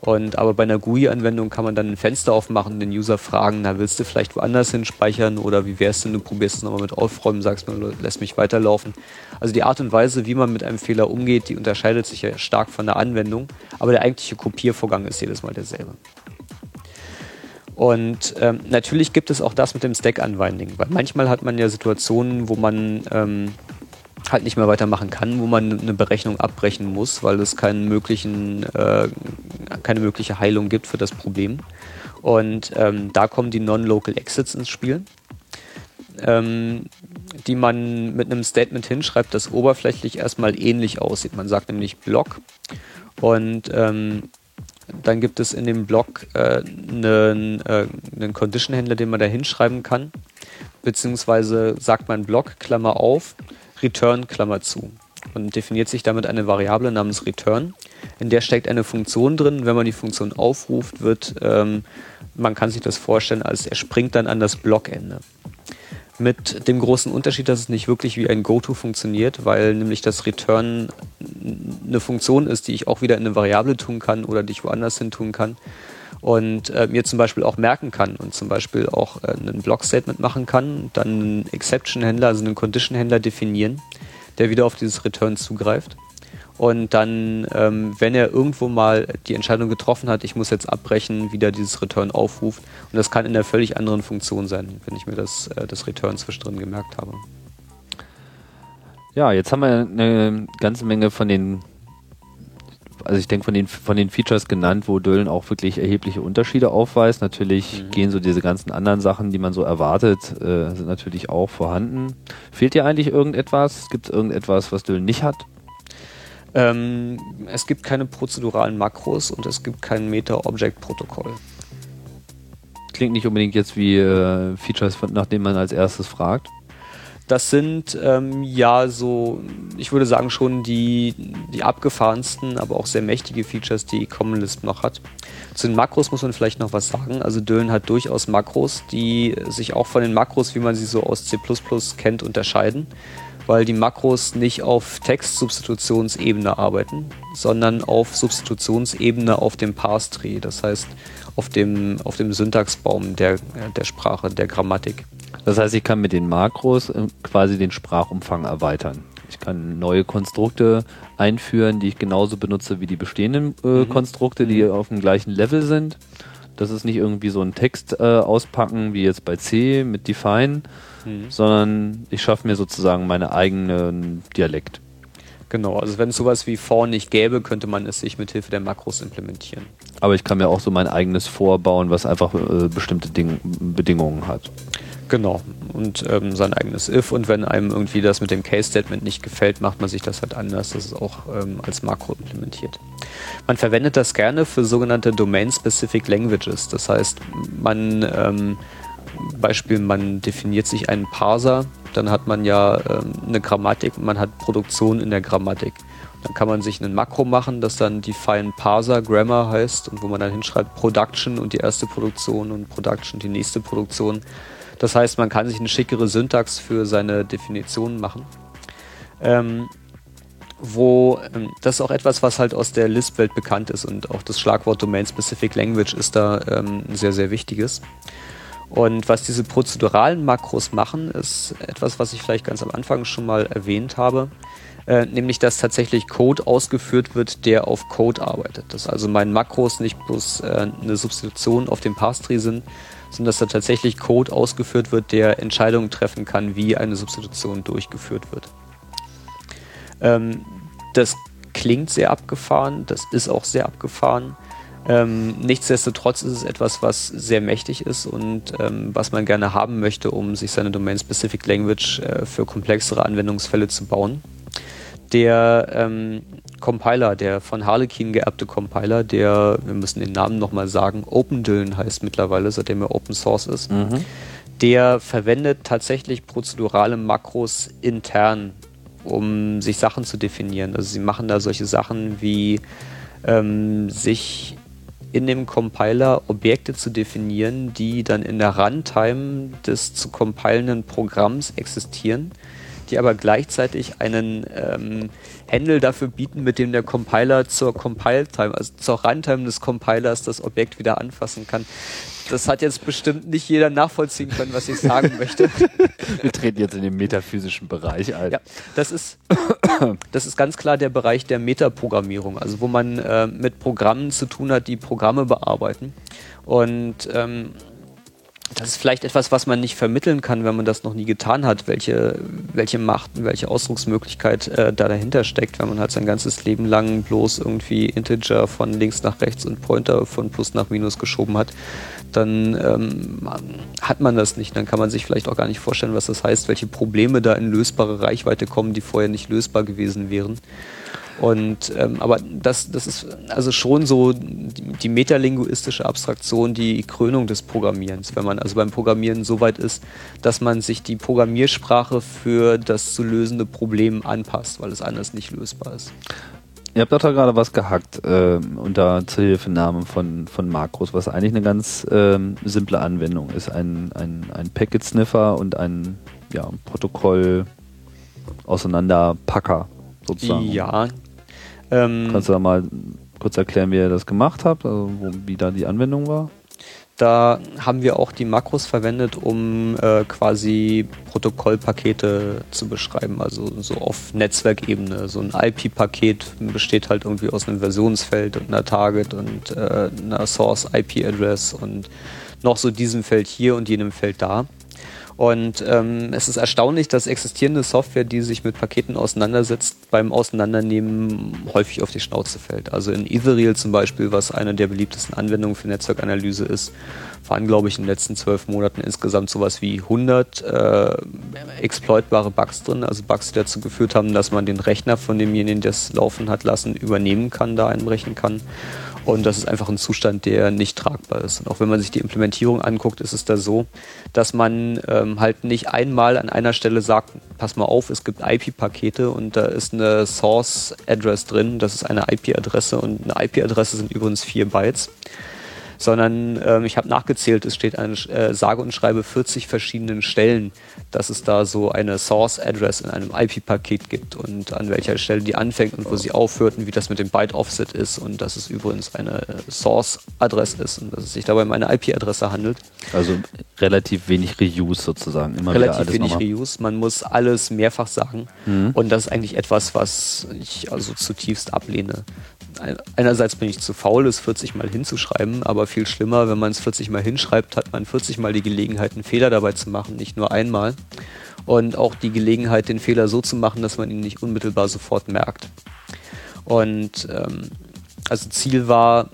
Und aber bei einer GUI-Anwendung kann man dann ein Fenster aufmachen und den User fragen, na willst du vielleicht woanders hin speichern oder wie wär's denn, du probierst es nochmal mit aufräumen, sagst mir, lässt mich weiterlaufen. Also die Art und Weise, wie man mit einem Fehler umgeht, die unterscheidet sich ja stark von der Anwendung, aber der eigentliche Kopiervorgang ist jedes Mal derselbe. Und ähm, natürlich gibt es auch das mit dem Stack-Unwinding, weil manchmal hat man ja Situationen, wo man ähm, halt nicht mehr weitermachen kann, wo man eine Berechnung abbrechen muss, weil es keinen möglichen, äh, keine mögliche Heilung gibt für das Problem. Und ähm, da kommen die Non-Local Exits ins Spiel, ähm, die man mit einem Statement hinschreibt, das oberflächlich erstmal ähnlich aussieht. Man sagt nämlich Block und ähm, dann gibt es in dem Block äh, einen, äh, einen Condition-Händler, den man da hinschreiben kann, beziehungsweise sagt man Block, Klammer auf, Return Klammer zu und definiert sich damit eine Variable namens Return. In der steckt eine Funktion drin. Wenn man die Funktion aufruft, wird, ähm, man kann sich das vorstellen, als er springt dann an das Blockende. Mit dem großen Unterschied, dass es nicht wirklich wie ein GoTo funktioniert, weil nämlich das Return eine Funktion ist, die ich auch wieder in eine Variable tun kann oder die ich woanders hin tun kann und äh, mir zum Beispiel auch merken kann und zum Beispiel auch äh, ein Block-Statement machen kann, dann einen Exception-Händler, also einen Condition-Händler definieren, der wieder auf dieses Return zugreift. Und dann, ähm, wenn er irgendwo mal die Entscheidung getroffen hat, ich muss jetzt abbrechen, wieder dieses Return aufruft. Und das kann in einer völlig anderen Funktion sein, wenn ich mir das, äh, das Return zwischendrin gemerkt habe. Ja, jetzt haben wir eine ganze Menge von den also ich denke von den, von den Features genannt, wo Döllen auch wirklich erhebliche Unterschiede aufweist. Natürlich mhm. gehen so diese ganzen anderen Sachen, die man so erwartet, äh, sind natürlich auch vorhanden. Fehlt dir eigentlich irgendetwas? Gibt es irgendetwas, was Döllen nicht hat? Ähm, es gibt keine prozeduralen Makros und es gibt kein Meta-Object-Protokoll. Klingt nicht unbedingt jetzt wie äh, Features, nach denen man als erstes fragt. Das sind ähm, ja so, ich würde sagen, schon die, die abgefahrensten, aber auch sehr mächtige Features, die Common Lisp noch hat. Zu den Makros muss man vielleicht noch was sagen. Also Dölen hat durchaus Makros, die sich auch von den Makros, wie man sie so aus C kennt, unterscheiden, weil die Makros nicht auf Textsubstitutionsebene arbeiten, sondern auf Substitutionsebene auf dem Parse-Tree, das heißt auf dem, auf dem Syntaxbaum der, der Sprache, der Grammatik. Das heißt, ich kann mit den Makros äh, quasi den Sprachumfang erweitern. Ich kann neue Konstrukte einführen, die ich genauso benutze wie die bestehenden äh, mhm. Konstrukte, die mhm. auf dem gleichen Level sind. Das ist nicht irgendwie so ein Text äh, auspacken wie jetzt bei C mit Define, mhm. sondern ich schaffe mir sozusagen meinen eigenen Dialekt. Genau, also wenn es sowas wie for nicht gäbe, könnte man es sich mit Hilfe der Makros implementieren. Aber ich kann mir auch so mein eigenes vorbauen, was einfach äh, bestimmte Ding Bedingungen hat. Genau. Und ähm, sein eigenes if. Und wenn einem irgendwie das mit dem Case-Statement nicht gefällt, macht man sich das halt anders. Das ist auch ähm, als Makro implementiert. Man verwendet das gerne für sogenannte Domain-Specific Languages. Das heißt, man, ähm, Beispiel, man definiert sich einen Parser, dann hat man ja ähm, eine Grammatik und man hat Produktion in der Grammatik. Dann kann man sich einen Makro machen, das dann Define Parser Grammar heißt und wo man dann hinschreibt Production und die erste Produktion und Production die nächste Produktion. Das heißt, man kann sich eine schickere Syntax für seine Definitionen machen. Ähm, wo ähm, das ist auch etwas, was halt aus der Lisp-Welt bekannt ist und auch das Schlagwort Domain-Specific Language ist da ähm, ein sehr, sehr wichtiges. Und was diese prozeduralen Makros machen, ist etwas, was ich vielleicht ganz am Anfang schon mal erwähnt habe, äh, nämlich dass tatsächlich Code ausgeführt wird, der auf Code arbeitet. Dass also meine Makros nicht bloß äh, eine Substitution auf dem Parse-Tree sind, sondern dass da tatsächlich Code ausgeführt wird, der Entscheidungen treffen kann, wie eine Substitution durchgeführt wird. Ähm, das klingt sehr abgefahren, das ist auch sehr abgefahren. Ähm, nichtsdestotrotz ist es etwas, was sehr mächtig ist und ähm, was man gerne haben möchte, um sich seine Domain-Specific Language äh, für komplexere Anwendungsfälle zu bauen. Der ähm, Compiler, der von Harlequin geerbte Compiler, der, wir müssen den Namen nochmal sagen, OpenDillen heißt mittlerweile, seitdem er Open Source ist, mhm. der verwendet tatsächlich prozedurale Makros intern, um sich Sachen zu definieren. Also sie machen da solche Sachen wie ähm, sich in dem Compiler Objekte zu definieren, die dann in der Runtime des zu compilenden Programms existieren die aber gleichzeitig einen ähm, Handle dafür bieten, mit dem der Compiler zur Compile-Time, also zur Runtime des Compilers das Objekt wieder anfassen kann. Das hat jetzt bestimmt nicht jeder nachvollziehen können, was ich sagen möchte. Wir treten jetzt in den metaphysischen Bereich ein. Ja, das ist, das ist ganz klar der Bereich der Metaprogrammierung, also wo man äh, mit Programmen zu tun hat, die Programme bearbeiten. Und ähm, das ist vielleicht etwas, was man nicht vermitteln kann, wenn man das noch nie getan hat, welche, welche Macht und welche Ausdrucksmöglichkeit äh, da dahinter steckt, wenn man halt sein ganzes Leben lang bloß irgendwie Integer von links nach rechts und Pointer von Plus nach Minus geschoben hat, dann ähm, hat man das nicht. Dann kann man sich vielleicht auch gar nicht vorstellen, was das heißt, welche Probleme da in lösbare Reichweite kommen, die vorher nicht lösbar gewesen wären. Und ähm, aber das, das ist also schon so die, die metalinguistische Abstraktion, die Krönung des Programmierens, wenn man also beim Programmieren so weit ist, dass man sich die Programmiersprache für das zu lösende Problem anpasst, weil es anders nicht lösbar ist. Ihr habt doch da gerade was gehackt äh, unter Zuhilfenahme von, von Makros, was eigentlich eine ganz ähm, simple Anwendung ist. Ein, ein, ein Packet-Sniffer und ein ja, Protokoll-Auseinanderpacker sozusagen. Ja, ähm, Kannst du da mal kurz erklären, wie ihr das gemacht habt, also wo, wie da die Anwendung war? Da haben wir auch die Makros verwendet, um äh, quasi Protokollpakete zu beschreiben, also so auf Netzwerkebene. So ein IP-Paket besteht halt irgendwie aus einem Versionsfeld und einer Target und äh, einer Source-IP-Address und noch so diesem Feld hier und jenem Feld da. Und ähm, es ist erstaunlich, dass existierende Software, die sich mit Paketen auseinandersetzt, beim Auseinandernehmen häufig auf die Schnauze fällt. Also in Ethereal zum Beispiel, was eine der beliebtesten Anwendungen für Netzwerkanalyse ist, waren, glaube ich, in den letzten zwölf Monaten insgesamt sowas wie 100 äh, exploitbare Bugs drin, also Bugs, die dazu geführt haben, dass man den Rechner von demjenigen, der es laufen hat lassen, übernehmen kann, da einbrechen kann. Und das ist einfach ein Zustand, der nicht tragbar ist. Und auch wenn man sich die Implementierung anguckt, ist es da so, dass man ähm, halt nicht einmal an einer Stelle sagt, pass mal auf, es gibt IP-Pakete und da ist eine Source-Address drin, das ist eine IP-Adresse und eine IP-Adresse sind übrigens vier Bytes sondern ähm, ich habe nachgezählt, es steht an äh, sage und schreibe 40 verschiedenen Stellen, dass es da so eine Source Address in einem IP-Paket gibt und an welcher Stelle die anfängt und wo sie aufhört und wie das mit dem Byte Offset ist und dass es übrigens eine Source Adresse ist und dass es sich dabei um eine IP-Adresse handelt. Also relativ wenig Reuse sozusagen. Immer relativ wenig nochmal. Reuse. Man muss alles mehrfach sagen mhm. und das ist eigentlich etwas, was ich also zutiefst ablehne einerseits bin ich zu faul, es 40 Mal hinzuschreiben, aber viel schlimmer, wenn man es 40 Mal hinschreibt, hat man 40 Mal die Gelegenheit, einen Fehler dabei zu machen, nicht nur einmal. Und auch die Gelegenheit, den Fehler so zu machen, dass man ihn nicht unmittelbar sofort merkt. Und ähm, also Ziel war,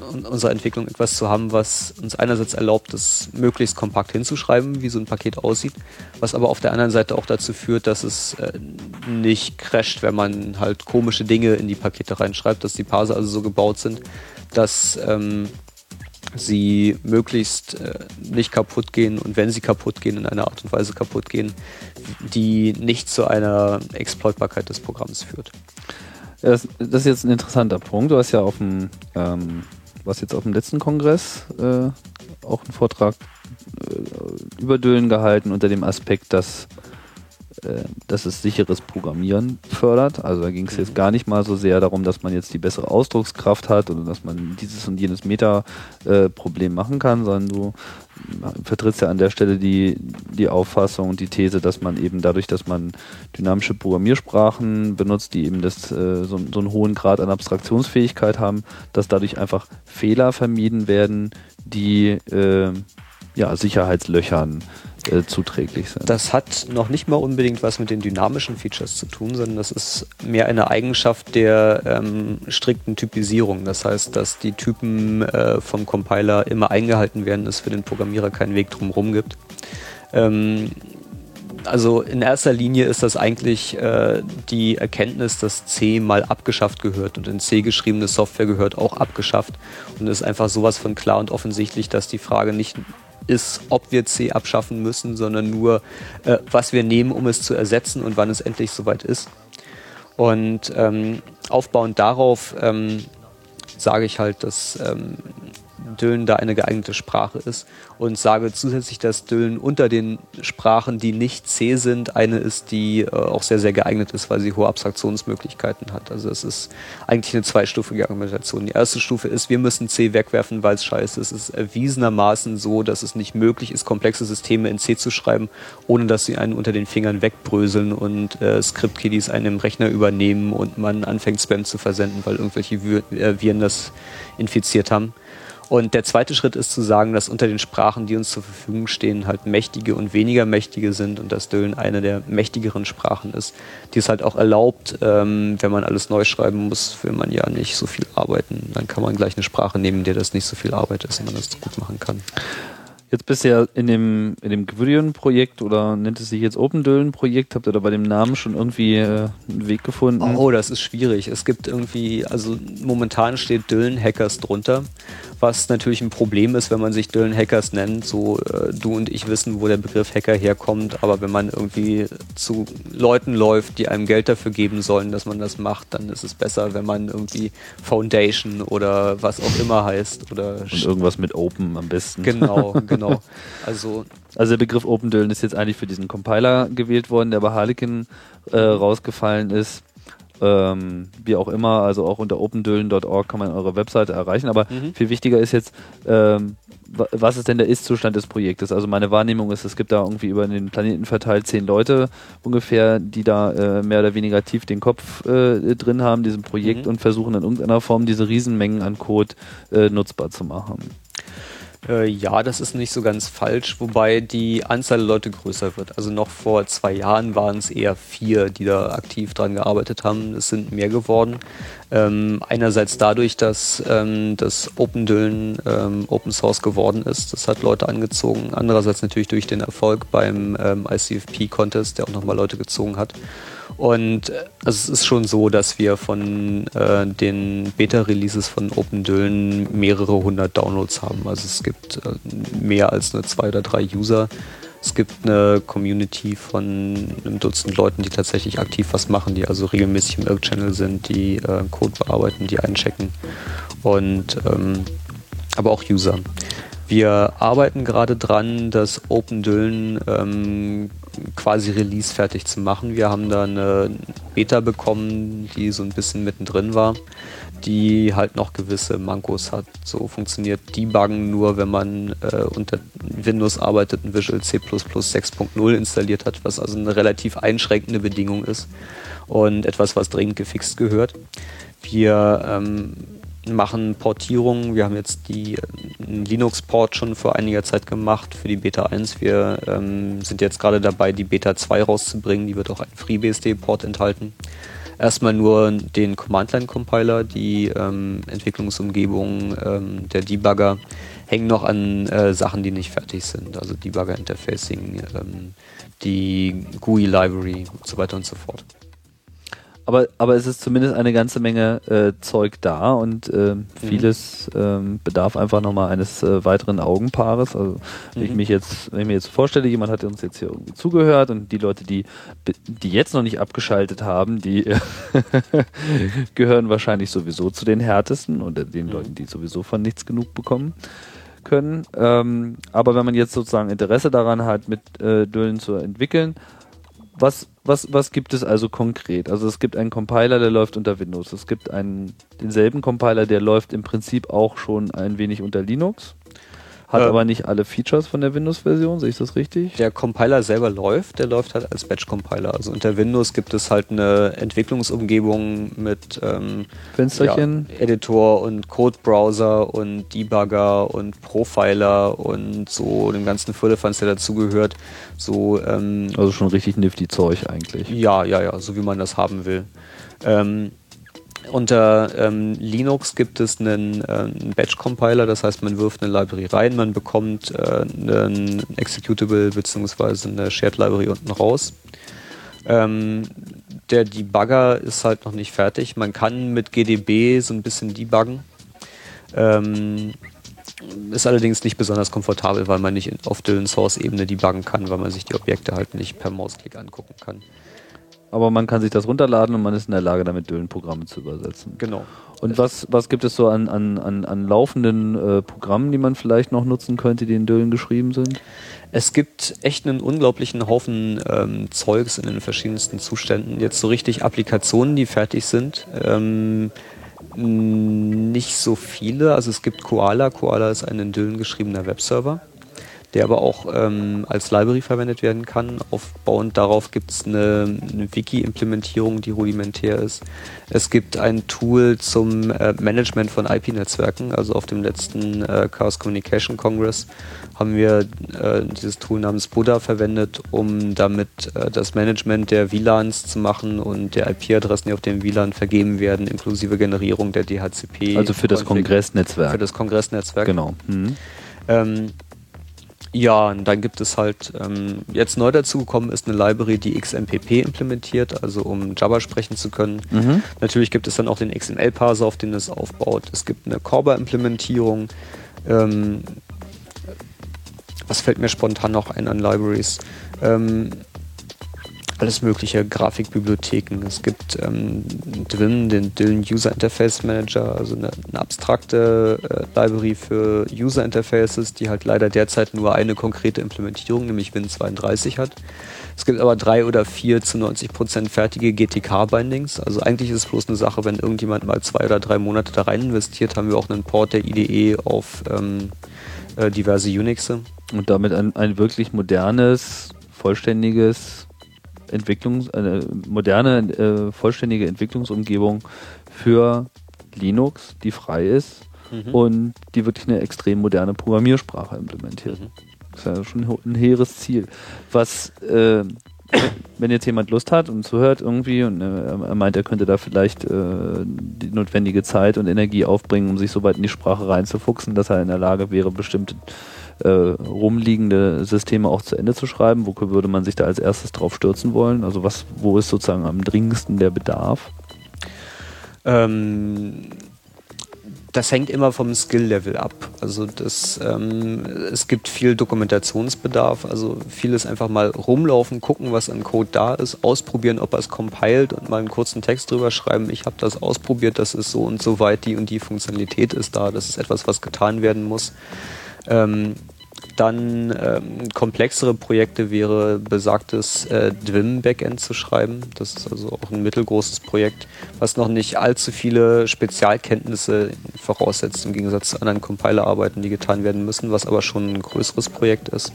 unserer Entwicklung etwas zu haben, was uns einerseits erlaubt, es möglichst kompakt hinzuschreiben, wie so ein Paket aussieht, was aber auf der anderen Seite auch dazu führt, dass es äh, nicht crasht, wenn man halt komische Dinge in die Pakete reinschreibt, dass die Parser also so gebaut sind, dass ähm, sie möglichst äh, nicht kaputt gehen und wenn sie kaputt gehen, in einer Art und Weise kaputt gehen, die nicht zu einer Exploitbarkeit des Programms führt. Das, ist jetzt ein interessanter Punkt. Du hast ja auf dem ähm, was jetzt auf dem letzten Kongress äh, auch einen Vortrag äh, über Düllen gehalten unter dem Aspekt, dass, dass es sicheres Programmieren fördert. Also da ging es mhm. jetzt gar nicht mal so sehr darum, dass man jetzt die bessere Ausdruckskraft hat oder dass man dieses und jenes Meta-Problem machen kann, sondern du vertrittst ja an der Stelle die, die Auffassung und die These, dass man eben dadurch, dass man dynamische Programmiersprachen benutzt, die eben das, äh, so, so einen hohen Grad an Abstraktionsfähigkeit haben, dass dadurch einfach Fehler vermieden werden, die äh, ja, Sicherheitslöchern äh, zuträglich sind. Das hat noch nicht mal unbedingt was mit den dynamischen Features zu tun, sondern das ist mehr eine Eigenschaft der ähm, strikten Typisierung. Das heißt, dass die Typen äh, vom Compiler immer eingehalten werden, es für den Programmierer keinen Weg drumherum gibt. Ähm, also in erster Linie ist das eigentlich äh, die Erkenntnis, dass C mal abgeschafft gehört und in C geschriebene Software gehört auch abgeschafft. Und ist einfach sowas von klar und offensichtlich, dass die Frage nicht ist, ob wir C abschaffen müssen, sondern nur, äh, was wir nehmen, um es zu ersetzen und wann es endlich soweit ist. Und ähm, aufbauend darauf ähm, sage ich halt, dass ähm, Düllen da eine geeignete Sprache ist und sage zusätzlich, dass Düllen unter den Sprachen, die nicht C sind, eine ist, die äh, auch sehr, sehr geeignet ist, weil sie hohe Abstraktionsmöglichkeiten hat. Also es ist eigentlich eine zweistufige Argumentation. Die erste Stufe ist, wir müssen C wegwerfen, weil es scheiße ist. Es ist erwiesenermaßen so, dass es nicht möglich ist, komplexe Systeme in C zu schreiben, ohne dass sie einen unter den Fingern wegbröseln und äh, Script-Kiddies einen im Rechner übernehmen und man anfängt Spam zu versenden, weil irgendwelche äh, Viren das infiziert haben. Und der zweite Schritt ist zu sagen, dass unter den Sprachen, die uns zur Verfügung stehen, halt mächtige und weniger mächtige sind und dass Döllen eine der mächtigeren Sprachen ist, die es halt auch erlaubt, ähm, wenn man alles neu schreiben muss, will man ja nicht so viel arbeiten. Dann kann man gleich eine Sprache nehmen, der das nicht so viel Arbeit ist und man das gut machen kann. Jetzt bist du ja in dem, in dem Gwrion-Projekt oder nennt es sich jetzt OpenDölen-Projekt? Habt ihr da bei dem Namen schon irgendwie äh, einen Weg gefunden? Oh, das ist schwierig. Es gibt irgendwie, also momentan steht Dölen-Hackers drunter, was natürlich ein Problem ist, wenn man sich Dölen-Hackers nennt. So, äh, du und ich wissen, wo der Begriff Hacker herkommt, aber wenn man irgendwie zu Leuten läuft, die einem Geld dafür geben sollen, dass man das macht, dann ist es besser, wenn man irgendwie Foundation oder was auch immer heißt. Oder und irgendwas mit Open am besten. Genau, genau. genau. Also, also der Begriff OpenDILN ist jetzt eigentlich für diesen Compiler gewählt worden, der bei Harlequin äh, rausgefallen ist. Ähm, wie auch immer, also auch unter opendüllen.org kann man eure Webseite erreichen. Aber mhm. viel wichtiger ist jetzt, ähm, was ist denn der Ist-Zustand des Projektes? Also meine Wahrnehmung ist, es gibt da irgendwie über den Planeten verteilt zehn Leute ungefähr, die da äh, mehr oder weniger tief den Kopf äh, drin haben, diesem Projekt mhm. und versuchen in irgendeiner Form diese Riesenmengen an Code äh, nutzbar zu machen. Äh, ja, das ist nicht so ganz falsch, wobei die Anzahl der Leute größer wird. Also noch vor zwei Jahren waren es eher vier, die da aktiv dran gearbeitet haben. Es sind mehr geworden. Ähm, einerseits dadurch, dass ähm, das OpenDüllen ähm, Open Source geworden ist. Das hat Leute angezogen. Andererseits natürlich durch den Erfolg beim ähm, ICFP Contest, der auch nochmal Leute gezogen hat. Und äh, also es ist schon so, dass wir von äh, den Beta-Releases von OpenDyln mehrere hundert Downloads haben. Also es gibt äh, mehr als nur zwei oder drei User. Es gibt eine Community von einem Dutzend Leuten, die tatsächlich aktiv was machen, die also regelmäßig im Irk-Channel sind, die äh, Code bearbeiten, die einchecken. Und ähm, aber auch User. Wir arbeiten gerade dran, das OpenDyln ähm, quasi Release fertig zu machen. Wir haben da eine Beta bekommen, die so ein bisschen mittendrin war, die halt noch gewisse Mankos hat. So funktioniert Debuggen nur, wenn man äh, unter Windows arbeitet und Visual C++ 6.0 installiert hat, was also eine relativ einschränkende Bedingung ist und etwas, was dringend gefixt gehört. Wir ähm, machen Portierungen. Wir haben jetzt die äh, Linux-Port schon vor einiger Zeit gemacht für die Beta 1. Wir ähm, sind jetzt gerade dabei, die Beta 2 rauszubringen. Die wird auch einen FreeBSD-Port enthalten. Erstmal nur den Command-Line-Compiler, die ähm, Entwicklungsumgebung, ähm, der Debugger hängen noch an äh, Sachen, die nicht fertig sind. Also Debugger-Interfacing, ähm, die GUI-Library und so weiter und so fort aber, aber es ist zumindest eine ganze Menge äh, Zeug da und äh, vieles mhm. ähm, bedarf einfach nochmal eines äh, weiteren Augenpaares. Also wenn ich mhm. mich jetzt, wenn ich mir jetzt vorstelle, jemand hat uns jetzt hier irgendwie zugehört und die Leute, die, die jetzt noch nicht abgeschaltet haben, die gehören wahrscheinlich sowieso zu den härtesten oder den mhm. Leuten, die sowieso von nichts genug bekommen können. Ähm, aber wenn man jetzt sozusagen Interesse daran hat, mit äh, Düllen zu entwickeln, was, was, was gibt es also konkret? Also es gibt einen Compiler, der läuft unter Windows. Es gibt einen, denselben Compiler, der läuft im Prinzip auch schon ein wenig unter Linux. Hat äh, aber nicht alle Features von der Windows-Version, sehe ich das richtig? Der Compiler selber läuft, der läuft halt als Batch-Compiler. Also unter Windows gibt es halt eine Entwicklungsumgebung mit ähm, Fensterchen, ja, Editor und Code-Browser und Debugger und Profiler und so dem ganzen Firlefanz, der dazugehört. So, ähm, also schon richtig nifty Zeug eigentlich. Ja, ja, ja, so wie man das haben will. Ähm, unter ähm, Linux gibt es einen, äh, einen Batch-Compiler, das heißt, man wirft eine Library rein, man bekommt äh, einen Executable bzw. eine Shared Library unten raus. Ähm, der Debugger ist halt noch nicht fertig. Man kann mit GDB so ein bisschen debuggen. Ähm, ist allerdings nicht besonders komfortabel, weil man nicht auf der Source-Ebene debuggen kann, weil man sich die Objekte halt nicht per Mausklick angucken kann aber man kann sich das runterladen und man ist in der Lage, damit Döllen-Programme zu übersetzen. Genau. Und was, was gibt es so an, an, an, an laufenden äh, Programmen, die man vielleicht noch nutzen könnte, die in Döllen geschrieben sind? Es gibt echt einen unglaublichen Haufen ähm, Zeugs in den verschiedensten Zuständen. Jetzt so richtig Applikationen, die fertig sind. Ähm, nicht so viele. Also es gibt Koala. Koala ist ein in Döllen geschriebener Webserver der aber auch ähm, als Library verwendet werden kann. Aufbauend darauf gibt es eine, eine Wiki-Implementierung, die rudimentär ist. Es gibt ein Tool zum äh, Management von IP-Netzwerken. Also auf dem letzten äh, Chaos Communication Congress haben wir äh, dieses Tool namens Buddha verwendet, um damit äh, das Management der WLANs zu machen und der IP-Adressen, die auf dem WLAN vergeben werden, inklusive Generierung der DHCP. Also für das Kongressnetzwerk. Für das Kongressnetzwerk. Genau. Mhm. Ähm, ja, und dann gibt es halt, ähm, jetzt neu dazugekommen ist eine Library, die XMPP implementiert, also um Java sprechen zu können. Mhm. Natürlich gibt es dann auch den XML-Parser, auf den es aufbaut. Es gibt eine Corba-Implementierung. Ähm, was fällt mir spontan noch ein an Libraries? Ähm, alles mögliche Grafikbibliotheken. Es gibt ähm, drin den Dylan User Interface Manager, also eine, eine abstrakte äh, Library für User Interfaces, die halt leider derzeit nur eine konkrete Implementierung, nämlich Win32 hat. Es gibt aber drei oder vier zu 90 Prozent fertige GTK-Bindings. Also eigentlich ist es bloß eine Sache, wenn irgendjemand mal zwei oder drei Monate da rein investiert, haben wir auch einen Port der IDE auf ähm, äh, diverse Unixe. Und damit ein, ein wirklich modernes, vollständiges Entwicklungs, eine moderne, äh, vollständige Entwicklungsumgebung für Linux, die frei ist mhm. und die wirklich eine extrem moderne Programmiersprache implementiert. Mhm. Das ist ja schon ein hehres Ziel. Was, äh, wenn jetzt jemand Lust hat und zuhört irgendwie und äh, er meint, er könnte da vielleicht äh, die notwendige Zeit und Energie aufbringen, um sich so weit in die Sprache reinzufuchsen, dass er in der Lage wäre, bestimmte äh, rumliegende Systeme auch zu Ende zu schreiben? Wo würde man sich da als erstes drauf stürzen wollen? Also was, wo ist sozusagen am dringendsten der Bedarf? Ähm, das hängt immer vom Skill-Level ab. Also das, ähm, es gibt viel Dokumentationsbedarf. Also vieles einfach mal rumlaufen, gucken, was an Code da ist, ausprobieren, ob er es compiled und mal einen kurzen Text drüber schreiben. Ich habe das ausprobiert, das ist so und so weit, die und die Funktionalität ist da. Das ist etwas, was getan werden muss. Ähm, dann ähm, komplexere Projekte wäre besagtes äh, Dwim-Backend zu schreiben. Das ist also auch ein mittelgroßes Projekt, was noch nicht allzu viele Spezialkenntnisse voraussetzt im Gegensatz zu anderen Compiler-Arbeiten, die getan werden müssen, was aber schon ein größeres Projekt ist.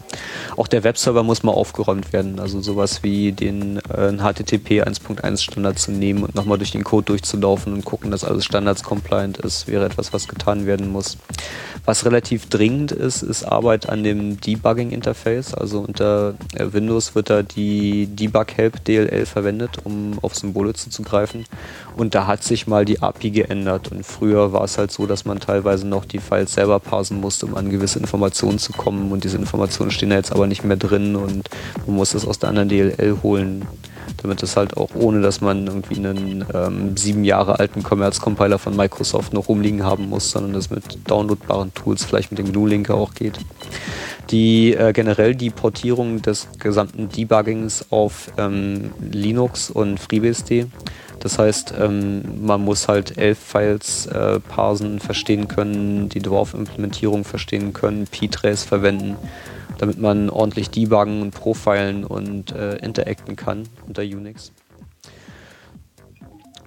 Auch der Webserver muss mal aufgeräumt werden. Also sowas wie den äh, HTTP 1.1 Standard zu nehmen und nochmal durch den Code durchzulaufen und gucken, dass alles standards-compliant ist, wäre etwas, was getan werden muss. Was relativ dringend ist, ist Arbeit an dem Debugging-Interface. Also unter äh, Windows wird da die Debug-Help DLL verwendet, um auf Symbole zuzugreifen. Und da hat sich mal die API geändert. Und früher war es halt so, dass man teilweise noch die Files selber parsen musste, um an gewisse Informationen zu kommen. Und diese Informationen stehen da jetzt aber nicht mehr drin und man muss es aus der anderen DLL holen damit es halt auch ohne, dass man irgendwie einen ähm, sieben Jahre alten Commerce-Compiler von Microsoft noch rumliegen haben muss, sondern das mit downloadbaren Tools, vielleicht mit dem GNU-Linker auch geht. Die äh, generell die Portierung des gesamten Debuggings auf ähm, Linux und FreeBSD. Das heißt, ähm, man muss halt elf Files äh, parsen, verstehen können, die Dwarf-Implementierung verstehen können, p-Trace verwenden damit man ordentlich debuggen und profilen und äh, interacten kann unter Unix.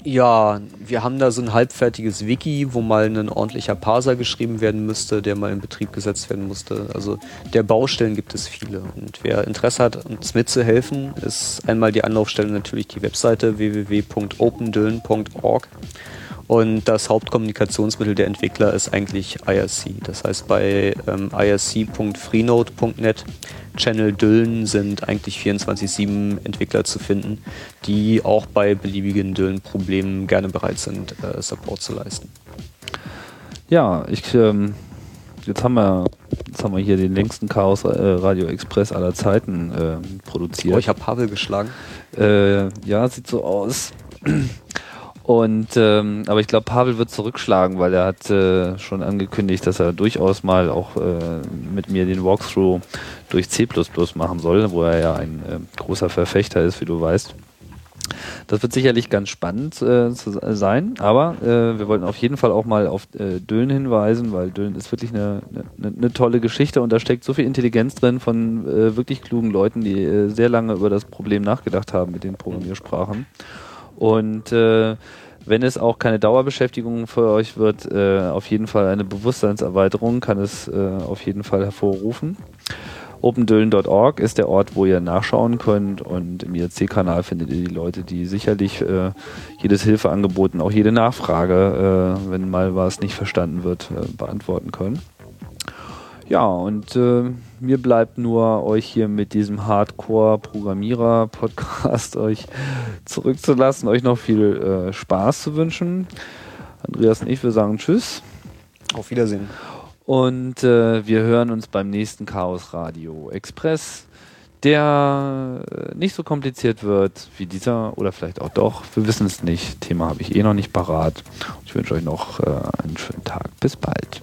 Ja, wir haben da so ein halbfertiges Wiki, wo mal ein ordentlicher Parser geschrieben werden müsste, der mal in Betrieb gesetzt werden musste. Also der Baustellen gibt es viele. Und wer Interesse hat, uns mitzuhelfen, ist einmal die Anlaufstelle natürlich die Webseite www.opendüllen.org. Und das Hauptkommunikationsmittel der Entwickler ist eigentlich IRC. Das heißt, bei ähm, irc.freenode.net Channel Düllen sind eigentlich 24-7 Entwickler zu finden, die auch bei beliebigen Düllen-Problemen gerne bereit sind, äh, Support zu leisten. Ja, ich, ähm, jetzt haben wir Jetzt haben wir hier den längsten Chaos äh, Radio Express aller Zeiten äh, produziert. Oh, ich habe Pavel geschlagen. Äh, ja, sieht so aus. Und ähm, aber ich glaube, Pavel wird zurückschlagen, weil er hat äh, schon angekündigt, dass er durchaus mal auch äh, mit mir den Walkthrough durch C machen soll, wo er ja ein äh, großer Verfechter ist, wie du weißt. Das wird sicherlich ganz spannend äh, zu sein, aber äh, wir wollten auf jeden Fall auch mal auf äh, Dölen hinweisen, weil Dölen ist wirklich eine, eine, eine tolle Geschichte und da steckt so viel Intelligenz drin von äh, wirklich klugen Leuten, die äh, sehr lange über das Problem nachgedacht haben mit den Programmiersprachen. Und äh, wenn es auch keine Dauerbeschäftigung für euch wird, äh, auf jeden Fall eine Bewusstseinserweiterung kann es äh, auf jeden Fall hervorrufen. OpenDüllen.org ist der Ort, wo ihr nachschauen könnt und im IRC-Kanal findet ihr die Leute, die sicherlich äh, jedes Hilfeangebot und auch jede Nachfrage, äh, wenn mal was nicht verstanden wird, äh, beantworten können. Ja, und äh, mir bleibt nur, euch hier mit diesem Hardcore-Programmierer-Podcast euch zurückzulassen, euch noch viel äh, Spaß zu wünschen. Andreas und ich, wir sagen Tschüss. Auf Wiedersehen. Und äh, wir hören uns beim nächsten Chaos Radio Express, der äh, nicht so kompliziert wird wie dieser oder vielleicht auch doch. Wir wissen es nicht. Thema habe ich eh noch nicht parat. Ich wünsche euch noch äh, einen schönen Tag. Bis bald.